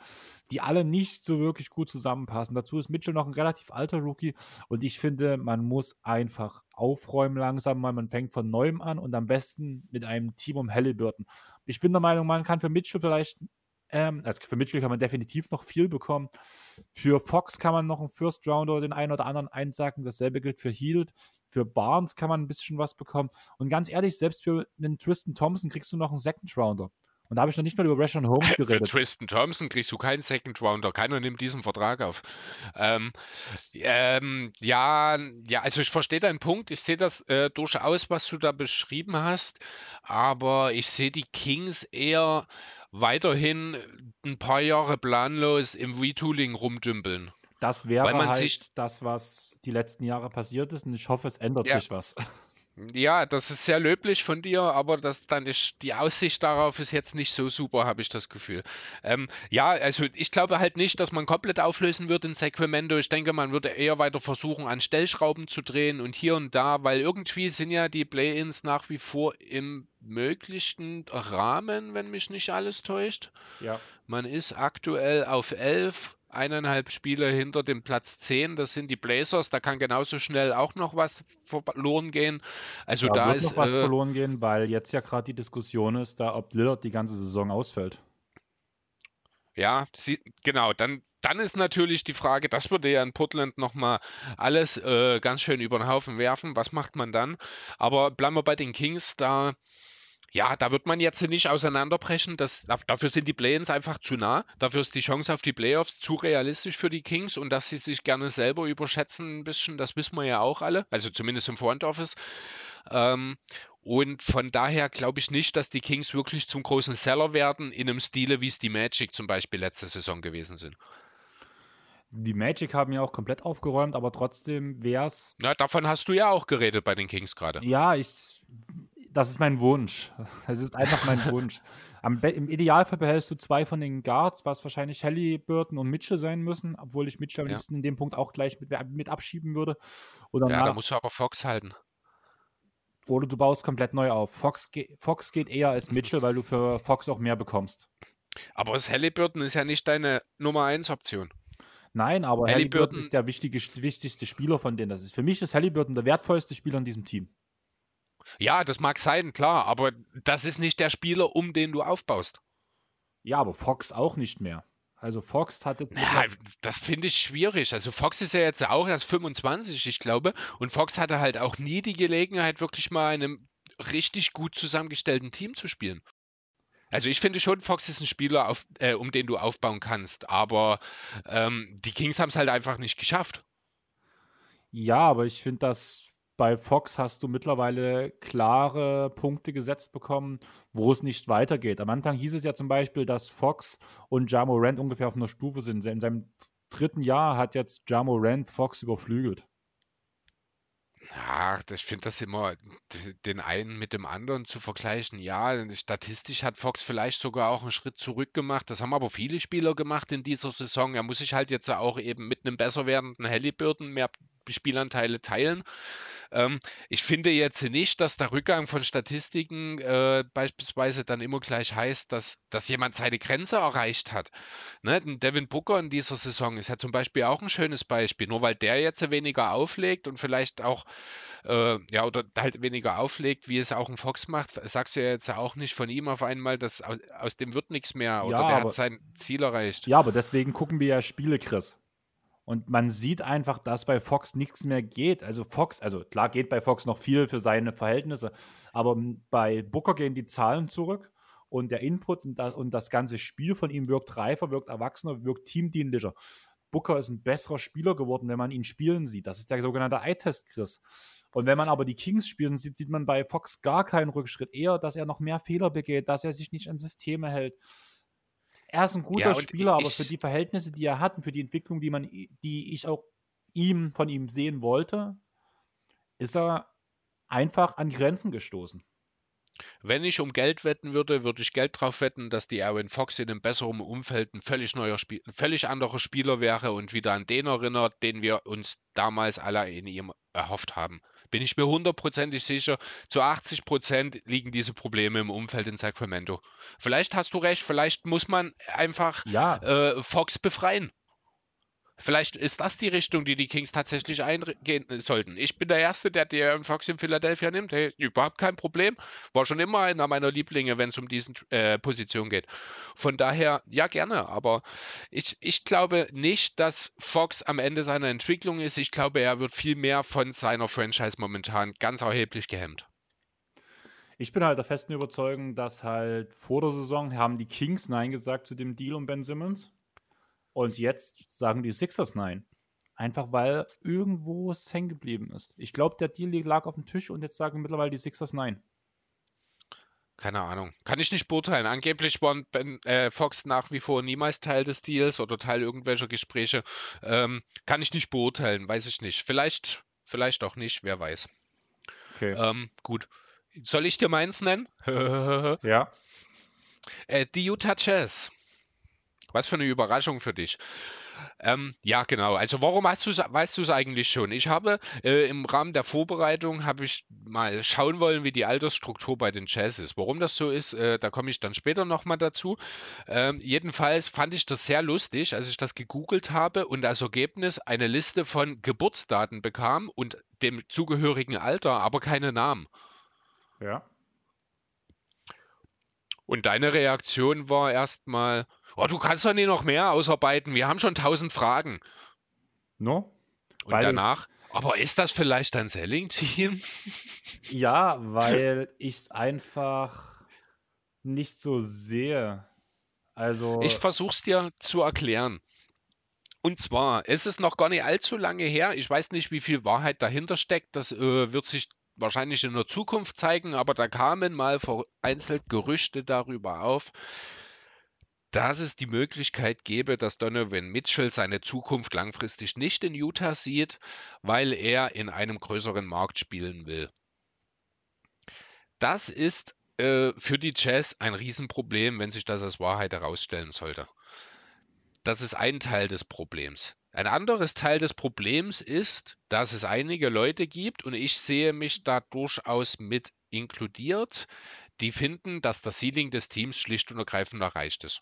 die alle nicht so wirklich gut zusammenpassen. Dazu ist Mitchell noch ein relativ alter Rookie und ich finde, man muss einfach aufräumen langsam mal. Man fängt von neuem an und am besten mit einem Team um Halliburton. Ich bin der Meinung, man kann für Mitchell vielleicht, ähm, also für Mitchell kann man definitiv noch viel bekommen. Für Fox kann man noch einen First Rounder den einen oder anderen einsacken. Dasselbe gilt für Hield. Für Barnes kann man ein bisschen was bekommen. Und ganz ehrlich, selbst für einen Tristan Thompson kriegst du noch einen Second Rounder. Und da habe ich noch nicht mal über Rashon Holmes Für geredet. Tristan Thompson kriegst du keinen Second Rounder. Keiner nimmt diesen Vertrag auf. Ähm, ähm, ja, ja, also ich verstehe deinen Punkt. Ich sehe das äh, durchaus, was du da beschrieben hast. Aber ich sehe die Kings eher weiterhin ein paar Jahre planlos im Retooling rumdümpeln. Das wäre halt das, was die letzten Jahre passiert ist. Und ich hoffe, es ändert Ja. sich was. Ja, das ist sehr löblich von dir, aber das dann ist, die Aussicht darauf ist jetzt nicht so super, habe ich das Gefühl. Ähm, ja, also ich glaube halt nicht, dass man komplett auflösen wird in Sacramento. Ich denke, man würde eher weiter versuchen, an Stellschrauben zu drehen und hier und da, weil irgendwie sind ja die Play-ins nach wie vor im möglichen Rahmen, wenn mich nicht alles täuscht. Ja. Man ist aktuell auf 11, eineinhalb Spiele hinter dem Platz 10. Das sind die Blazers. Da kann genauso schnell auch noch was verloren gehen. Also Da, da wird ist noch was äh, verloren gehen, weil jetzt ja gerade die Diskussion ist, da ob Lillard die ganze Saison ausfällt. ja, sie, genau. Dann, dann ist natürlich die Frage, das würde ja in Portland nochmal alles äh, ganz schön über den Haufen werfen. Was macht man dann? Aber bleiben wir bei den Kings. Da, ja, da wird man jetzt nicht auseinanderbrechen. Das, da- dafür sind die Play-ins einfach zu nah. Dafür ist die Chance auf die Playoffs zu realistisch für die Kings und dass sie sich gerne selber überschätzen ein bisschen, das wissen wir ja auch alle. Also zumindest im Front Office. Ähm, und von daher glaube ich nicht, dass die Kings wirklich zum großen Seller werden, in einem Stile, wie es die Magic zum Beispiel letzte Saison gewesen sind. Die Magic haben ja auch komplett aufgeräumt, aber trotzdem wäre es Na, davon hast du ja auch geredet bei den Kings gerade. Ja, ich. Das ist mein Wunsch. Es ist einfach mein Wunsch. Im Idealfall behältst du zwei von den Guards, was wahrscheinlich Halliburton und Mitchell sein müssen, obwohl ich Mitchell am Ja. liebsten in dem Punkt auch gleich mit, mit abschieben würde. Oder, Ja, da musst du aber Fox halten. oder du baust komplett neu auf. Fox, ge Fox geht eher als Mitchell, weil du für Fox auch mehr bekommst. Aber das Halliburton ist ja nicht deine Nummer 1 Option. Nein, aber Halliburton Halliburton- ist der wichtige, wichtigste Spieler von denen. Das ist, für mich ist Halliburton der wertvollste Spieler in diesem Team. Ja, das mag sein, klar, aber das ist nicht der Spieler, um den du aufbaust. Ja, aber Fox auch nicht mehr. Also Fox hatte. Ja, das finde ich schwierig. Also Fox ist ja jetzt auch erst 25, ich glaube, und Fox hatte halt auch nie die Gelegenheit, wirklich mal in einem richtig gut zusammengestellten Team zu spielen. Also ich finde schon, Fox ist ein Spieler, auf, äh, um den du aufbauen kannst, aber ähm, die Kings haben es halt einfach nicht geschafft. Ja, aber ich finde, dass bei Fox hast du mittlerweile klare Punkte gesetzt bekommen, wo es nicht weitergeht. Am Anfang hieß es ja zum Beispiel, dass Fox und Jamo Rand ungefähr auf einer Stufe sind. In seinem dritten Jahr hat jetzt Jamo Rand Fox überflügelt. Ja, ich finde das immer, den einen mit dem anderen zu vergleichen. Ja, statistisch hat Fox vielleicht sogar auch einen Schritt zurück gemacht. Das haben aber viele Spieler gemacht in dieser Saison. Er muss sich halt jetzt auch eben mit einem besser werdenden Halliburton mehr Spielanteile teilen. Ähm, ich finde jetzt nicht, dass der Rückgang von Statistiken äh, beispielsweise dann immer gleich heißt, dass, dass jemand seine Grenze erreicht hat. Ne? Devin Booker in dieser Saison ist ja zum Beispiel auch ein schönes Beispiel. Nur weil der jetzt weniger auflegt und vielleicht auch äh, ja, oder halt weniger auflegt, wie es auch ein Fox macht, sagst du ja jetzt auch nicht von ihm auf einmal, dass aus, aus dem wird nichts mehr oder Ja, der aber hat sein Ziel erreicht. ja, aber deswegen gucken wir ja Spiele, Chris. Und man sieht einfach, dass bei Fox nichts mehr geht. Also Fox, also klar geht bei Fox noch viel für seine Verhältnisse, aber bei Booker gehen die Zahlen zurück und der Input und das, und das ganze Spiel von ihm wirkt reifer, wirkt erwachsener, wirkt teamdienlicher. Booker ist ein besserer Spieler geworden, wenn man ihn spielen sieht. Das ist der sogenannte Eye-Test, Chris. Und wenn man aber die Kings spielen sieht, sieht man bei Fox gar keinen Rückschritt. Eher, dass er noch mehr Fehler begeht, dass er sich nicht an Systeme hält. Er ist ein guter Ja, Spieler, aber für ich, die Verhältnisse, die er hat und für die Entwicklung, die man, die ich auch ihm von ihm sehen wollte, ist er einfach an Grenzen gestoßen. wenn ich um Geld wetten würde, würde ich Geld drauf wetten, dass die Aaron Fox in einem besseren Umfeld ein völlig neuer Spiel, ein völlig anderer Spieler wäre und wieder an den erinnert, den wir uns damals alle in ihm erhofft haben. Bin ich mir hundertprozentig sicher, zu 80 Prozent liegen diese Probleme im Umfeld in Sacramento. Vielleicht hast du recht, vielleicht muss man einfach Ja, äh, Fox befreien. Vielleicht ist das die Richtung, die die Kings tatsächlich eingehen sollten. Ich bin der Erste, der De'Aaron Fox in Philadelphia nimmt. Hey, überhaupt kein Problem. War schon immer einer meiner Lieblinge, wenn es um diese äh, Position geht. Von daher, ja, gerne. Aber ich, ich glaube nicht, dass Fox am Ende seiner Entwicklung ist. Ich glaube, er wird viel mehr von seiner Franchise momentan ganz erheblich gehemmt. ich bin halt der festen Überzeugung, dass halt vor der Saison haben die Kings Nein gesagt zu dem Deal um Ben Simmons. Und jetzt sagen die Sixers Nein. Einfach weil irgendwo es hängen geblieben ist. Ich glaube, der Deal lag auf dem Tisch und jetzt sagen mittlerweile die Sixers Nein. Keine Ahnung. Kann ich nicht beurteilen. Angeblich war ben, äh, Fox nach wie vor niemals Teil des Deals oder Teil irgendwelcher Gespräche. Ähm, kann ich nicht beurteilen, weiß ich nicht. Vielleicht, vielleicht auch nicht, wer weiß. Okay. Ähm, gut. Soll ich dir meins nennen? [laughs] Ja. äh, die Utah Jazz. Was für eine Überraschung für dich. Ähm, ja, genau. Also warum hast du's, weißt du es eigentlich schon? Ich habe äh, im Rahmen der Vorbereitung habe ich mal schauen wollen, wie die Altersstruktur bei den Jazz ist. Warum das so ist, äh, da komme ich dann später nochmal dazu. Ähm, jedenfalls fand ich das sehr lustig, als ich das gegoogelt habe und als Ergebnis eine Liste von Geburtsdaten bekam und dem zugehörigen Alter, aber keine Namen. Ja. Und deine Reaktion war erstmal, oh, du kannst doch nicht noch mehr ausarbeiten, wir haben schon tausend Fragen. No? Und Weil danach, aber ist das vielleicht ein Selling-Team? [laughs] Ja, weil ich es einfach nicht so sehe. Also, Ich versuche es dir zu erklären. Und zwar, es ist noch gar nicht allzu lange her. Ich weiß nicht, wie viel Wahrheit dahinter steckt. Das äh, wird sich wahrscheinlich in der Zukunft zeigen, aber da kamen mal vereinzelt Gerüchte darüber auf, dass es die Möglichkeit gäbe, dass Donovan Mitchell seine Zukunft langfristig nicht in Utah sieht, weil er in einem größeren Markt spielen will. Das ist äh, für die Jazz ein Riesenproblem, wenn sich das als Wahrheit herausstellen sollte. Das ist ein Teil des Problems. Ein anderes Teil des Problems ist, dass es einige Leute gibt, und ich sehe mich da durchaus mit inkludiert, die finden, dass das Ceiling des Teams schlicht und ergreifend erreicht ist.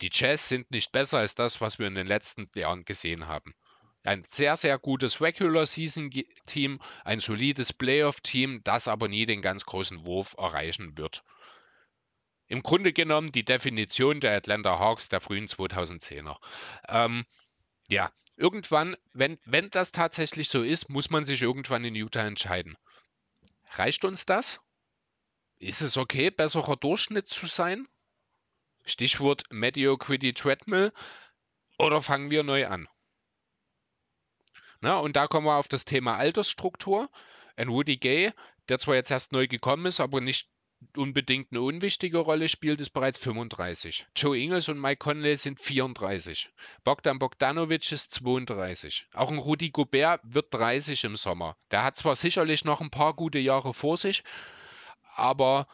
Die Jazz sind nicht besser als das, was wir in den letzten Jahren gesehen haben. Ein sehr, sehr gutes Regular Season Team, ein solides Playoff Team, das aber nie den ganz großen Wurf erreichen wird. Im Grunde genommen die Definition der Atlanta Hawks der frühen 2010er. Ähm, ja, irgendwann, wenn, wenn das tatsächlich so ist, muss man sich irgendwann in Utah entscheiden. Reicht uns das? Ist es okay, besserer Durchschnitt zu sein? Stichwort Mediocrity Treadmill. Oder fangen wir neu an? Na, und da kommen wir auf das Thema Altersstruktur. Ein Woody Gay, der zwar jetzt erst neu gekommen ist, aber nicht unbedingt eine unwichtige Rolle spielt, ist bereits 35. Joe Ingles und Mike Conley sind 34. Bogdan Bogdanovic ist 32. Auch ein Rudi Gobert wird 30 im Sommer. Der hat zwar sicherlich noch ein paar gute Jahre vor sich, aber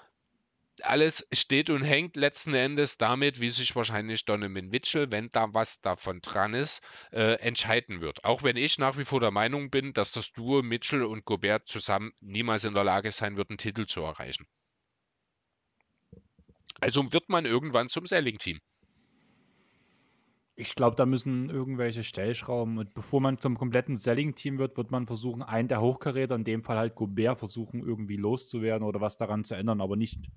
alles steht und hängt letzten Endes damit, wie sich wahrscheinlich Donovan Mitchell, wenn da was davon dran ist, äh, entscheiden wird. Auch wenn ich nach wie vor der Meinung bin, dass das Duo Mitchell und Gobert zusammen niemals in der Lage sein wird, einen Titel zu erreichen. Also wird man irgendwann zum Selling-Team. Ich glaube, da müssen irgendwelche Stellschrauben und bevor man zum kompletten Selling-Team wird, wird man versuchen, einen der Hochkaräter, in dem Fall halt Gobert, versuchen irgendwie loszuwerden oder was daran zu ändern, aber nicht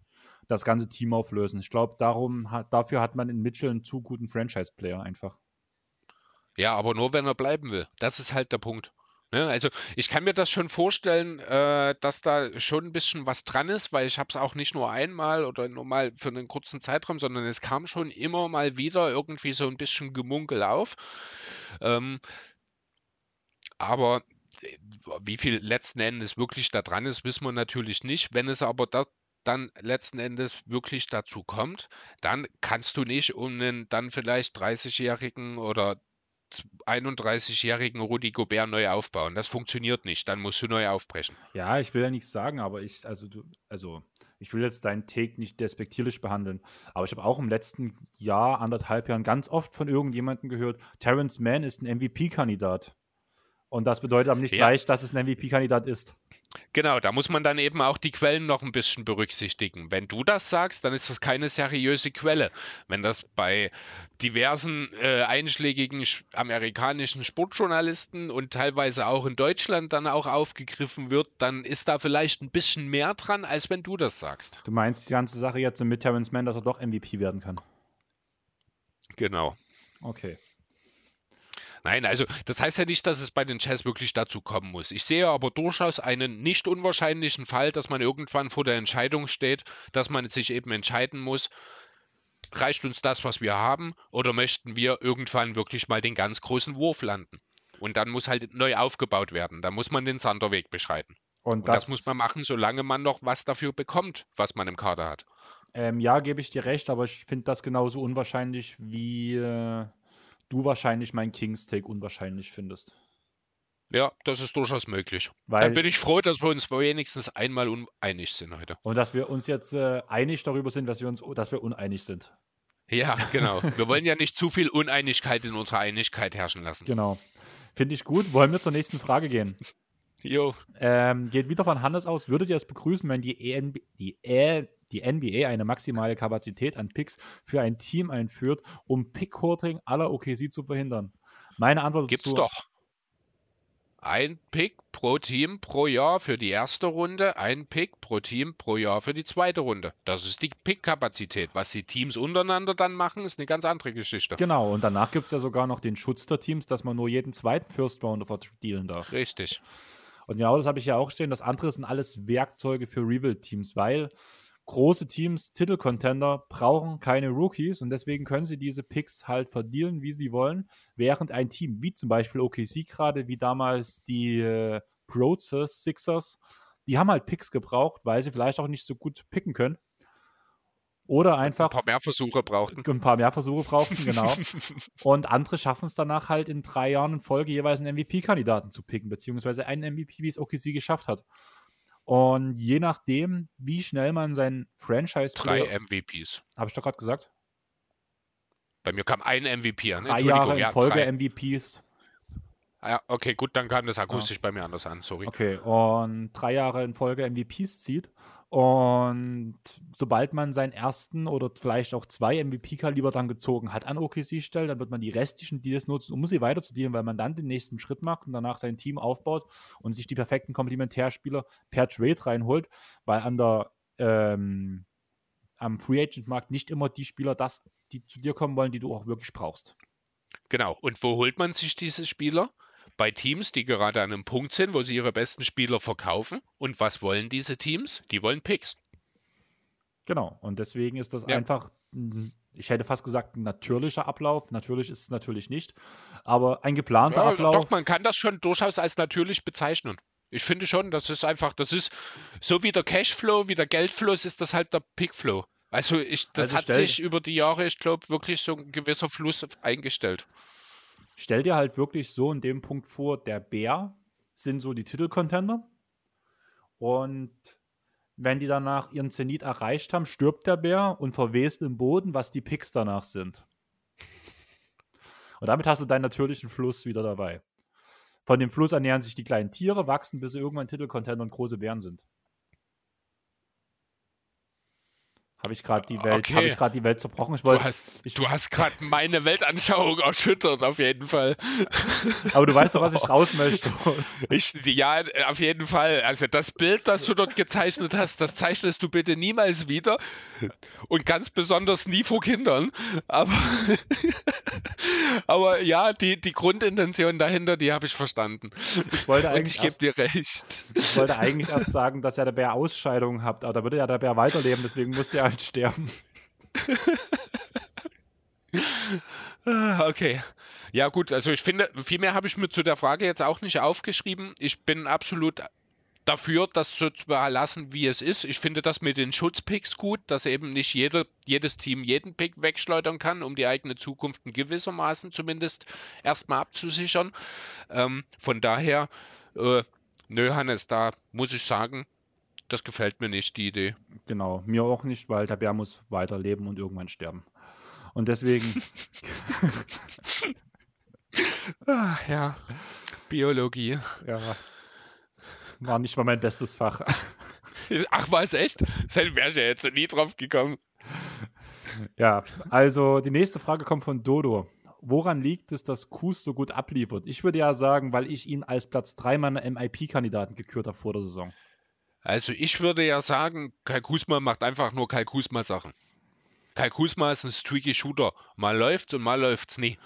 das ganze Team auflösen. Ich glaube, darum dafür hat man in Mitchell einen zu guten Franchise-Player einfach. Ja, aber nur wenn er bleiben will. Das ist halt der Punkt. Ne? Also ich kann mir das schon vorstellen, äh, dass da schon ein bisschen was dran ist, weil ich habe es auch nicht nur einmal oder nur mal für einen kurzen Zeitraum, sondern es kam schon immer mal wieder irgendwie so ein bisschen Gemunkel auf. Ähm, aber äh, wie viel letzten Endes wirklich da dran ist, wissen wir natürlich nicht. Wenn es aber das, dann letzten Endes wirklich dazu kommt, dann kannst du nicht um einen dann vielleicht 30-Jährigen oder 31-jährigen Rudi Gobert neu aufbauen. Das funktioniert nicht. Dann musst du neu aufbrechen. Ja, ich will ja nichts sagen, aber ich, also du, also ich will jetzt deinen Take nicht despektierlich behandeln, aber ich habe auch im letzten Jahr, anderthalb Jahren ganz oft von irgendjemandem gehört, Terrence Mann ist ein MVP-Kandidat. Und das bedeutet aber nicht ja. gleich, dass es ein MVP-Kandidat ist. Genau, da muss man dann eben auch die Quellen noch ein bisschen berücksichtigen. Wenn du das sagst, dann ist das keine seriöse Quelle. Wenn das bei diversen äh, einschlägigen amerikanischen Sportjournalisten und teilweise auch in Deutschland dann auch aufgegriffen wird, dann ist da vielleicht ein bisschen mehr dran, als wenn du das sagst. Du meinst die ganze Sache jetzt mit Terrence Mann, dass er doch MVP werden kann? Genau. Okay. Nein, also das heißt ja nicht, dass es bei den Jazz wirklich dazu kommen muss. Ich sehe aber durchaus einen nicht unwahrscheinlichen Fall, dass man irgendwann vor der Entscheidung steht, dass man sich eben entscheiden muss, reicht uns das, was wir haben, oder möchten wir irgendwann wirklich mal den ganz großen Wurf landen? Und dann muss halt neu aufgebaut werden. Da muss man den Sanderweg beschreiten. Und, Und das, das, muss man machen, solange man noch was dafür bekommt, was man im Kader hat. Ähm, ja, gebe ich dir recht, aber ich finde das genauso unwahrscheinlich wie äh, du wahrscheinlich meinen Kings Take unwahrscheinlich findest. Ja, das ist durchaus möglich. Weil, Dann bin ich froh, dass wir uns wenigstens einmal uneinig sind heute. Und dass wir uns jetzt äh, einig darüber sind, dass wir uns, dass wir uneinig sind. Ja, [laughs] genau. wir wollen ja nicht zu viel Uneinigkeit in unserer Einigkeit herrschen lassen. Genau. Finde ich gut. Wollen wir zur nächsten Frage gehen? Jo. Ähm, geht wieder von Hannes aus. Würdet ihr es begrüßen, wenn die, ENB, die, e, die NBA eine maximale Kapazität an Picks für ein Team einführt, um Pick-Hoarding aller OKC zu verhindern? Meine Antwort Gibt's dazu, doch. Ein Pick pro Team pro Jahr für die erste Runde, ein Pick pro Team pro Jahr für die zweite Runde. Das ist die Pick-Kapazität. Was die Teams untereinander dann machen, ist eine ganz andere Geschichte. Genau, und danach gibt es ja sogar noch den Schutz der Teams, dass man nur jeden zweiten First Rounder verdealen darf. Richtig. Und genau das habe ich ja auch stehen. Das andere sind alles Werkzeuge für Rebuild-Teams, weil große Teams, Titelcontender, brauchen keine Rookies und deswegen können sie diese Picks halt verdienen, wie sie wollen, während ein Team, wie zum Beispiel OKC gerade, wie damals die äh, Process Sixers, die haben halt Picks gebraucht, weil sie vielleicht auch nicht so gut picken können oder einfach. Ein paar mehr Versuche brauchten. Ein paar mehr Versuche brauchten, genau. [laughs] und andere schaffen es danach halt in drei Jahren in Folge jeweils einen MVP-Kandidaten zu picken, beziehungsweise einen MVP, wie es OKC geschafft hat. Und je nachdem, wie schnell man sein Franchise. Drei MVPs. Habe ich doch gerade gesagt? Bei mir kam ein MVP an. Drei Jahre in Folge drei. MVPs. Ah ja, okay, gut, dann kam das akustisch ja. bei mir anders an, sorry. Okay, und drei Jahre in Folge MVPs zieht und sobald man seinen ersten oder vielleicht auch zwei MVP-Kaliber dann gezogen hat an OKC stellt, dann wird man die restlichen Deals nutzen, um sie weiterzudealen, weil man dann den nächsten Schritt macht und danach sein Team aufbaut und sich die perfekten Komplementärspieler per Trade reinholt, weil an der ähm, am Free Agent Markt nicht immer die Spieler das, die zu dir kommen wollen, die du auch wirklich brauchst. Genau. Und wo holt man sich diese Spieler? Bei Teams, die gerade an einem Punkt sind, wo sie ihre besten Spieler verkaufen. Und was wollen diese Teams? Die wollen Picks. Genau. Und deswegen ist das ja. einfach, ich hätte fast gesagt, ein natürlicher Ablauf. Natürlich ist es natürlich nicht, aber ein geplanter ja, Ablauf. Doch, man kann das schon durchaus als natürlich bezeichnen. Ich finde schon, das ist einfach, das ist so wie der Cashflow, wie der Geldfluss, ist das halt der Pickflow. Also ich, das also hat sich über die Jahre, ich glaube, wirklich so ein gewisser Fluss eingestellt stell dir halt wirklich so in dem Punkt vor, der Bär sind so die Titelcontender. Und wenn die danach ihren Zenit erreicht haben, stirbt der Bär und verwest im Boden, was die Picks danach sind. Und damit hast du deinen natürlichen Fluss wieder dabei. Von dem Fluss ernähren sich die kleinen Tiere, wachsen, bis sie irgendwann Titelcontender und große Bären sind. Habe ich gerade die Welt, okay. ich die Welt zerbrochen? Ich wollte, du hast, ich, hast gerade meine Weltanschauung [laughs] erschüttert, auf jeden Fall. [laughs] Aber du weißt doch, was ich raus möchte. [laughs] Ich, ja, auf jeden Fall. Also das Bild, das du dort gezeichnet hast, das zeichnest du bitte niemals wieder. Und ganz besonders nie vor Kindern. Aber, aber ja, die, die Grundintention dahinter, die habe ich verstanden. Ich wollte eigentlich. Und ich gebe dir recht. Ich wollte eigentlich erst sagen, dass ja der Bär Ausscheidungen hat, aber da würde ja der Bär weiterleben, deswegen musste er halt sterben. Ah, okay. Ja, gut, also ich finde, viel mehr habe ich mir zu der Frage jetzt auch nicht aufgeschrieben. Ich bin absolut dafür, das so zu erlassen, wie es ist. Ich finde das mit den Schutzpicks gut, dass eben nicht jeder, jedes Team jeden Pick wegschleudern kann, um die eigene Zukunft in gewissermaßen zumindest erstmal abzusichern. Ähm, von daher, äh, nö, Hannes, da muss ich sagen, das gefällt mir nicht, die Idee. Genau, mir auch nicht, weil der Bär muss weiterleben und irgendwann sterben. Und deswegen. [laughs] ah, ja, Biologie. Ja, war nicht mal mein bestes Fach. [laughs] Ach, war es echt? Das wäre ich ja jetzt nie drauf gekommen. Ja, also die nächste Frage kommt von Dodo. Woran liegt es, dass Kus so gut abliefert? Ich würde ja sagen, weil ich ihn als Platz 3 meiner MIP-Kandidaten gekürt habe vor der Saison. Also ich würde ja sagen, Kai Kusma macht einfach nur Kai Kusma Sachen. Kai Kusma ist ein streaky Shooter. Mal läuft's und mal läuft's nie.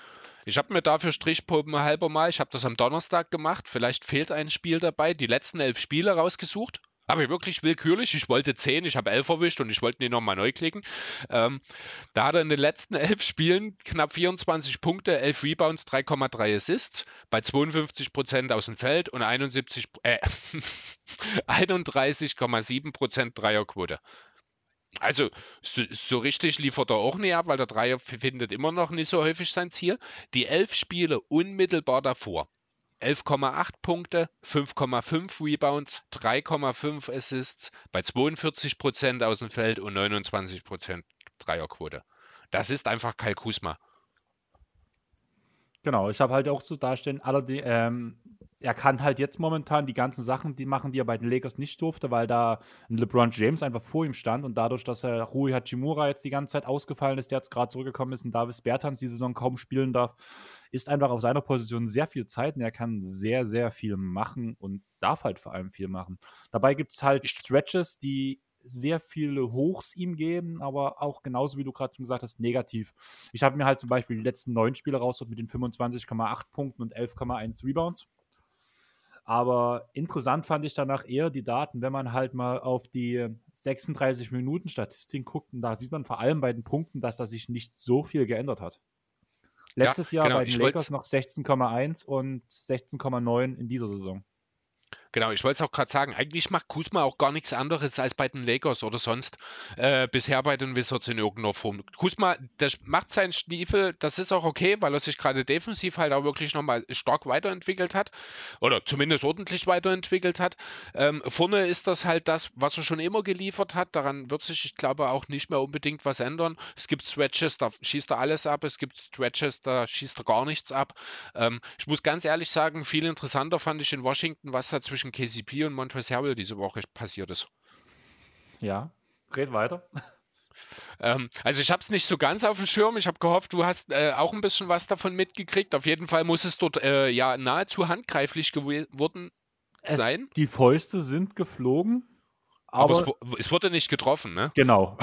Ich habe mir dafür Strichproben halber mal, ich habe das am Donnerstag gemacht, vielleicht fehlt ein Spiel dabei, die letzten elf Spiele rausgesucht. Aber wirklich willkürlich. Ich wollte 10, ich habe 11 erwischt und ich wollte die nochmal neu klicken. Ähm, da hat er in den letzten [laughs] 11 Spielen knapp 24 Punkte, 11 Rebounds, 3,3 Assists, bei 52% aus dem Feld und 71, äh, [laughs] 31,7% Dreierquote. Also so, so, richtig liefert er auch nicht ab, weil der Dreier findet immer noch nicht so häufig sein Ziel. Die elf Spiele unmittelbar davor 11,8 Punkte, 5,5 Rebounds, 3,5 Assists bei 42% aus dem Feld und 29% Dreierquote. Das ist einfach Kai Kusma. Genau, ich habe halt auch so dastehen, allerdings, ähm, er kann halt jetzt momentan die ganzen Sachen, die machen, die er bei den Lakers nicht durfte, weil da ein LeBron James einfach vor ihm stand und dadurch, dass er Rui Hachimura jetzt die ganze Zeit ausgefallen ist, der jetzt gerade zurückgekommen ist und Davis Bertans die Saison kaum spielen darf, ist einfach auf seiner Position sehr viel Zeit und er kann sehr, sehr viel machen und darf halt vor allem viel machen. Dabei gibt es halt Stretches, die sehr viele Hochs ihm geben, aber auch genauso wie du gerade schon gesagt hast, negativ. Ich habe mir halt zum Beispiel die letzten neun Spiele rausgeholt mit den 25,8 Punkten und 11,1 Rebounds. Aber interessant fand ich danach eher die Daten, wenn man halt mal auf die 36 Minuten Statistik guckt. Und da sieht man vor allem bei den Punkten, dass da sich nicht so viel geändert hat. Letztes ja, Jahr genau, bei den Lakers noch 16,1 und 16,9 in dieser Saison. Genau, ich wollte es auch gerade sagen, eigentlich macht Kuzma auch gar nichts anderes als bei den Lakers oder sonst äh, bisher bei den Wizards in irgendeiner Form. Kuzma, der macht seinen Stiefel, das ist auch okay, weil er sich gerade defensiv halt auch wirklich nochmal stark weiterentwickelt hat oder zumindest ordentlich weiterentwickelt hat. Ähm, vorne ist das halt das, was er schon immer geliefert hat, daran wird sich, ich glaube, auch nicht mehr unbedingt was ändern. Es gibt Stretches, da schießt er alles ab, es gibt Stretches, da schießt er gar nichts ab. Ähm, ich muss ganz ehrlich sagen, viel interessanter fand ich in Washington, was da zwischen zwischen KCP und Montrezl Harrell diese Woche passiert ist. Ja, red weiter. Ähm, also ich habe es nicht so ganz auf dem Schirm. Ich habe gehofft, du hast äh, auch ein bisschen was davon mitgekriegt. Auf jeden Fall muss es dort äh, ja nahezu handgreiflich geworden sein. die Fäuste sind geflogen. Aber, aber es, es, wurde nicht getroffen, ne? Genau.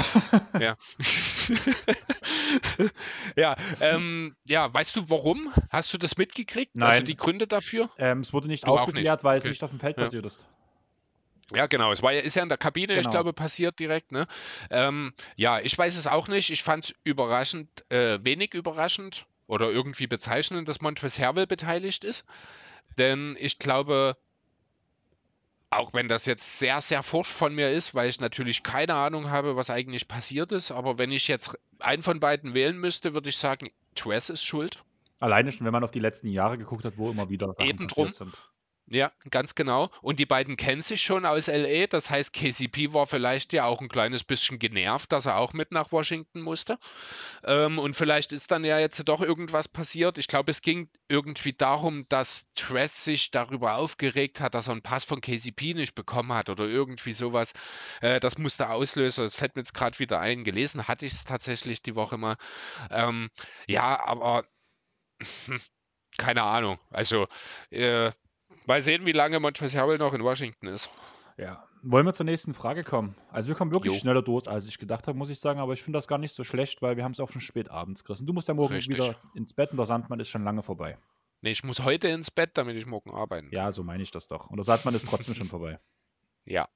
ja. [laughs] [laughs] [laughs] ja, ähm, ja, weißt du warum? Hast du das mitgekriegt? Also Nein. Also die Gründe dafür? Ähm, es wurde nicht du aufgeklärt, nicht. weil es nicht auf dem Feld ja. passiert ist. Ja, genau. Es war ja, ist ja in der Kabine, genau. ich glaube, passiert direkt. Ne? Ähm, ja, ich weiß es auch nicht. Ich fand es überraschend, äh, wenig überraschend oder irgendwie bezeichnend, dass Montres Hervel beteiligt ist. Denn ich glaube, auch wenn das jetzt sehr, sehr forsch von mir ist, weil ich natürlich keine Ahnung habe, was eigentlich passiert ist. Aber wenn ich jetzt einen von beiden wählen müsste, würde ich sagen, Tress ist schuld. Alleine schon, wenn man auf die letzten Jahre geguckt hat, wo immer wieder Sachen Eben drum. sind. Ja, ganz genau. Und die beiden kennen sich schon aus LA. Das heißt, KCP war vielleicht ja auch ein kleines bisschen genervt, dass er auch mit nach Washington musste. Ähm, und vielleicht ist dann ja jetzt doch irgendwas passiert. Ich glaube, es ging irgendwie darum, dass Tress sich darüber aufgeregt hat, dass er einen Pass von KCP nicht bekommen hat oder irgendwie sowas. Äh, das musste auslösen. Das fällt mir jetzt gerade wieder ein. Gelesen hatte ich es tatsächlich die Woche mal. Ähm, ja, aber [laughs] keine Ahnung. Also, äh, Mal sehen, wie lange Montrezl noch in Washington ist. Ja. Wollen wir zur nächsten Frage kommen? Also wir kommen wirklich Jo. schneller durch, als ich gedacht habe, muss ich sagen, aber ich finde das gar nicht so schlecht, weil wir haben es auch schon spät abends, Chris. Und du musst ja morgen Richtig. wieder ins Bett und der Sandmann ist schon lange vorbei. Nee, ich muss heute ins Bett, damit ich morgen arbeiten. Ja, so meine ich das doch. Und der Sandmann ist trotzdem schon vorbei. [laughs] Ja.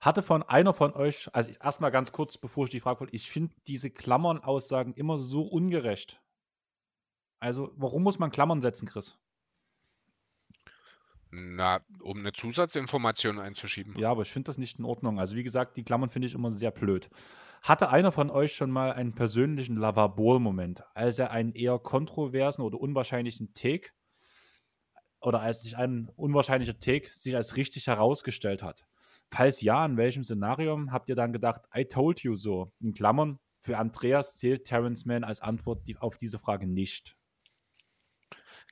Hatte von einer von euch, also erstmal ganz kurz, bevor ich die Frage wollte, ich finde diese Klammern-Aussagen immer so ungerecht. Also, warum muss man Klammern setzen, Chris? Na, um eine Zusatzinformation einzuschieben. Ja, aber ich finde das nicht in Ordnung. Also, wie gesagt, die Klammern finde ich immer sehr blöd. Hatte einer von euch schon mal einen persönlichen Lavabol-Moment, als er einen eher kontroversen oder unwahrscheinlichen Take oder als sich ein unwahrscheinlicher Take sich als richtig herausgestellt hat? Falls ja, in welchem Szenario habt ihr dann gedacht, I told you so? In Klammern, für Andreas zählt Terrence Mann als Antwort auf diese Frage nicht.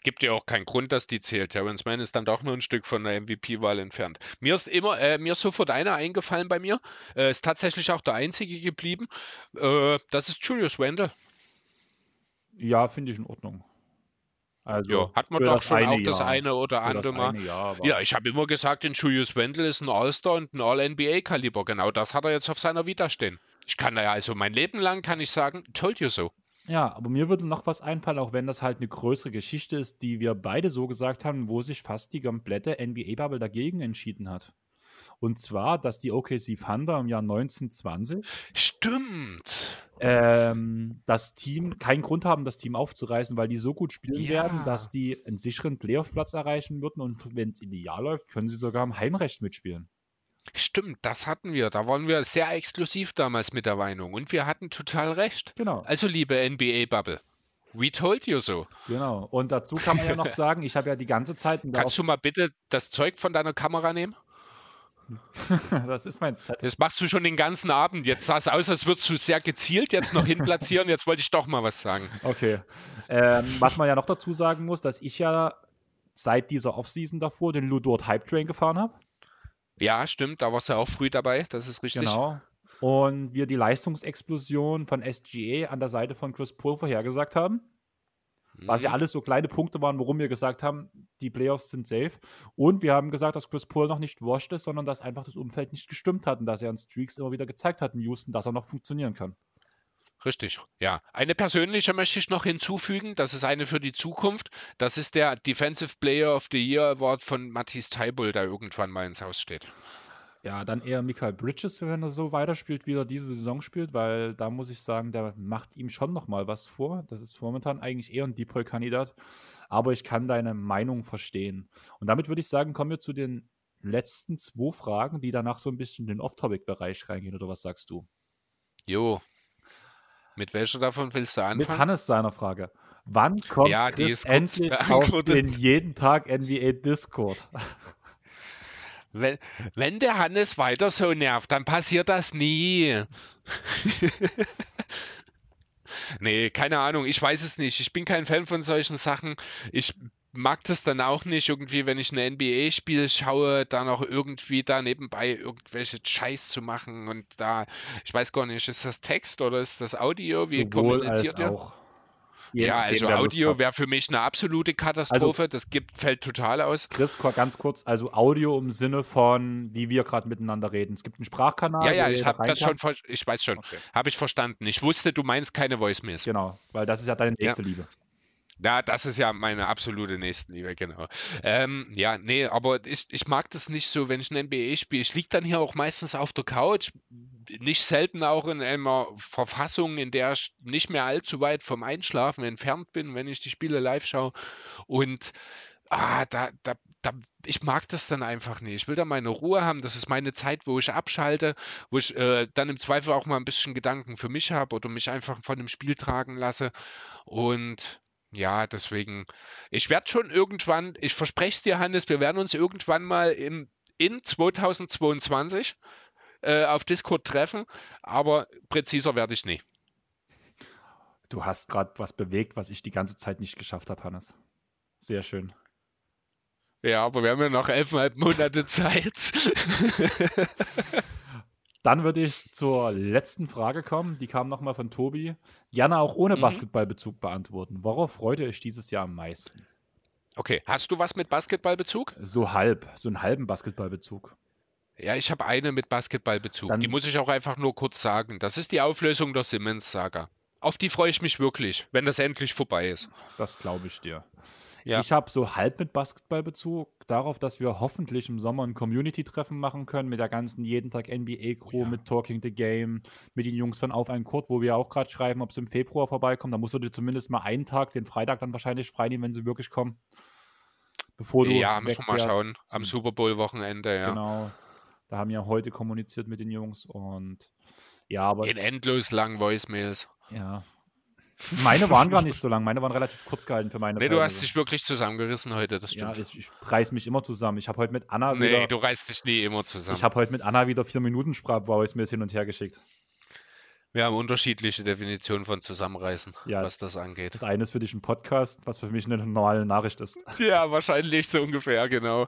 Gibt ja auch keinen Grund, dass die zählt. Terrence Mann ist dann doch nur ein Stück von der MVP-Wahl entfernt. Mir ist immer, äh, mir ist sofort einer eingefallen bei mir. Äh, ist tatsächlich auch der einzige geblieben. Äh, das ist Julius Randle. Ja, finde ich in Ordnung. Also, Ja, hat man doch schon eine auch das eine oder andere Mal. eine Ja, ich habe immer gesagt, den Julius Randle ist ein All-Star und ein All-NBA-Kaliber. Genau das hat er jetzt auf seiner Vita stehen. Ich kann da ja also mein Leben lang kann ich sagen, told you so. Ja, aber mir würde noch was einfallen, auch wenn das halt eine größere Geschichte ist, die wir beide so gesagt haben, wo sich fast die komplette NBA-Bubble dagegen entschieden hat. Und zwar, dass die OKC Thunder im Jahr 1920 Stimmt. ähm, das Team keinen Grund haben, das Team aufzureißen, weil die so gut spielen Ja. werden, dass die einen sicheren Playoff-Platz erreichen würden und wenn es ideal läuft, können sie sogar im Heimrecht mitspielen. Stimmt, das hatten wir. Da waren wir sehr exklusiv damals mit der Meinung und wir hatten total recht. Genau. Also, liebe NBA-Bubble, we told you so. Genau. Und dazu [laughs] kann man ja noch sagen, ich habe ja die ganze Zeit. Kannst du mal bitte das Zeug von deiner Kamera nehmen? [laughs] Das ist mein Zettel. Das machst du schon den ganzen Abend. Jetzt sah es aus, als würdest du sehr gezielt jetzt noch hinplatzieren. Jetzt wollte ich doch mal was sagen. Okay. Ähm, was man ja noch dazu sagen muss, dass ich ja seit dieser Offseason davor den Ludort Hype Train gefahren habe. Ja, stimmt, da warst du auch früh dabei. Das ist richtig. Genau. Und wir die Leistungsexplosion von SGA an der Seite von Chris Paul vorhergesagt haben. Was ja Mhm. alles so kleine Punkte waren, warum wir gesagt haben, die Playoffs sind safe. Und wir haben gesagt, dass Chris Paul noch nicht washed ist, sondern dass einfach das Umfeld nicht gestimmt hat und dass er in Streaks immer wieder gezeigt hat in Houston, dass er noch funktionieren kann. Richtig, ja. Eine persönliche möchte ich noch hinzufügen. Das ist eine für die Zukunft. Das ist der Defensive Player of the Year Award von Matthias Teibull, der irgendwann mal ins Haus steht. Ja, dann eher Michael Bridges, wenn er so weiterspielt, wie er diese Saison spielt, weil da muss ich sagen, der macht ihm schon noch mal was vor. Das ist momentan eigentlich eher ein Deep-Kandidat, aber ich kann deine Meinung verstehen. Und damit würde ich sagen, kommen wir zu den letzten zwei Fragen, die danach so ein bisschen in den Off-Topic-Bereich reingehen, oder was sagst du? Jo. Mit welcher davon willst du Mit anfangen? Hannes seiner Frage. Wann kommt Ja, Chris endlich [laughs] auf den jeden Tag NBA Discord? Wenn, wenn der Hannes weiter so nervt, dann passiert das nie. [laughs] Nee, keine Ahnung, ich weiß es nicht. Ich bin kein Fan von solchen Sachen. Ich mag das dann auch nicht irgendwie, wenn ich ein NBA-Spiel schaue, da noch irgendwie da nebenbei irgendwelche Scheiß zu machen und da, ich weiß gar nicht, ist das Text oder ist das Audio? Wie Sowohl kommuniziert ihr? auch. Ja, also Audio wäre für mich eine absolute Katastrophe. Das gibt, fällt total aus. Chris, ganz kurz, also Audio im Sinne von, wie wir gerade miteinander reden. Es gibt einen Sprachkanal. Ja, ja, ich habe das schon, ich weiß schon. Okay. habe ich verstanden. Ich wusste, du meinst keine Voicemails. Genau, weil das ist ja deine Ja. nächste Liebe. Ja, das ist ja meine absolute Nächstenliebe, genau. Ähm, ja, nee, aber ich, ich mag das nicht so, wenn ich ein NBA spiele. Ich liege dann hier auch meistens auf der Couch, nicht selten auch in einer Verfassung, in der ich nicht mehr allzu weit vom Einschlafen entfernt bin, wenn ich die Spiele live schaue. Und ah, da, da, da, ich mag das dann einfach nicht. Ich will da meine Ruhe haben. Das ist meine Zeit, wo ich abschalte, wo ich äh, dann im Zweifel auch mal ein bisschen Gedanken für mich habe oder mich einfach von dem Spiel tragen lasse. Und Ja, deswegen, ich werde schon irgendwann, ich verspreche es dir, Hannes, wir werden uns irgendwann mal im, in 2022 äh, auf Discord treffen, aber präziser werde ich nie. Du hast gerade was bewegt, was ich die ganze Zeit nicht geschafft habe, Hannes. Sehr schön. Ja, aber wir haben ja noch elfeinhalb Monate [laughs] Zeit. [laughs] Dann würde ich zur letzten Frage kommen. Die kam nochmal von Tobi. Gerne auch ohne mhm. Basketballbezug beantworten. Worauf freut ihr euch dieses Jahr am meisten? Okay, hast du was mit Basketballbezug? So halb, so einen halben Basketballbezug. Ja, ich habe eine mit Basketballbezug. Dann die muss ich auch einfach nur kurz sagen. Das ist die Auflösung der Simmons-Saga. Auf die freue ich mich wirklich, wenn das endlich vorbei ist. Das glaube ich dir. Ja. Ich habe so halb mit Basketballbezug darauf, dass wir hoffentlich im Sommer ein Community-Treffen machen können mit der ganzen jeden Tag NBA-Crew, ja. mit Talking the Game, mit den Jungs von Auf einen Kurt, wo wir auch gerade schreiben, ob sie im Februar vorbeikommen. Da musst du dir zumindest mal einen Tag, den Freitag dann wahrscheinlich freinehmen, wenn sie wirklich kommen. Bevor du ja, müssen wir mal schauen. Am Super Bowl-Wochenende, ja. Genau. Da haben wir heute kommuniziert mit den Jungs und ja, aber. In endlos langen Voicemails. Ja, meine waren gar nicht so lang, meine waren relativ kurz gehalten für meine Nee, du hast dich wirklich zusammengerissen heute, das stimmt. Ja, ich, ich reiß mich immer zusammen. Ich habe heute mit Anna nee, wieder. Nee, du reißt dich nie immer zusammen. Ich habe heute mit Anna wieder vier Minuten Sprachvoice-Mails hin und her geschickt. Wir haben unterschiedliche Definitionen von Zusammenreißen, ja, was das angeht. Das eine ist für dich ein Podcast, was für mich eine normale Nachricht ist. Ja, wahrscheinlich so ungefähr, genau.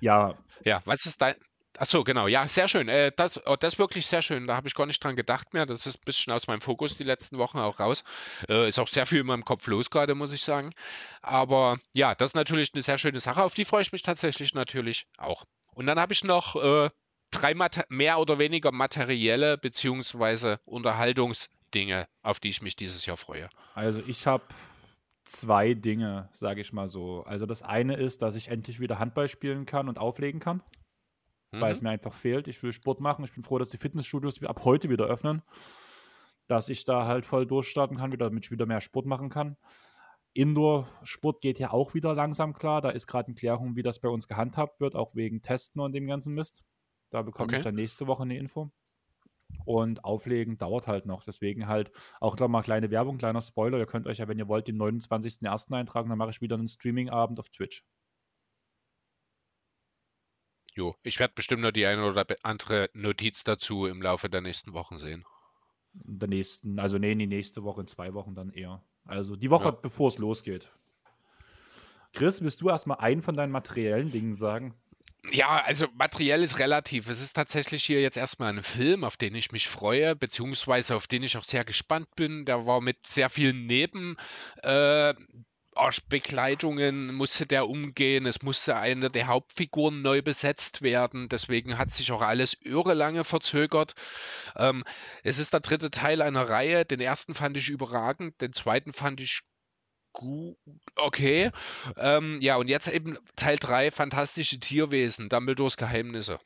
ja. Ja, was ist dein, Ach so, genau. Ja, sehr schön. Äh, das, oh, das ist wirklich sehr schön. Da habe ich gar nicht dran gedacht mehr. Das ist ein bisschen aus meinem Fokus die letzten Wochen auch raus. Äh, ist auch sehr viel in meinem Kopf los gerade, muss ich sagen. Aber ja, das ist natürlich eine sehr schöne Sache. Auf die freue ich mich tatsächlich natürlich auch. Und dann habe ich noch äh, drei mehr oder weniger materielle beziehungsweise Unterhaltungsdinge, auf die ich mich dieses Jahr freue. Also ich habe zwei Dinge, sage ich mal so. Also das eine ist, dass ich endlich wieder Handball spielen kann und auflegen kann mhm. weil es mir einfach fehlt. Ich will Sport machen. Ich bin froh, dass die Fitnessstudios ab heute wieder öffnen, dass ich da halt voll durchstarten kann, wieder, damit ich wieder mehr Sport machen kann. Indoor-Sport geht ja auch wieder langsam klar. Da ist gerade in Klärung, wie das bei uns gehandhabt wird, auch wegen Testen und dem ganzen Mist. Da bekomme okay. ich dann nächste Woche eine Info. Und Auflegen dauert halt noch. Deswegen halt auch nochmal kleine Werbung, kleiner Spoiler. Ihr könnt euch ja, wenn ihr wollt, den 29.01. eintragen. Dann mache ich wieder einen Streaming-Abend auf Twitch. Jo, ich werde bestimmt noch die eine oder andere Notiz dazu im Laufe der nächsten Wochen sehen. In der nächsten, also nee, in die nächste Woche, in zwei Wochen dann eher. Also die Woche, ja. bevor es losgeht. Chris, willst du erstmal einen von deinen materiellen Dingen sagen? Ja, also materiell ist relativ. Es ist tatsächlich hier jetzt erstmal ein Film, auf den ich mich freue, beziehungsweise auf den ich auch sehr gespannt bin. Der war mit sehr vielen Neben, äh, Begleitungen musste der umgehen. Es musste eine der Hauptfiguren neu besetzt werden. Deswegen hat sich auch alles irre lange verzögert. Ähm, es ist der dritte Teil einer Reihe. Den ersten fand ich überragend. Den zweiten fand ich gut. Okay. Ähm, ja, und jetzt eben Teil 3, Fantastische Tierwesen, Dumbledores Geheimnisse.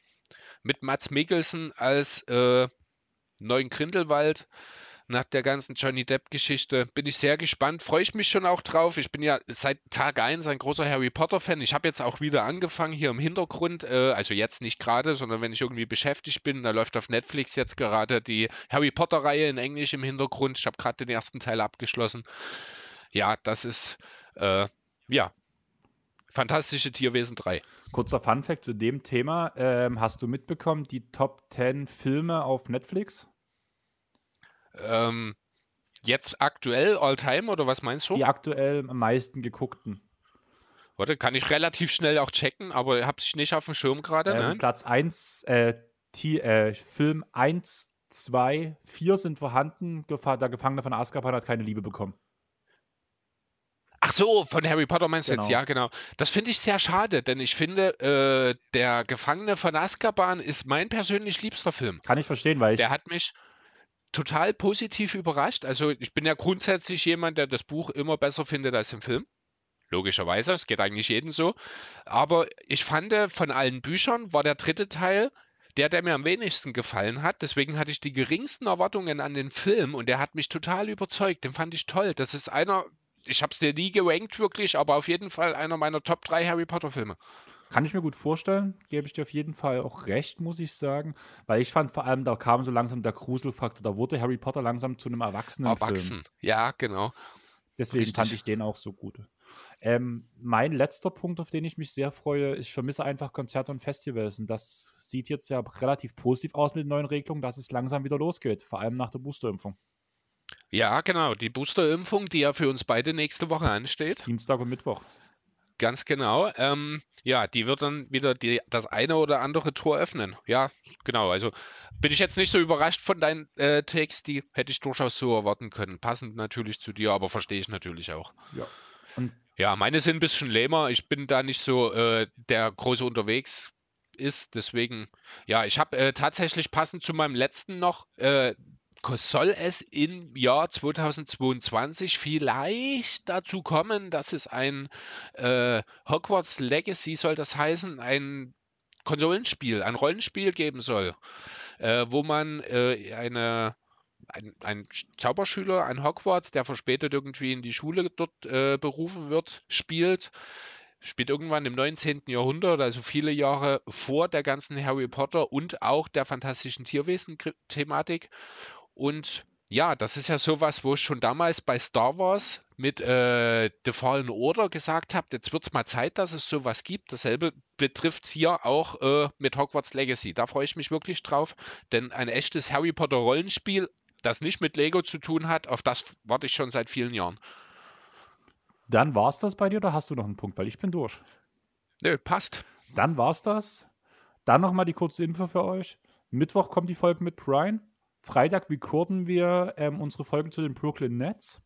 Mit Mats Mikkelsen als äh, neuen Grindelwald nach der ganzen Johnny Depp-Geschichte. Bin ich sehr gespannt, freue ich mich schon auch drauf. Ich bin ja seit Tag 1 ein großer Harry Potter-Fan. Ich habe jetzt auch wieder angefangen hier im Hintergrund, äh, also jetzt nicht gerade, sondern wenn ich irgendwie beschäftigt bin, da läuft auf Netflix jetzt gerade die Harry Potter-Reihe in Englisch im Hintergrund. Ich habe gerade den ersten Teil abgeschlossen. Ja, das ist, äh, ja, Fantastische Tierwesen 3. Kurzer Funfact zu dem Thema. Ähm, hast du mitbekommen, die Top 10 Filme auf Netflix? Ähm, jetzt aktuell, all-time oder was meinst du? Die aktuell am meisten geguckten. Warte, kann ich relativ schnell auch checken, aber habe ich nicht auf dem Schirm gerade. Ähm, Platz 1, äh, äh, Film 1, 2, 4 sind vorhanden. Der Gefangene von Azkaban hat keine Liebe bekommen. Ach so, von Harry Potter meinst du genau. jetzt? Ja, genau. Das finde ich sehr schade, denn ich finde, äh, der Gefangene von Azkaban ist mein persönlich liebster Film. Kann ich verstehen, weil ich. Der hat mich, total positiv überrascht. Also ich bin ja grundsätzlich jemand, der das Buch immer besser findet als den Film. Logischerweise, es geht eigentlich jedem so. Aber ich fand, von allen Büchern war der dritte Teil der, der mir am wenigsten gefallen hat. Deswegen hatte ich die geringsten Erwartungen an den Film und der hat mich total überzeugt. Den fand ich toll. Das ist einer, ich habe es dir nie gerankt wirklich, aber auf jeden Fall einer meiner Top 3 Harry Potter Filme. Kann ich mir gut vorstellen, gebe ich dir auf jeden Fall auch recht, muss ich sagen. Weil ich fand vor allem, da kam so langsam der Gruselfaktor, da wurde Harry Potter langsam zu einem Erwachsenen. Erwachsen, ja, genau. Deswegen Richtig. fand ich den auch so gut. Ähm, mein letzter Punkt, auf den ich mich sehr freue, ich vermisse einfach Konzerte und Festivals. Und das sieht jetzt ja relativ positiv aus mit den neuen Regelungen, dass es langsam wieder losgeht, vor allem nach der Boosterimpfung. Ja, genau. Die Boosterimpfung, die ja für uns beide nächste Woche ansteht. Dienstag und Mittwoch. Ganz genau. Ähm, ja, die wird dann wieder die, das eine oder andere Tor öffnen. Ja, genau. Also bin ich jetzt nicht so überrascht von deinen äh, Text, die hätte ich durchaus so erwarten können. Passend natürlich zu dir, aber verstehe ich natürlich auch. Ja. Und Ja, meine sind ein bisschen lämer. Ich bin da nicht so äh, der große unterwegs ist. Deswegen, ja, ich habe äh, tatsächlich passend zu meinem letzten noch, äh, soll es im Jahr 2022 vielleicht dazu kommen, dass es ein äh, Hogwarts Legacy, soll das heißen, ein Konsolenspiel, ein Rollenspiel geben soll, äh, wo man äh, eine ein, ein Zauberschüler, ein Hogwarts, der verspätet irgendwie in die Schule dort äh, berufen wird, spielt. Spielt irgendwann im 19. Jahrhundert, also viele Jahre vor der ganzen Harry Potter und auch der fantastischen Tierwesen-Thematik. Und ja, das ist ja sowas, wo ich schon damals bei Star Wars mit äh, The Fallen Order gesagt habe, jetzt wird es mal Zeit, dass es sowas gibt. Dasselbe betrifft hier auch äh, mit Hogwarts Legacy. Da freue ich mich wirklich drauf, denn ein echtes Harry Potter Rollenspiel, das nicht mit Lego zu tun hat, auf das warte ich schon seit vielen Jahren. dann war es das bei dir oder hast du noch einen Punkt? Weil ich bin durch. Nö, passt. Dann war's das. Dann nochmal die kurze Info für euch. Mittwoch kommt die Folge mit Brian. Freitag recorden wir ähm, unsere Folgen zu den Brooklyn Nets.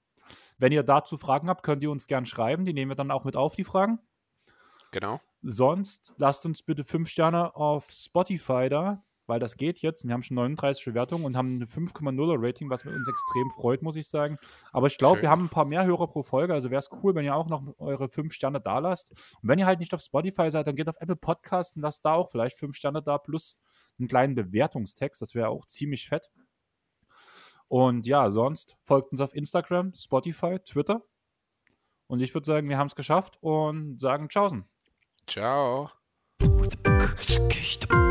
Wenn ihr dazu Fragen habt, könnt ihr uns gern schreiben. Die nehmen wir dann auch mit auf, die Fragen. Genau. Sonst lasst uns bitte 5 Sterne auf Spotify da, weil das geht jetzt. Wir haben schon 39 Bewertungen und haben eine 5,0er Rating, was uns extrem freut, muss ich sagen. Aber ich glaube, wir haben ein paar mehr Hörer pro Folge, also wäre es cool, wenn ihr auch noch eure 5 Sterne da lasst. Und wenn ihr halt nicht auf Spotify seid, dann geht auf Apple Podcasts und lasst da auch vielleicht 5 Sterne da plus einen kleinen Bewertungstext. Das wäre auch ziemlich fett. Und ja, sonst folgt uns auf Instagram, Spotify, Twitter. Und ich würde sagen, wir haben es geschafft und sagen Tschaußen. Ciao. Ciao.